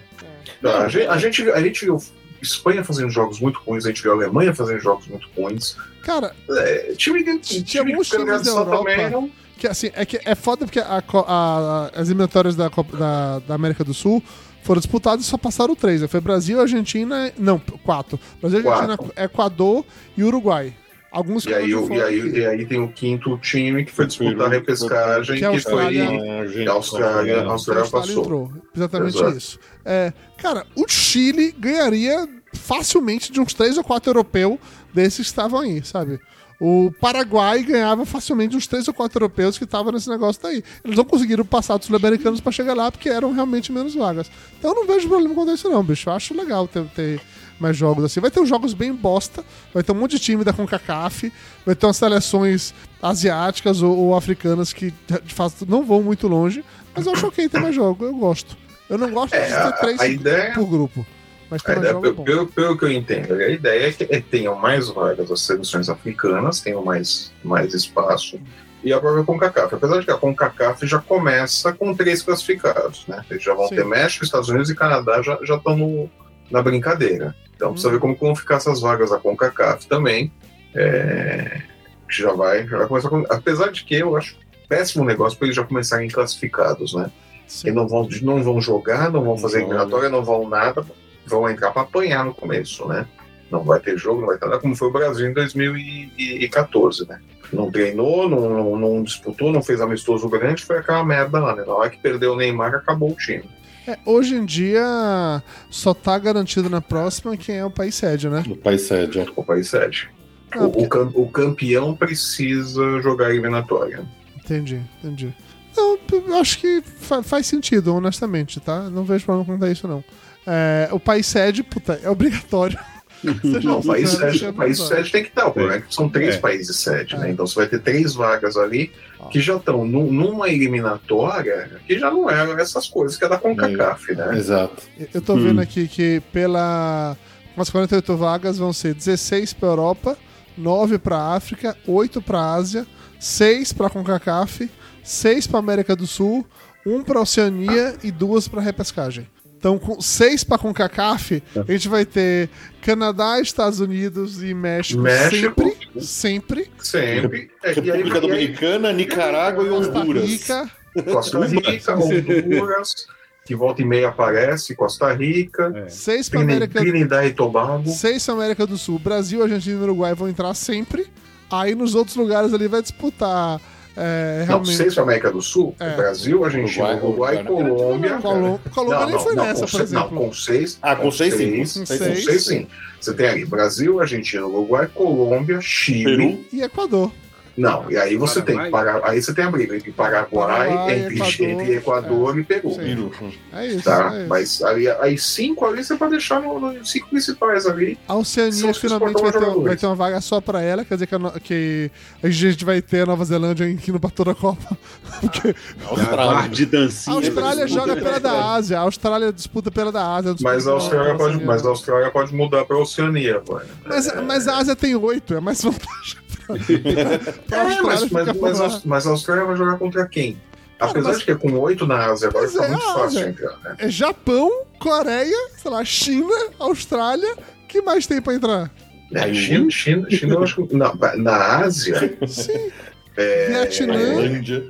É. A, gente, a, gente, a gente viu Espanha fazendo jogos muito ruins, a gente viu a Alemanha fazendo jogos muito ruins. Cara, é, time, time, tinha alguns times da Europa eram... que assim, é que é foda porque a, a, as eliminatórias da, da, da América do Sul foram disputadas e só passaram três. Né? Foi Brasil, Argentina. Não, quatro. Brasil, quatro. Argentina, Equador e Uruguai. Alguns e aí, e, aí, e aí tem o quinto time que foi disputar a repescagem, que, que foi a Austrália, a Austrália passou. Entrou. Exatamente Exato. isso. É, cara, o Chile ganharia facilmente de uns três ou quatro europeus desses que estavam aí, sabe? O Paraguai ganhava facilmente uns três ou quatro europeus que estavam nesse negócio daí. Eles não conseguiram passar dos sul-americanos para chegar lá porque eram realmente menos vagas. Então eu não vejo problema com isso, não, bicho. Eu acho legal ter, ter mais jogos assim. Vai ter uns jogos bem bosta, vai ter um monte de time da CONCACAF, vai ter umas seleções asiáticas ou, ou africanas que de fato não vão muito longe, mas eu acho ok ter mais jogos, eu gosto. Eu não gosto é, de ter três ideia... por grupo. Mas tem ideia, pelo, pelo, pelo, que eu entendo, a ideia é que é, tenham mais vagas as seleções africanas, tenham mais, mais espaço, e a própria CONCACAF. Apesar de que a CONCACAF já começa com três classificados, né? Eles já vão Sim. ter México, Estados Unidos e Canadá já estão na brincadeira. Então precisa ver como vão ficar essas vagas da CONCACAF também. É, já vai, já vai começar com, Apesar de que eu acho péssimo negócio para eles já começarem classificados, né? Sim. Eles não vão, não vão jogar, não vão fazer eliminatória, não vão nada, vão entrar para apanhar no começo, né? Não vai ter jogo, não vai ter nada, como foi o Brasil em 2014, né? Não treinou, não, não, não disputou, não fez amistoso grande, foi aquela merda lá, né? Na hora que perdeu o Neymar, acabou o time. É, hoje em dia, só tá garantido na próxima quem é o país sede, né? O país sede. O país sede. Ah, o, porque... o, campeão precisa jogar eliminatória. Entendi, entendi. Não, eu acho que fa faz sentido, honestamente, tá? Não vejo problema contar isso, não. É, o país sede, puta, é obrigatório. Não, o país sede, o país sede tem que estar. O problema é que são três é. países sede, né? É. Então você vai ter três vagas ali que já estão numa eliminatória que já não eram essas coisas que é da CONCACAF, é. né? Exato. Eu tô vendo hum. aqui que pela. Umas 48 vagas vão ser 16 para Europa, 9 para África, 8 para Ásia, 6 para CONCACAF, 6 para América do Sul, 1 para Oceania e 2 para repescagem. Então, com seis para CONCACAF, a gente vai ter Canadá, Estados Unidos e México, México sempre. Sempre. Sempre. É, República Dominicana, Nicarágua e Honduras. Rica. Costa Rica, Honduras, que volta e meia aparece, Costa Rica. É. Seis para América Trinidad e Tobago. Seis para América do Sul. Brasil, Argentina e Uruguai vão entrar sempre. Aí nos outros lugares ali vai disputar É, Não, realmente. seis para América do Sul. É. Brasil, Argentina, Uruguai, Uruguai, Uruguai não Colômbia. Colô- Colômbia Não, nem não, foi não, nessa, com por seis- exemplo. Não, com seis. Ah, com seis, sim. seis, Com com seis. seis, sim. Você tem ali Brasil, Argentina, Uruguai, Colômbia, Chile. Peru. E Equador. Não, e aí você tem Paraguai. Paraguai. Aí você tem a briga entre Paraguai, Paraguai, entre, Equador, entre Equador e Peru. É isso. Tá? é isso. Mas aí, aí cinco ali você pode deixar nos no, cinco principais ali. A Oceania finalmente vai ter, vai ter uma vaga só pra ela, quer dizer que a, no- que a gente vai ter a Nova Zelândia indo pra toda a Copa. Porque A Austrália. de a dancinha. Austrália eles joga pela da Ásia, a Austrália disputa pela da Ásia. Mas a Austrália pela pode, Oceania. mas a Austrália pode mudar para a Oceania, pô. Mas, mas a Ásia tem oito, é mais vantagem pra, É, Austrália mas, mas, mas, a, mas a Austrália vai jogar contra quem? Cara, Apesar mas- de que é com oito na Ásia agora fica é muito fácil Ásia. de entrar, né? É Japão, Coreia, sei lá, China, Austrália. que mais tem pra entrar? É, China, China, China, eu acho que. Na, na Ásia, Sim. é, Vietnã. Tailândia.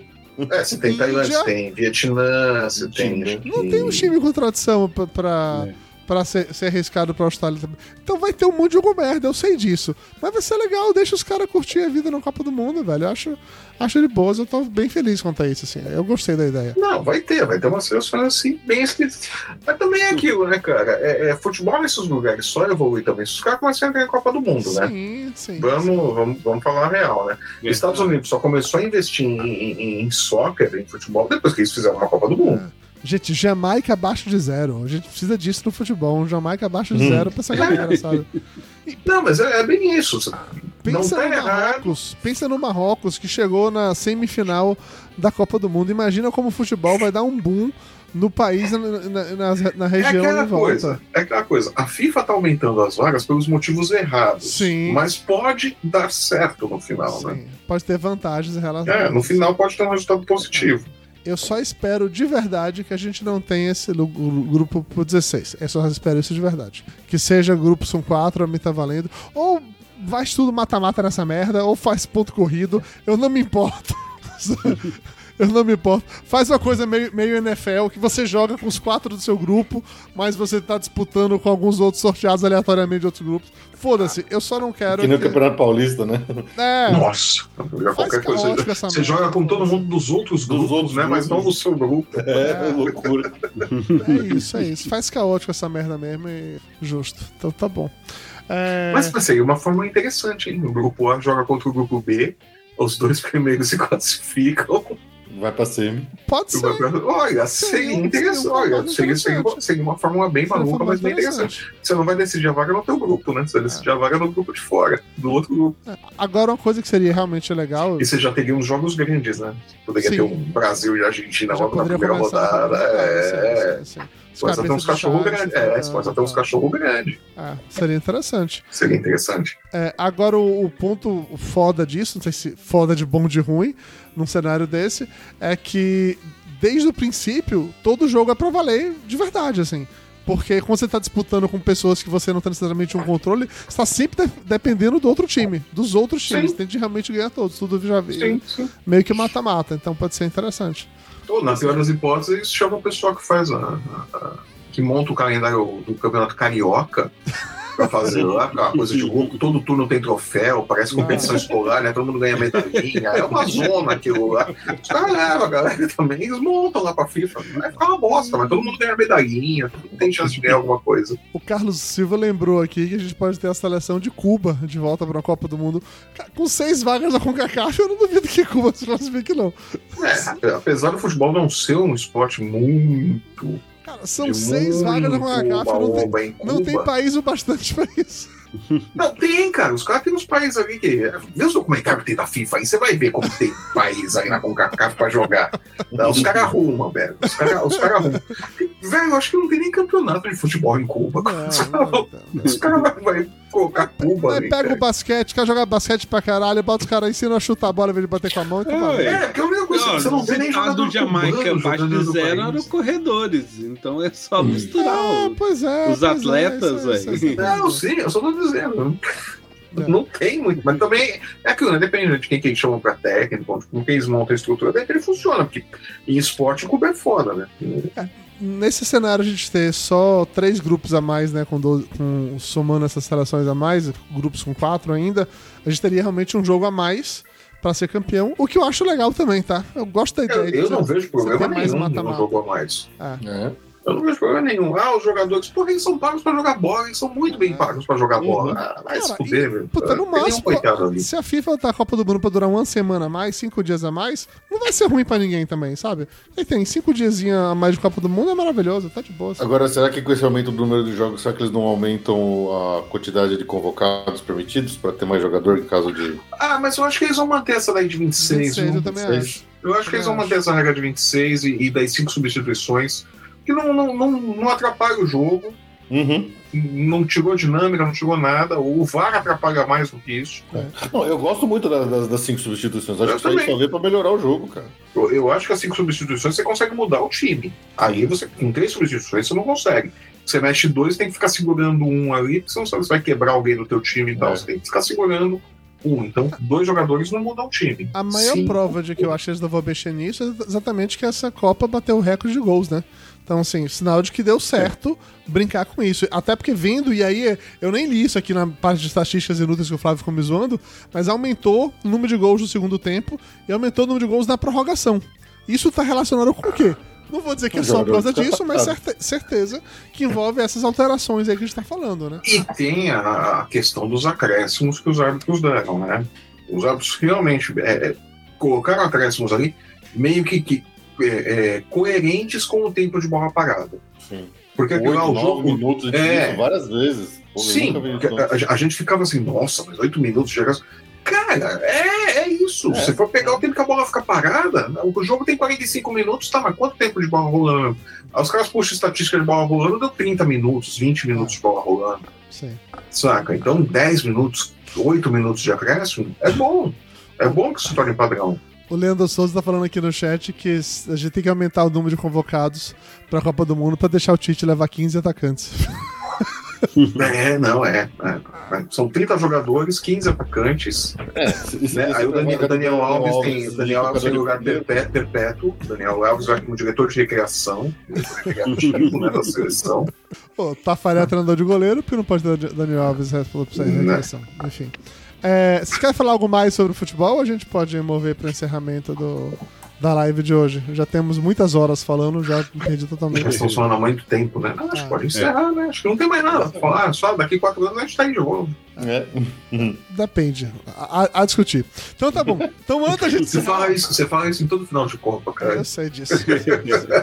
é, você tem. Tailândia, você tem Vietnã, você tem. Não tem um time com tradição pra, pra, pra ser, ser arriscado pra Austrália também. Então vai ter um monte de jogo merda, eu sei disso. Mas vai ser legal, deixa os caras curtir a vida na Copa do Mundo, velho. Eu acho, acho de boas, eu tô bem feliz quanto a isso, assim. Eu gostei da ideia. Não, vai ter, vai ter umas seleções assim, bem escritas. Mas também é aquilo, né, cara? É, é, futebol nesses lugares só evolui também. Se os caras começarem a ganhar a Copa do Mundo, né? Sim, sim. Vamos, vamos, vamos falar a real, né? É. Estados Unidos só começou a investir em, em, em soccer, em futebol, depois que eles fizeram uma Copa do Mundo. Gente, Jamaica abaixo de zero. A gente precisa disso no futebol. Um Jamaica abaixo de zero pra essa galera, sabe? Não, mas é, é bem isso. Pensa tá no errado. Marrocos, pensa no Marrocos que chegou na semifinal da Copa do Mundo. Imagina como o futebol vai dar um boom no país, na, na, na- na É região aquela em volta. coisa, é aquela coisa. A FIFA tá aumentando as vagas pelos motivos errados. Sim. Mas pode dar certo no final, né? Sim, pode ter vantagens em relação É, no final pode ter um resultado positivo. Eu só espero de verdade que a gente não tenha esse grupo por 16. Eu só espero isso de verdade. Que seja grupo são quatro, a mim tá valendo. Ou faz tudo mata-mata nessa merda, ou faz ponto corrido. Eu não me importo. Eu não me importo. Faz uma coisa meio, meio NFL, que você joga com os quatro do seu grupo, mas você tá disputando com alguns outros sorteados aleatoriamente de outros grupos. Foda-se, eu só não quero. Que nem o que- Campeonato Paulista, né? É, Nossa, jogar qualquer coisa. caótico essa Você joga com todo mundo dos outros Dos grupos, outros né? Mas não do seu grupo. É, loucura. é isso, é isso. Faz caótico essa merda mesmo e justo. Então tá bom. É, Mas vai ser uma forma interessante, hein? O grupo A joga contra o grupo B, os dois primeiros se classificam. Vai pra semi. pode ser. Olha, Seria interessante. seria Olha, seria, seria, uma, fórmula bem Seria maluca, mas bem interessante. Você não vai decidir a vaga no teu grupo, né? Você vai decidir a vaga no grupo de fora, do outro grupo. Agora, uma coisa que seria realmente legal. E você já teria uns jogos grandes, né? Poderia Sim. ter um Brasil e Argentina logo na primeira rodada. rodada, É, sim, sim, sim. Pode até uns de cachorro chave, grandes. tá, É, pode até uns tá. cachorro grandes. Ah, seria interessante. Seria interessante. É, agora, o, o ponto foda disso, não sei se foda de bom ou de ruim, num cenário desse, é que desde o princípio, todo jogo é pra valer de verdade, assim. Porque quando você tá disputando com pessoas que você não tem necessariamente um controle, você tá sempre de- dependendo do outro time, dos outros times. Sim. Tem de realmente ganhar todos. Tudo já Sim, sim. meio que mata-mata. Então pode ser interessante. Ou, na pior das hipóteses, eles chamam o pessoal que faz a, a- a- que monta o calendário do campeonato carioca pra fazer lá, aquela coisa de grupo, todo turno tem troféu, parece competição escolar, né? Todo mundo ganha medalhinha, é uma zona aquilo lá. Os caras levam a galera também, eles montam lá pra FIFA. Vai ficar uma bosta, mas todo mundo ganha medalhinha, todo mundo tem chance de ganhar alguma coisa. O Carlos Silva lembrou aqui que a gente pode ter a seleção de Cuba de volta para a Copa do Mundo. Com seis vagas da CONCACAF, eu não duvido que Cuba se classifique, não. É, apesar do futebol não ser um esporte muito. Cara, são seis vagas da CONCACAF, não tem, não tem país o bastante pra isso. Não, tem, cara. Os caras têm uns países ali que. Vê os documentários que tem da FIFA aí, você vai ver como tem país aí na CONCACAF pra jogar. Não, os caras arrumam, velho. Os caras os cara arrumam. Velho, eu acho que não tem nem campeonato de futebol em Cuba. Não, não, não, não. Os caras vão vai colocar Cuba Aí ali. pega o basquete, quer jogar basquete pra caralho, bota os caras ensinam a chutar a bola em vez de bater com a mão e tá É. É, porque a única coisa que você não vê nem a jogador do Jamaica abaixo de zero eram corredores. Então é só misturar. Ah, o- pois é. os pois é, atletas, isso é- isso é- velho. Não, sim, eu só tô dizendo. É. Não tem muito, mas também é aquilo, né? Depende de quem que eles chamam pra técnico, com quem eles montam a estrutura, daí que ele funciona, porque em esporte o Cuba é foda, né? Nesse cenário a gente ter só três grupos a mais, né, com, 12 com somando essas seleções a mais, grupos com quatro ainda, a gente teria realmente um jogo a mais pra ser campeão, o que eu acho legal também, tá? Eu gosto da ideia Eu, de eu não vejo problema ter mais nenhum de não mata-mata. jogar mais. É. Eu não vejo problema nenhum. Ah, os jogadores, porra, eles são pagos pra jogar bola, eles são muito bem pagos pra jogar bola. Ah, vai se fuder, velho. puta, no máximo. Se a FIFA tá a Copa do Mundo pra durar uma semana a mais, cinco dias a mais, não vai ser ruim pra ninguém também, sabe? E tem cinco dias a mais de Copa do Mundo, é maravilhoso, tá de boa. Agora, será que com esse aumento do número de jogos, será que eles não aumentam a quantidade de convocados permitidos para ter mais jogador em caso de. Ah, mas eu acho que eles vão manter essa daí de 26. 26 eu viu? também 26. acho. Eu acho que eles vão manter essa regra de 26 e, e das cinco substituições, que não, não, não, não atrapalha o jogo, Uhum. não tirou dinâmica, não tirou nada. O VAR atrapalha mais do que isso. Não, eu gosto muito da- das, das cinco substituições. Acho Eu que isso aí também. só veio pra melhorar o jogo, cara. Eu, eu acho que as cinco substituições você consegue mudar o time. Aí você, com três substituições, você não consegue. Você mexe dois, tem que ficar segurando um ali, porque você não sabe se vai quebrar alguém do teu time e tal. É. Você tem que ficar segurando um. Então, dois jogadores não mudam o time. A maior Sim. prova de que eu acho que eles não vão mexer nisso é exatamente que essa Copa bateu o recorde de gols, né? Então, assim, sinal de que deu certo brincar com isso. Até porque vendo, e aí eu nem li isso aqui na parte de estatísticas inúteis que o Flávio ficou me zoando, mas aumentou o número de gols no segundo tempo e aumentou o número de gols na prorrogação. Isso tá relacionado com o quê? Não vou dizer que é só por causa disso, mas certe- certeza que envolve essas alterações aí que a gente tá falando, né? E tem a, a questão dos acréscimos que os árbitros deram, né? Os árbitros realmente é, é, colocaram acréscimos ali meio que, que, é, é, coerentes com o tempo de bola parada. Sim. Porque Oito, lá, o jogo. minutos de É. várias vezes. Pô, Sim, a, a- a gente ficava assim, nossa, mas oito minutos de acréscimo. Cara, é, é isso. Se for pegar o tempo que a bola fica parada, o jogo tem 45 minutos, tá, mas quanto tempo de bola rolando? Aí os caras puxam estatística de bola rolando, deu 30 minutos, 20 minutos de bola rolando. Sim. Saca? Então 10 minutos, 8 minutos de acréscimo é bom. É bom que se torne padrão. O Leandro Souza tá falando aqui no chat que a gente tem que aumentar o número de convocados pra Copa do Mundo pra deixar o Tite levar 15 atacantes. É, não, é. é. São 30 jogadores, 15 atacantes. É, Né? Aí o você Daniel, vai- Daniel Alves tem. O Daniel Alves primeiro. perpé- perpétuo. O Daniel Alves vai como diretor de recreação. recreativo, né, da seleção. Pô, Tafarel é treinador de goleiro, porque não pode ter o Daniel Alves é, falou pra sair da direção. Enfim. É, vocês querem falar algo mais sobre o futebol ou a gente pode mover para encerramento do, da live de hoje? Já temos muitas horas falando, já me perdi Já totalmente. estão falando há muito tempo, né? Não, acho que Ah. pode encerrar, né? Acho que não tem mais nada pra falar. Só daqui quatro anos a gente tá aí de novo. É. Depende. A, a- a discutir. Então tá bom. Então antes da gente Você fala isso, você fala isso em todo final de Copa, cara. Eu sei disso.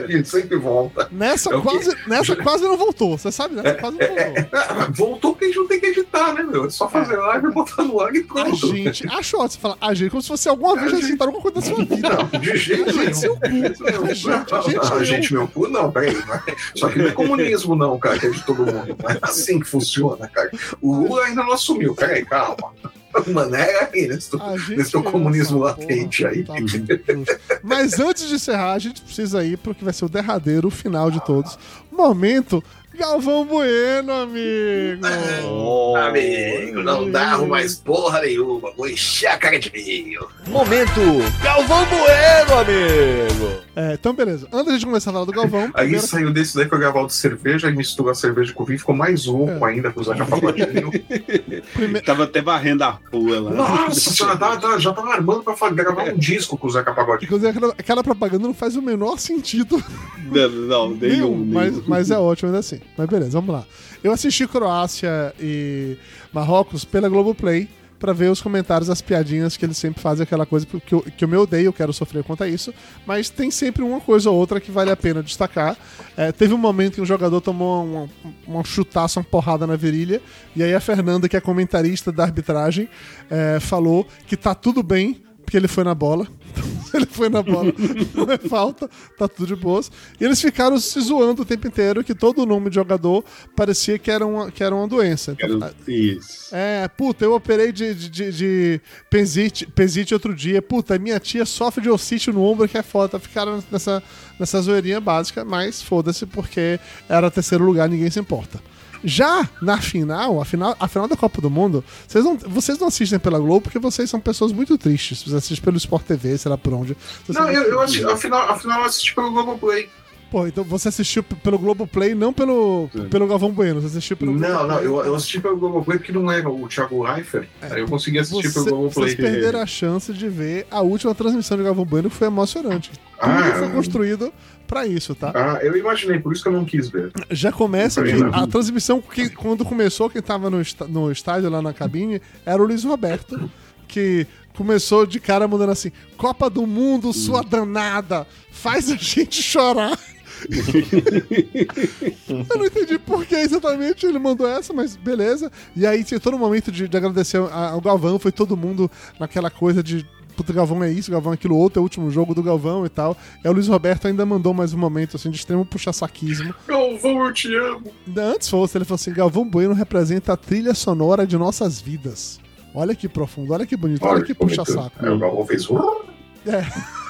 A gente sempre volta. Nessa É quase, nessa quase não voltou. Você sabe, nessa quase não voltou. Ah, voltou porque a gente não tem que editar, né, meu? É só fazer live, botar no ar e A pronto. gente achou, você fala, a gente, como se fosse alguma vez já citaram alguma coisa da sua vida. Não, de jeito A gente, seu nenhum. cu. A gente, a gente, Não, gente, meu cu, não, peraí. é- Só que não é comunismo, não, cara, que é de todo mundo. Não é assim que funciona, cara. O Lula ainda não assumiu. Peraí, calma. Mano, é aí, nesse gente nesse teu criou comunismo latente porra. aí. Tá. Mas antes de encerrar, a gente precisa ir pro que vai ser o derradeiro, o final de todos. Momento Galvão Bueno, amigo. Amigo, não dá mais porra nenhuma. Vou encher a cara de vinho. Momento Galvão Bueno, amigo. É, então, beleza. Antes de a gente começar a falar do Galvão, Aí primeiro- saiu desse daí que eu gravava de cerveja e misturou a cerveja com o vinho, ficou mais louco ainda com o Zeca Pagodinho. Tava até varrendo a rua lá. Nossa senhora, tá- tá- já tava armando pra gravar um disco com o Zeca Pagodinho. Inclusive, aquela, aquela propaganda não faz o menor sentido. Não, não, nenhum. nenhum. mas, mas é ótimo ainda assim. Mas beleza, vamos lá. Eu assisti Croácia e Marrocos pela Globoplay pra ver os comentários, as piadinhas que eles sempre fazem, aquela coisa que eu, que eu me odeio, eu quero sofrer contra isso. Mas tem sempre uma coisa ou outra que vale a pena destacar. É, teve um momento que um jogador tomou uma, uma chutaça, uma porrada na virilha, e aí a Fernanda, que é comentarista da arbitragem, é, falou que tá tudo bem, porque ele foi na bola. ele foi na bola, não é falta, tá tudo de boas. E eles ficaram se zoando o tempo inteiro que todo nome de jogador parecia que era uma, que era uma doença. Então, Isso. é, puta, eu operei de, de, de, de pensite, pensite outro dia. Puta, minha tia sofre de ossite no ombro que é foda. Ficaram nessa, nessa zoeirinha básica, mas foda-se, porque era terceiro lugar, ninguém se importa. Já na final, a final, a final da Copa do Mundo, vocês não, vocês não assistem pela Globo porque vocês são pessoas muito tristes. Vocês assistem pelo Sport TV, sei lá por onde. Vocês Não, eu, eu assisti, afinal, afinal eu assisti pelo Globoplay. Pô, então você assistiu pelo Globoplay, não pelo, Sim. pelo Galvão Bueno. Você assistiu pelo Não, não, Globoplay. eu, eu assisti pelo Globoplay porque não era o Thiago Leifert. Aí eu consegui assistir Você, pelo vocês Globoplay. perderam a chance de ver a última transmissão de Galvão Bueno, que foi emocionante. Tudo Ah. foi construído pra isso, tá? Ah, eu imaginei, por isso que eu não quis ver. Já começa que a transmissão, que, quando começou, quem tava no, no estádio lá na cabine era o Luiz Roberto, que começou de cara mandando assim: Copa do Mundo, sua danada, faz a gente chorar. Eu não entendi por que exatamente ele mandou essa, mas beleza. E aí tinha todo um momento de, de agradecer ao Galvão, foi todo mundo naquela coisa de. Puta, Galvão é isso, Galvão é aquilo outro, é o último jogo do Galvão e tal. E aí o Luiz Roberto ainda mandou mais um momento assim de extremo puxa-saquismo. Galvão, eu te amo. Antes fosse, ele falou assim: Galvão Bueno representa a trilha sonora de nossas vidas. Olha que profundo, olha que bonito, olha, que bonito. puxa-saco. Aí o Galvão fez. "Uh".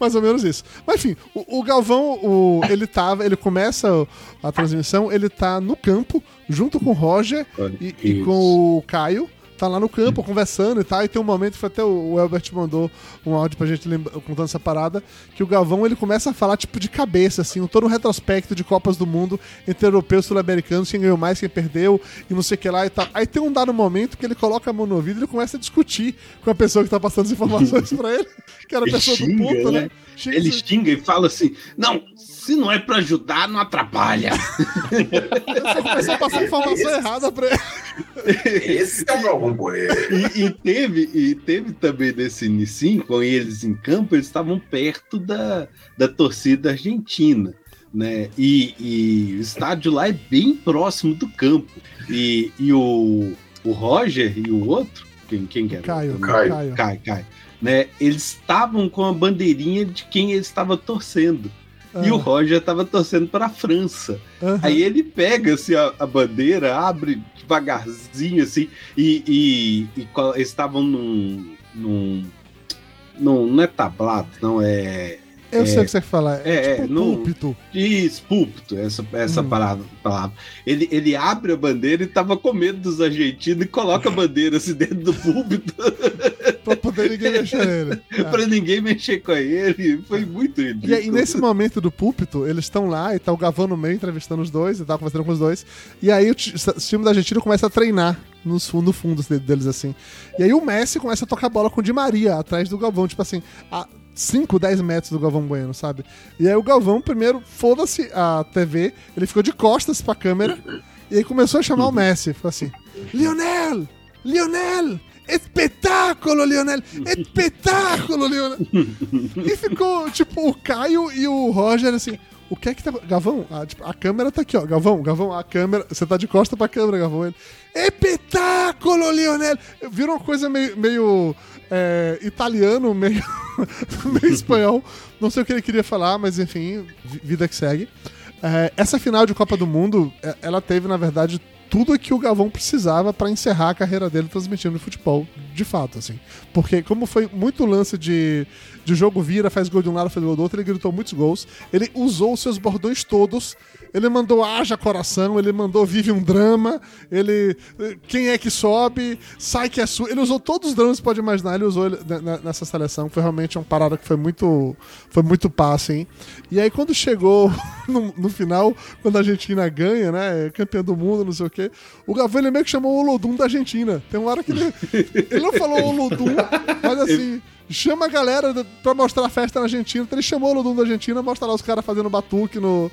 Mais ou menos isso. Mas enfim, o, o Galvão, o- ele tava, ele começa a transmissão, ele tá no campo, junto com o Roger e, e com o Caio. Tá lá no campo conversando e tal. E tem um momento que foi até o Elbert mandou um áudio pra gente lembra- contando essa parada. Que o Galvão ele começa a falar tipo de cabeça, assim, todo um retrospecto de Copas do Mundo entre europeus e sul-americanos, quem ganhou mais, quem perdeu, e não sei o que lá e tal. Aí tem um dado momento que ele coloca a mão no ouvido e ele começa a discutir com a pessoa que tá passando as informações pra ele, que era a pessoa do xinga, ponto, né? né? Xinga- Ele xinga e fala assim: não, se não é pra ajudar, não atrapalha. Você começou a passar informação errada pra ele. Esse é o Bueno. E, e teve, e teve também nesse início, com eles em campo, eles estavam perto da, da torcida argentina. Né? E, e o estádio lá é bem próximo do campo. E, e o, o Roger e o outro, quem, quem que era? Caio, Caio. Caio. Caio, Caio. Né? Eles estavam com a bandeirinha de quem ele estava torcendo. E Ah, o Roger estava torcendo para a França. aham. Aí ele pega assim, a, a bandeira, abre devagarzinho assim, e, e, e estavam num, num, num. Não é tablado, não é. Eu sei o que você quer falar. É, é, tipo não- púlpito. Isso, púlpito, essa, essa Hum. palavra, palavra. Ele, ele abre a bandeira e tava com medo dos argentinos e coloca a bandeira assim dentro do púlpito pra poder ninguém mexer nele. É. pra ninguém mexer com ele. Foi muito ridículo. E aí, nesse momento do púlpito, eles estão lá e tá o Gavão no meio entrevistando os dois e tal, conversando com os dois. E aí o, ti- o time da Argentina começa a treinar no fundo de- deles, assim. E aí o Messi começa a tocar bola com o Di Maria atrás do Galvão, tipo assim, a 5, 10 metros do Galvão Bueno, sabe? E aí o Galvão, primeiro, foda-se a TV, ele ficou de costas pra câmera e aí começou a chamar o Messi. Ficou assim: Lionel! Lionel! Espetáculo, Lionel! Espetáculo, Lionel! E ficou, tipo, o Caio e o Roger assim. O que é que tá. Galvão, a, tipo, a câmera tá aqui, ó. Galvão, Galvão, a câmera. Você tá de costa pra câmera, Galvão. Ele. Espetáculo, Lionel! Virou uma coisa meio, meio é, italiano, meio, meio espanhol. Não sei o que ele queria falar, mas enfim, vi- vida que segue. É, essa final de Copa do Mundo, é, ela teve, na verdade, tudo que o Galvão precisava pra encerrar a carreira dele transmitindo futebol, de fato, assim. Porque como foi muito lance de, de jogo vira, faz gol de um lado, faz gol do outro, ele gritou muitos gols, ele usou os seus bordões todos, ele mandou haja coração, ele mandou vive um drama, ele quem é que sobe, sai que é sua, ele usou todos os dramas que pode imaginar, ele usou ele ne- ne- nessa seleção, foi realmente uma parada que foi muito foi muito passe, hein? E aí quando chegou no, no final, quando a Argentina ganha, né, é campeã do mundo, não sei o quê, o ele meio que chamou o Olodum da Argentina. Tem uma hora que ele, ele não falou Olodum, mas assim, chama a galera pra mostrar a festa na Argentina. Então ele chamou o Olodum da Argentina, mostra lá os caras fazendo batuque no,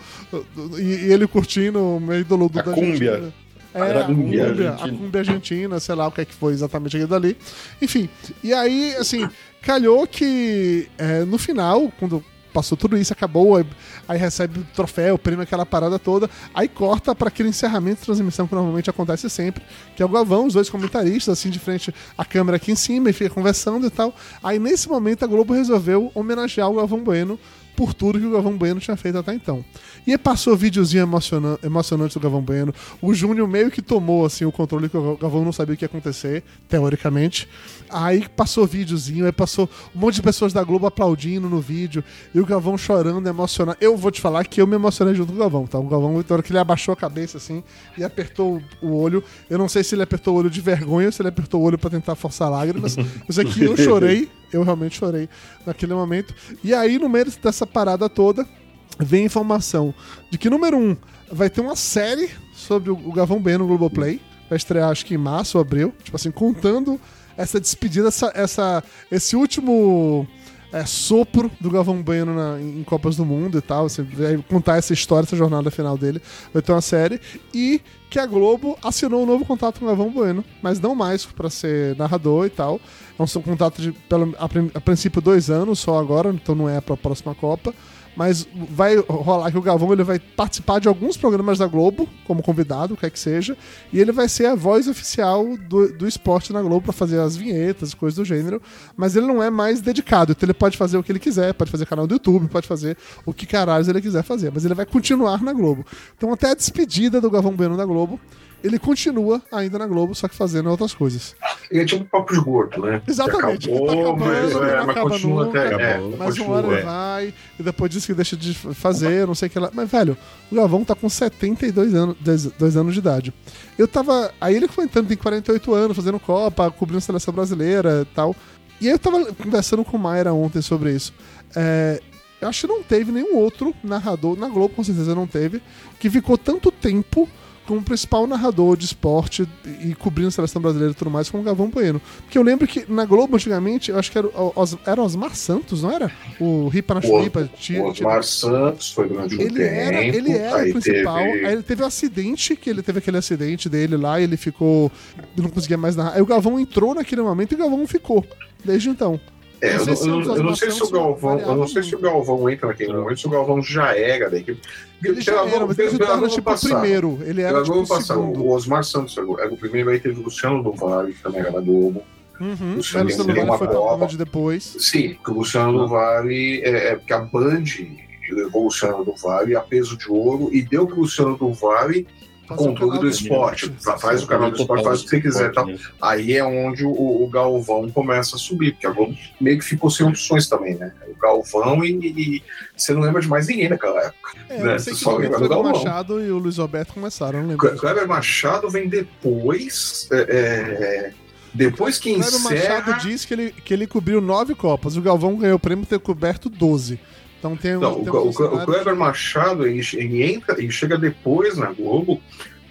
e, e ele curtindo o meio do Olodum A da cúmbia. Argentina. É, Era a cúmbia, cúmbia a cúmbia argentina, sei lá o que é que foi exatamente aquilo dali. Enfim, e aí, assim, calhou que é, no final, quando passou tudo isso, acabou, aí, aí recebe o troféu, prêmio, aquela parada toda, aí corta para aquele encerramento de transmissão que normalmente acontece sempre, que é o Galvão, os dois comentaristas, assim, de frente à câmera aqui em cima, e fica conversando e tal. Aí nesse momento a Globo resolveu homenagear o Galvão Bueno por tudo que o Galvão Bueno tinha feito até então. E passou videozinho emociona emocionante do Galvão Bueno. O Júnior meio que tomou assim o controle que o Galvão não sabia o que ia acontecer, teoricamente. Aí passou videozinho, aí passou um monte de pessoas da Globo aplaudindo no vídeo, e o Galvão chorando, emocionado. Eu vou te falar que eu me emocionei junto com o Galvão, tá? O Galvão, na hora que ele abaixou a cabeça assim e apertou o olho, eu não sei se ele apertou o olho de vergonha ou se ele apertou o olho pra tentar forçar lágrimas. Eu sei que eu chorei, eu realmente chorei naquele momento. E aí, no meio dessa parada toda, vem informação de que, número um, vai ter uma série sobre o Gavão Bueno no Globoplay. Vai estrear, acho que em março ou abril. Tipo assim, contando essa despedida, essa, essa, esse último é, sopro do Galvão Bueno na, em Copas do Mundo e tal. Você vai contar essa história, essa jornada final dele. Vai ter uma série. E que a Globo assinou um novo contrato com o Galvão Bueno, mas não mais para ser narrador e tal. É um contrato de, pelo, a, a princípio, dois anos só agora, então não é para a próxima Copa mas vai rolar que o Galvão ele vai participar de alguns programas da Globo, como convidado, o que é que seja, e ele vai ser a voz oficial do, do esporte na Globo para fazer as vinhetas, coisas do gênero, mas ele não é mais dedicado, então ele pode fazer o que ele quiser, pode fazer canal do YouTube, pode fazer o que caralho ele quiser fazer, mas ele vai continuar na Globo. Então até a despedida do Galvão Bueno da Globo ele continua ainda na Globo, só que fazendo outras coisas. Ele é tipo um papo gordo, né? Exatamente. Acabou, tá acabando, mas, não é, acaba continua nunca, até. É, mas continua, uma hora ele é. vai, e depois diz que deixa de fazer, não sei o que lá. Mas, velho, o Galvão tá com 72 anos, 2 anos de idade. Eu tava. Aí ele comentando, tem 48 anos, fazendo Copa, cobrindo a seleção brasileira e tal. E aí eu tava conversando com o Mayra ontem sobre isso. É, eu acho que não teve nenhum outro narrador, na Globo com certeza não teve, que ficou tanto tempo como principal narrador de esporte e cobrindo a seleção brasileira e tudo mais, como o Gavão Bueno. Porque eu lembro que na Globo, antigamente, eu acho que era, Os, era Osmar Santos, não era? O Ripa na Chulipa. O Osmar Santos foi durante um ele tempo. Era, ele era o principal. Teve... Aí ele teve um acidente, que ele teve aquele acidente dele lá, e ele ficou. não conseguia mais narrar. Aí o Gavão entrou naquele momento e o Gavão ficou. Desde então. É, eu, não, eu, eu não sei se o Galvão, eu não sei se o Galvão entra naquele momento, se o Galvão já era da equipe. Ele já era, mas ele era tipo o primeiro. Ele era tipo, o segundo. O Osmar Santos era o primeiro, aí teve o Luciano do Vale, que também era da Globo. Uhum. Luciano, Luciano do Vale foi pra de depois. Sim, porque o Luciano do Vale, é, é porque a Band levou o Luciano do Vale a peso de ouro e deu pro Luciano do Vale controle do esporte. Faz o canal do esporte, faz o que você quiser. Tá? Aí é onde o, o, Galvão começa a subir, porque a Globo meio que ficou sem opções também, né? O Galvão e, e você não lembra de mais ninguém naquela época. É, né? Você só lembra do Galvão. Machado e o Luiz Roberto começaram, não lembro. Kleber Machado vem depois. É, é, depois que encerra... Kleber Machado diz que ele, que ele cobriu nove Copas. O Galvão ganhou o prêmio por ter coberto 12. Então tem, não, tem o, o, o Kleber Machado ele, ele, entra e chega depois na Globo,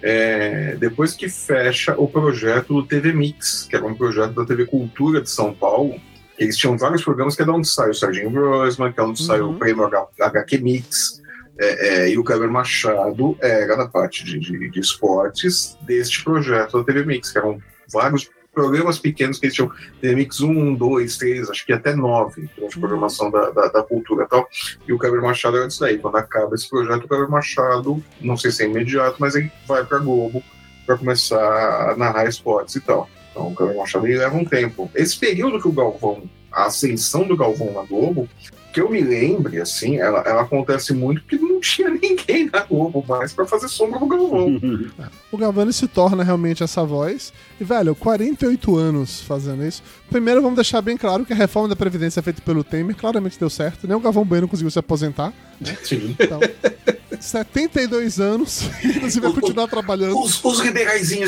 é, depois que fecha o projeto do TV Mix, que era um projeto da TV Cultura de São Paulo. Eles tinham vários programas que é de onde sai o Serginho Grossman, que é onde uhum. sai o prêmio H, HQ Mix. É, é, e o Kleber Machado era da parte de, de, de esportes deste projeto da TV Mix, que eram vários programas pequenos que eles tinham TMX 1, 2, 3, acho que até 9, de uhum. programação da, da, da, cultura e tal. E o Kleber Machado era disso daí. Quando acaba esse projeto, o Kleber Machado, não sei se é imediato, mas ele vai para Globo para começar a narrar esportes e tal. Então o Kleber Machado ele leva um tempo. Esse período que o Galvão, a ascensão do Galvão na Globo, que eu me lembre, assim, ela, ela acontece muito porque não tinha ninguém na Globo mais para fazer sombra pro Galvão. o Galvão se torna realmente essa voz. E, velho, 48 anos fazendo isso. Primeiro, vamos deixar bem claro que a reforma da Previdência feita pelo Temer claramente deu certo. Nem o Galvão Bueno conseguiu se aposentar. Né? Sim. Então, 72 anos, inclusive vai continuar trabalhando. Os, os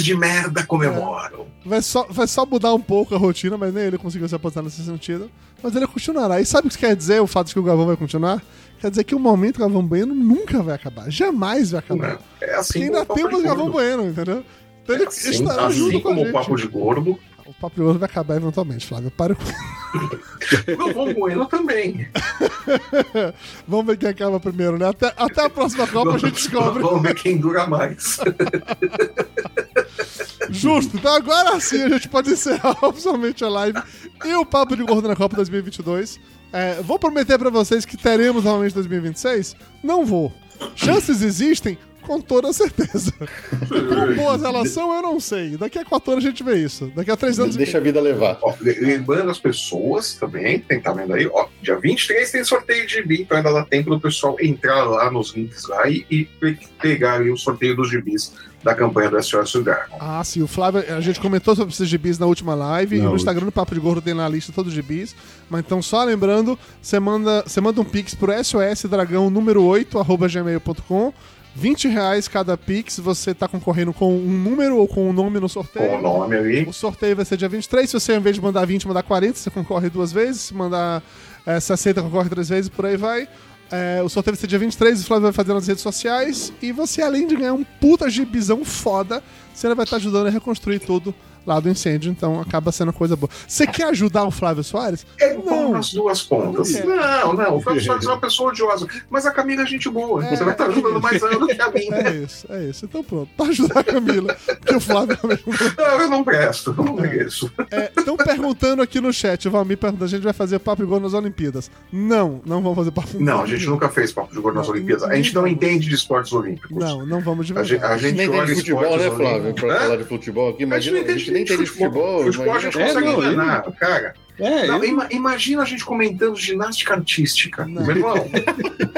de merda comemoram. É, vai, só, vai só mudar um pouco a rotina, mas nem ele conseguiu se aposentar nesse sentido. Mas ele continuará. E sabe o que quer dizer o fato de que o Galvão vai continuar? Quer dizer que o momento do Galvão Bueno nunca vai acabar. Jamais vai acabar. É assim Porque ainda temos Galvão Bueno, entendeu? Então ele é assim, estará assim junto como o Papo de Gordo. O Papo de Gordo vai acabar eventualmente, Flávio. Para com O Galvão Bueno também. Vamos ver quem acaba primeiro, né? Até, até a próxima Copa a gente descobre. Vamos ver quem dura mais. Justo. Então agora sim a gente pode encerrar oficialmente a live e o Papo de Gordo na Copa 2022. É, vou prometer para vocês que teremos novamente 2026? Não vou. Chances existem? Com toda certeza. Com boa relação, eu não sei. Daqui a quatro anos a gente vê isso. Daqui a três anos. Deixa a vida levar. Ó, lembrando as pessoas também, tem tá vendo aí, ó, dia 23 tem sorteio de gibi, então ainda dá tempo do pessoal entrar lá nos links lá e, e pegar aí o sorteio dos gibis da campanha do SOS Dragon. Ah, sim. O Flávio, a gente comentou sobre esses gibis na última live. Não, e no Instagram do Papo de Gordo tem na lista todos os gibis. Mas então, só lembrando, você manda, você manda um pix pro SOS Dragão número 8, arroba gmail.com. 20 reais cada Pix, você tá concorrendo com um número ou com um nome no sorteio. Com o nome ali. O sorteio vai ser dia 23. Se você, ao invés de mandar 20, mandar 40, você concorre duas vezes. Se mandar é, 60, concorre três vezes, por aí vai. É, o sorteio vai ser dia 23, o Flávio vai fazer nas redes sociais. E você, além de ganhar um puta gibizão foda, você vai estar ajudando a reconstruir tudo lá do incêndio, então acaba sendo coisa boa. Você quer ajudar o Flávio Soares? É bom nas duas pontas. É. Não, não, o Flávio Soares é uma pessoa odiosa, mas a Camila é gente boa. Você vai estar ajudando mais ela do que a mim. É isso, é isso. Então pronto, pra ajudar a Camila, porque o Flávio é o mesmo. Não, eu não presto, eu não mereço. Estão perguntando aqui no chat, o Valmir pergunta, a gente vai fazer papo de gol nas Olimpíadas. Não, não vamos fazer papo de Não, gol. a gente nunca fez papo de gordo nas Olimpíadas. A gente não entende de esportes olímpicos. Não, não vamos de A gente, verdade. a gente olha de futebol, né, Flávio? Pra falar de futebol aqui, A gente imagina, não a entende nem de futebol. Futebol a gente imagina- consegue É, não, enganar, cara. É, Não, eu- imagina a gente comentando ginástica artística. Não. Meu irmão,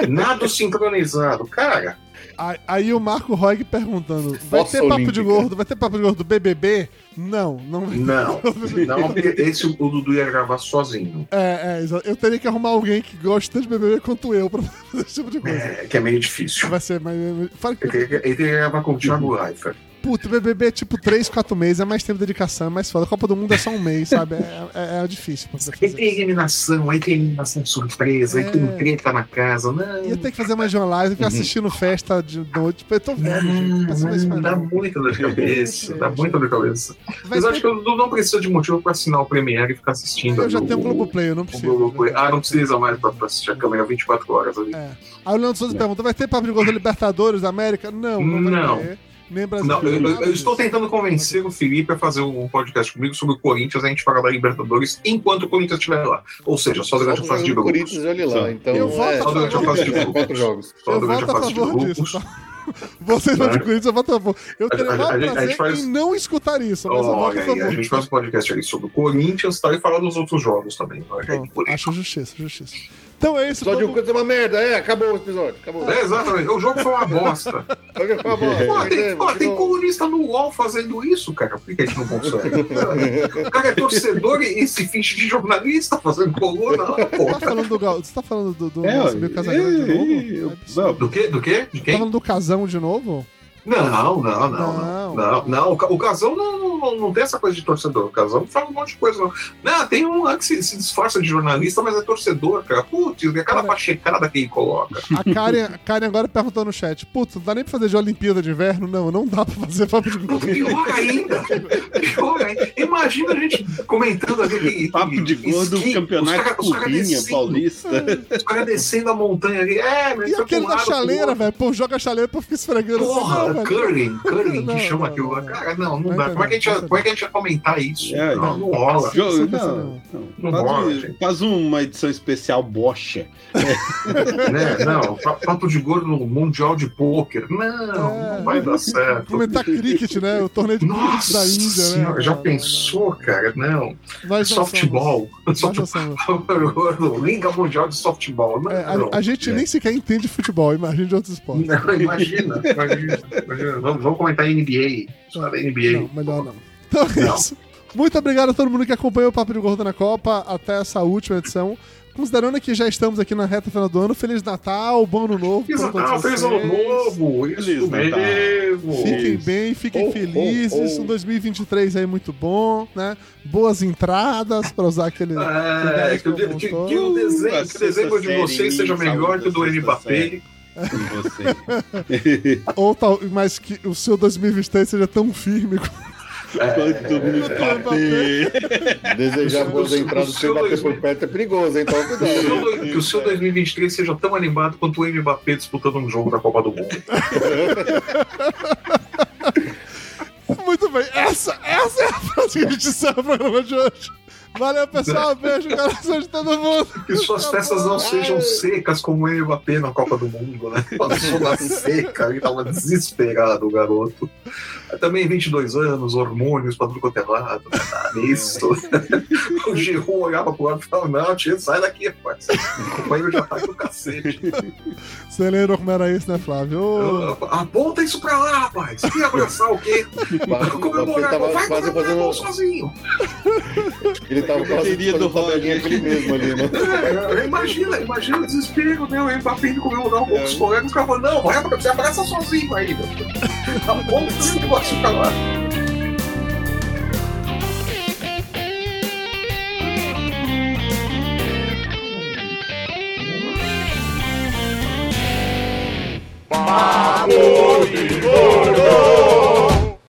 nado sincronizado. Cara, Aí, aí o Marco Roig perguntando: vai Fossa ter papo olímpica. de gordo? Vai ter papo de gordo do BBB? Não, não vai. não. Não, porque esse o Dudu ia gravar sozinho. É, é, eu teria que arrumar alguém que goste tanto de BBB quanto eu pra fazer esse tipo de coisa. É, que é meio difícil. Vai ser, mas. Fala que, Ele teria que- ele teria que gravar com o Thiago Leifert. Puta, BBB é tipo 3, 4 meses, é mais tempo de dedicação, é mais foda. A Copa do Mundo é só um mês, sabe? É, é- é difícil Aí tem eliminação, aí tem eliminação surpresa, aí tem É. treta na casa. Não, Ia ter que fazer mais de uma live, ficar assistindo festa de noite. Tipo, Eu tô velho, gente. Não isso não, dá muita dor de cabeça. dá Gente. muita dor de cabeça. Mas acho que Dudu não precisa de motivo pra assinar o Premiere e ficar assistindo. Eu já tenho o- Globoplay, eu não preciso. Globoplay. Ah, não precisa mais pra, assistir a câmera 24 horas ali. É. Aí o Leandro Souza pergunta: vai ter papo de gordo Libertadores da América? Não, não Não. Nem Brasil. Não, eu, eu- eu estou tentando convencer o Felipe a fazer um podcast comigo sobre o Corinthians, a gente fala da Libertadores enquanto o Corinthians estiver lá. Ou seja, só durante a fase de o grupos. Corinthians, olha lá. Então, Eu voto é, Só durante a fase de grupos. Só durante a fase de grupos. disso. Tá? Vocês vão de Né? Corinthians, eu voto a favor. Eu teria maior a- a gente- a prazer gente faz- em não escutar isso, mas eu voto Olha a aí, a gente faz um podcast ali sobre o Corinthians tá, e falar dos outros jogos também. Aí, isso. acho justiça, justiça. Então é isso. Só de um canto é uma merda, é, acabou o episódio, acabou. É, exatamente. O jogo foi uma bosta. Acabou, Pô, tem, pô, tem colunista no UOL fazendo isso, cara. Por que a gente não consegue? O cara é torcedor e se finge de jornalista fazendo coluna lá, Você pô. tá falando do Gal... Você tá falando do, do É, nosso amigo Casagrande de novo? é, Não é eu- possível. não, Do quê? Do quê? De Tá quem? falando do casão de novo? Não, não, não, Não. não. O Ca- O Casão não, não, não tem essa coisa de torcedor. O Casão não fala um monte de coisa, não. Não, tem um lá que se, se disfarça de jornalista, mas é torcedor, cara. Putz, é cada pachecada que ele coloca. A Karen, a Karen agora perguntou no chat: Putz, não dá nem pra fazer de Olimpíada de Inverno? Não, não dá pra fazer papo de gordo. Pior ainda. Pior ainda. Imagina a gente comentando aquele. Papo de gordo, esqui, campeonato Currinha, Paulista. Os caras descendo a montanha ali. É, mas E aquele um da lado, chaleira, velho? Pô, joga a chaleira pra ficar esfregando assim, Porra, não, curling, curling, que chama aquilo lá. não. Cara, não, não Não dá. Como é, que a gente, como é que a gente ia comentar isso? É, não, não rola. Jo- Sim, não, não. Não Faz, rola, faz uma edição especial bocha. né? Não, pa- papo de gordo no Mundial de Pôquer. Não, É. não vai dar certo. Comentar cricket, né? O torneio de cricket Nossa da Índia, senhora, né? já pensou, cara? Não. Nós não Softball. Liga Mundial de Softball. Não, É, a, a gente nem sequer entende futebol, imagina de outros esportes. Não, imagina, imagina. Vamos, vamos comentar NBA. Só NBA. Não, melhor não. Então é Não. isso. Muito obrigado a todo mundo que acompanhou o Papo de Gordo na Copa até essa última edição. Considerando que já estamos aqui na reta final do ano, Feliz Natal, bom ano novo. Feliz Natal, feliz ano novo. Isso Feliz mesmo. Fiquem Isso. bem, fiquem Oh, felizes. oh, oh. Um 2023 aí muito bom, né? Boas entradas, pra usar aquele. É, que, o de- que- que o desenho, que o desenho de vocês seja melhor que o do Mbappé. Você. Ou tal, mas que o seu 2023 seja tão firme Quanto Mbappé. Desejar O boas seu- entradas o sem seu bater dois- por perto é perigoso, hein? Então Que o cuidado. seu- Que o seu 2023 seja tão animado quanto o Mbappé disputando um jogo da Copa do Mundo. Muito bem, essa, essa é a frase que a gente encerra o programa de hoje. Valeu, pessoal. Beijo, coração de todo mundo. Que suas festas não sejam secas como o Mbappé na Copa do Mundo, né? Passou na seca, ele tava desesperado, o garoto. Também 22 anos, hormônios pra tudo quanto é lado, né? Nisso. O Giroud olhava pro lado e falava, não, tio, sai daqui, rapaz. O companheiro já tá com o cacete. Você lembra como era isso, né, Flávio? Aponta isso pra lá, rapaz. Quer abraçar o quê? Ele Comemorar, tava vai comemorar gol fazendo. sozinho. Ele ele tava quase fazendo tabelinha com mesmo ali, né? É, imagina, imagina o desespero, né? O Mbappé indo comemorar um pouco é. os colegas, os caras não, vai, você abraça sozinho aí. Aponta esse negócio ficar lá. Papo de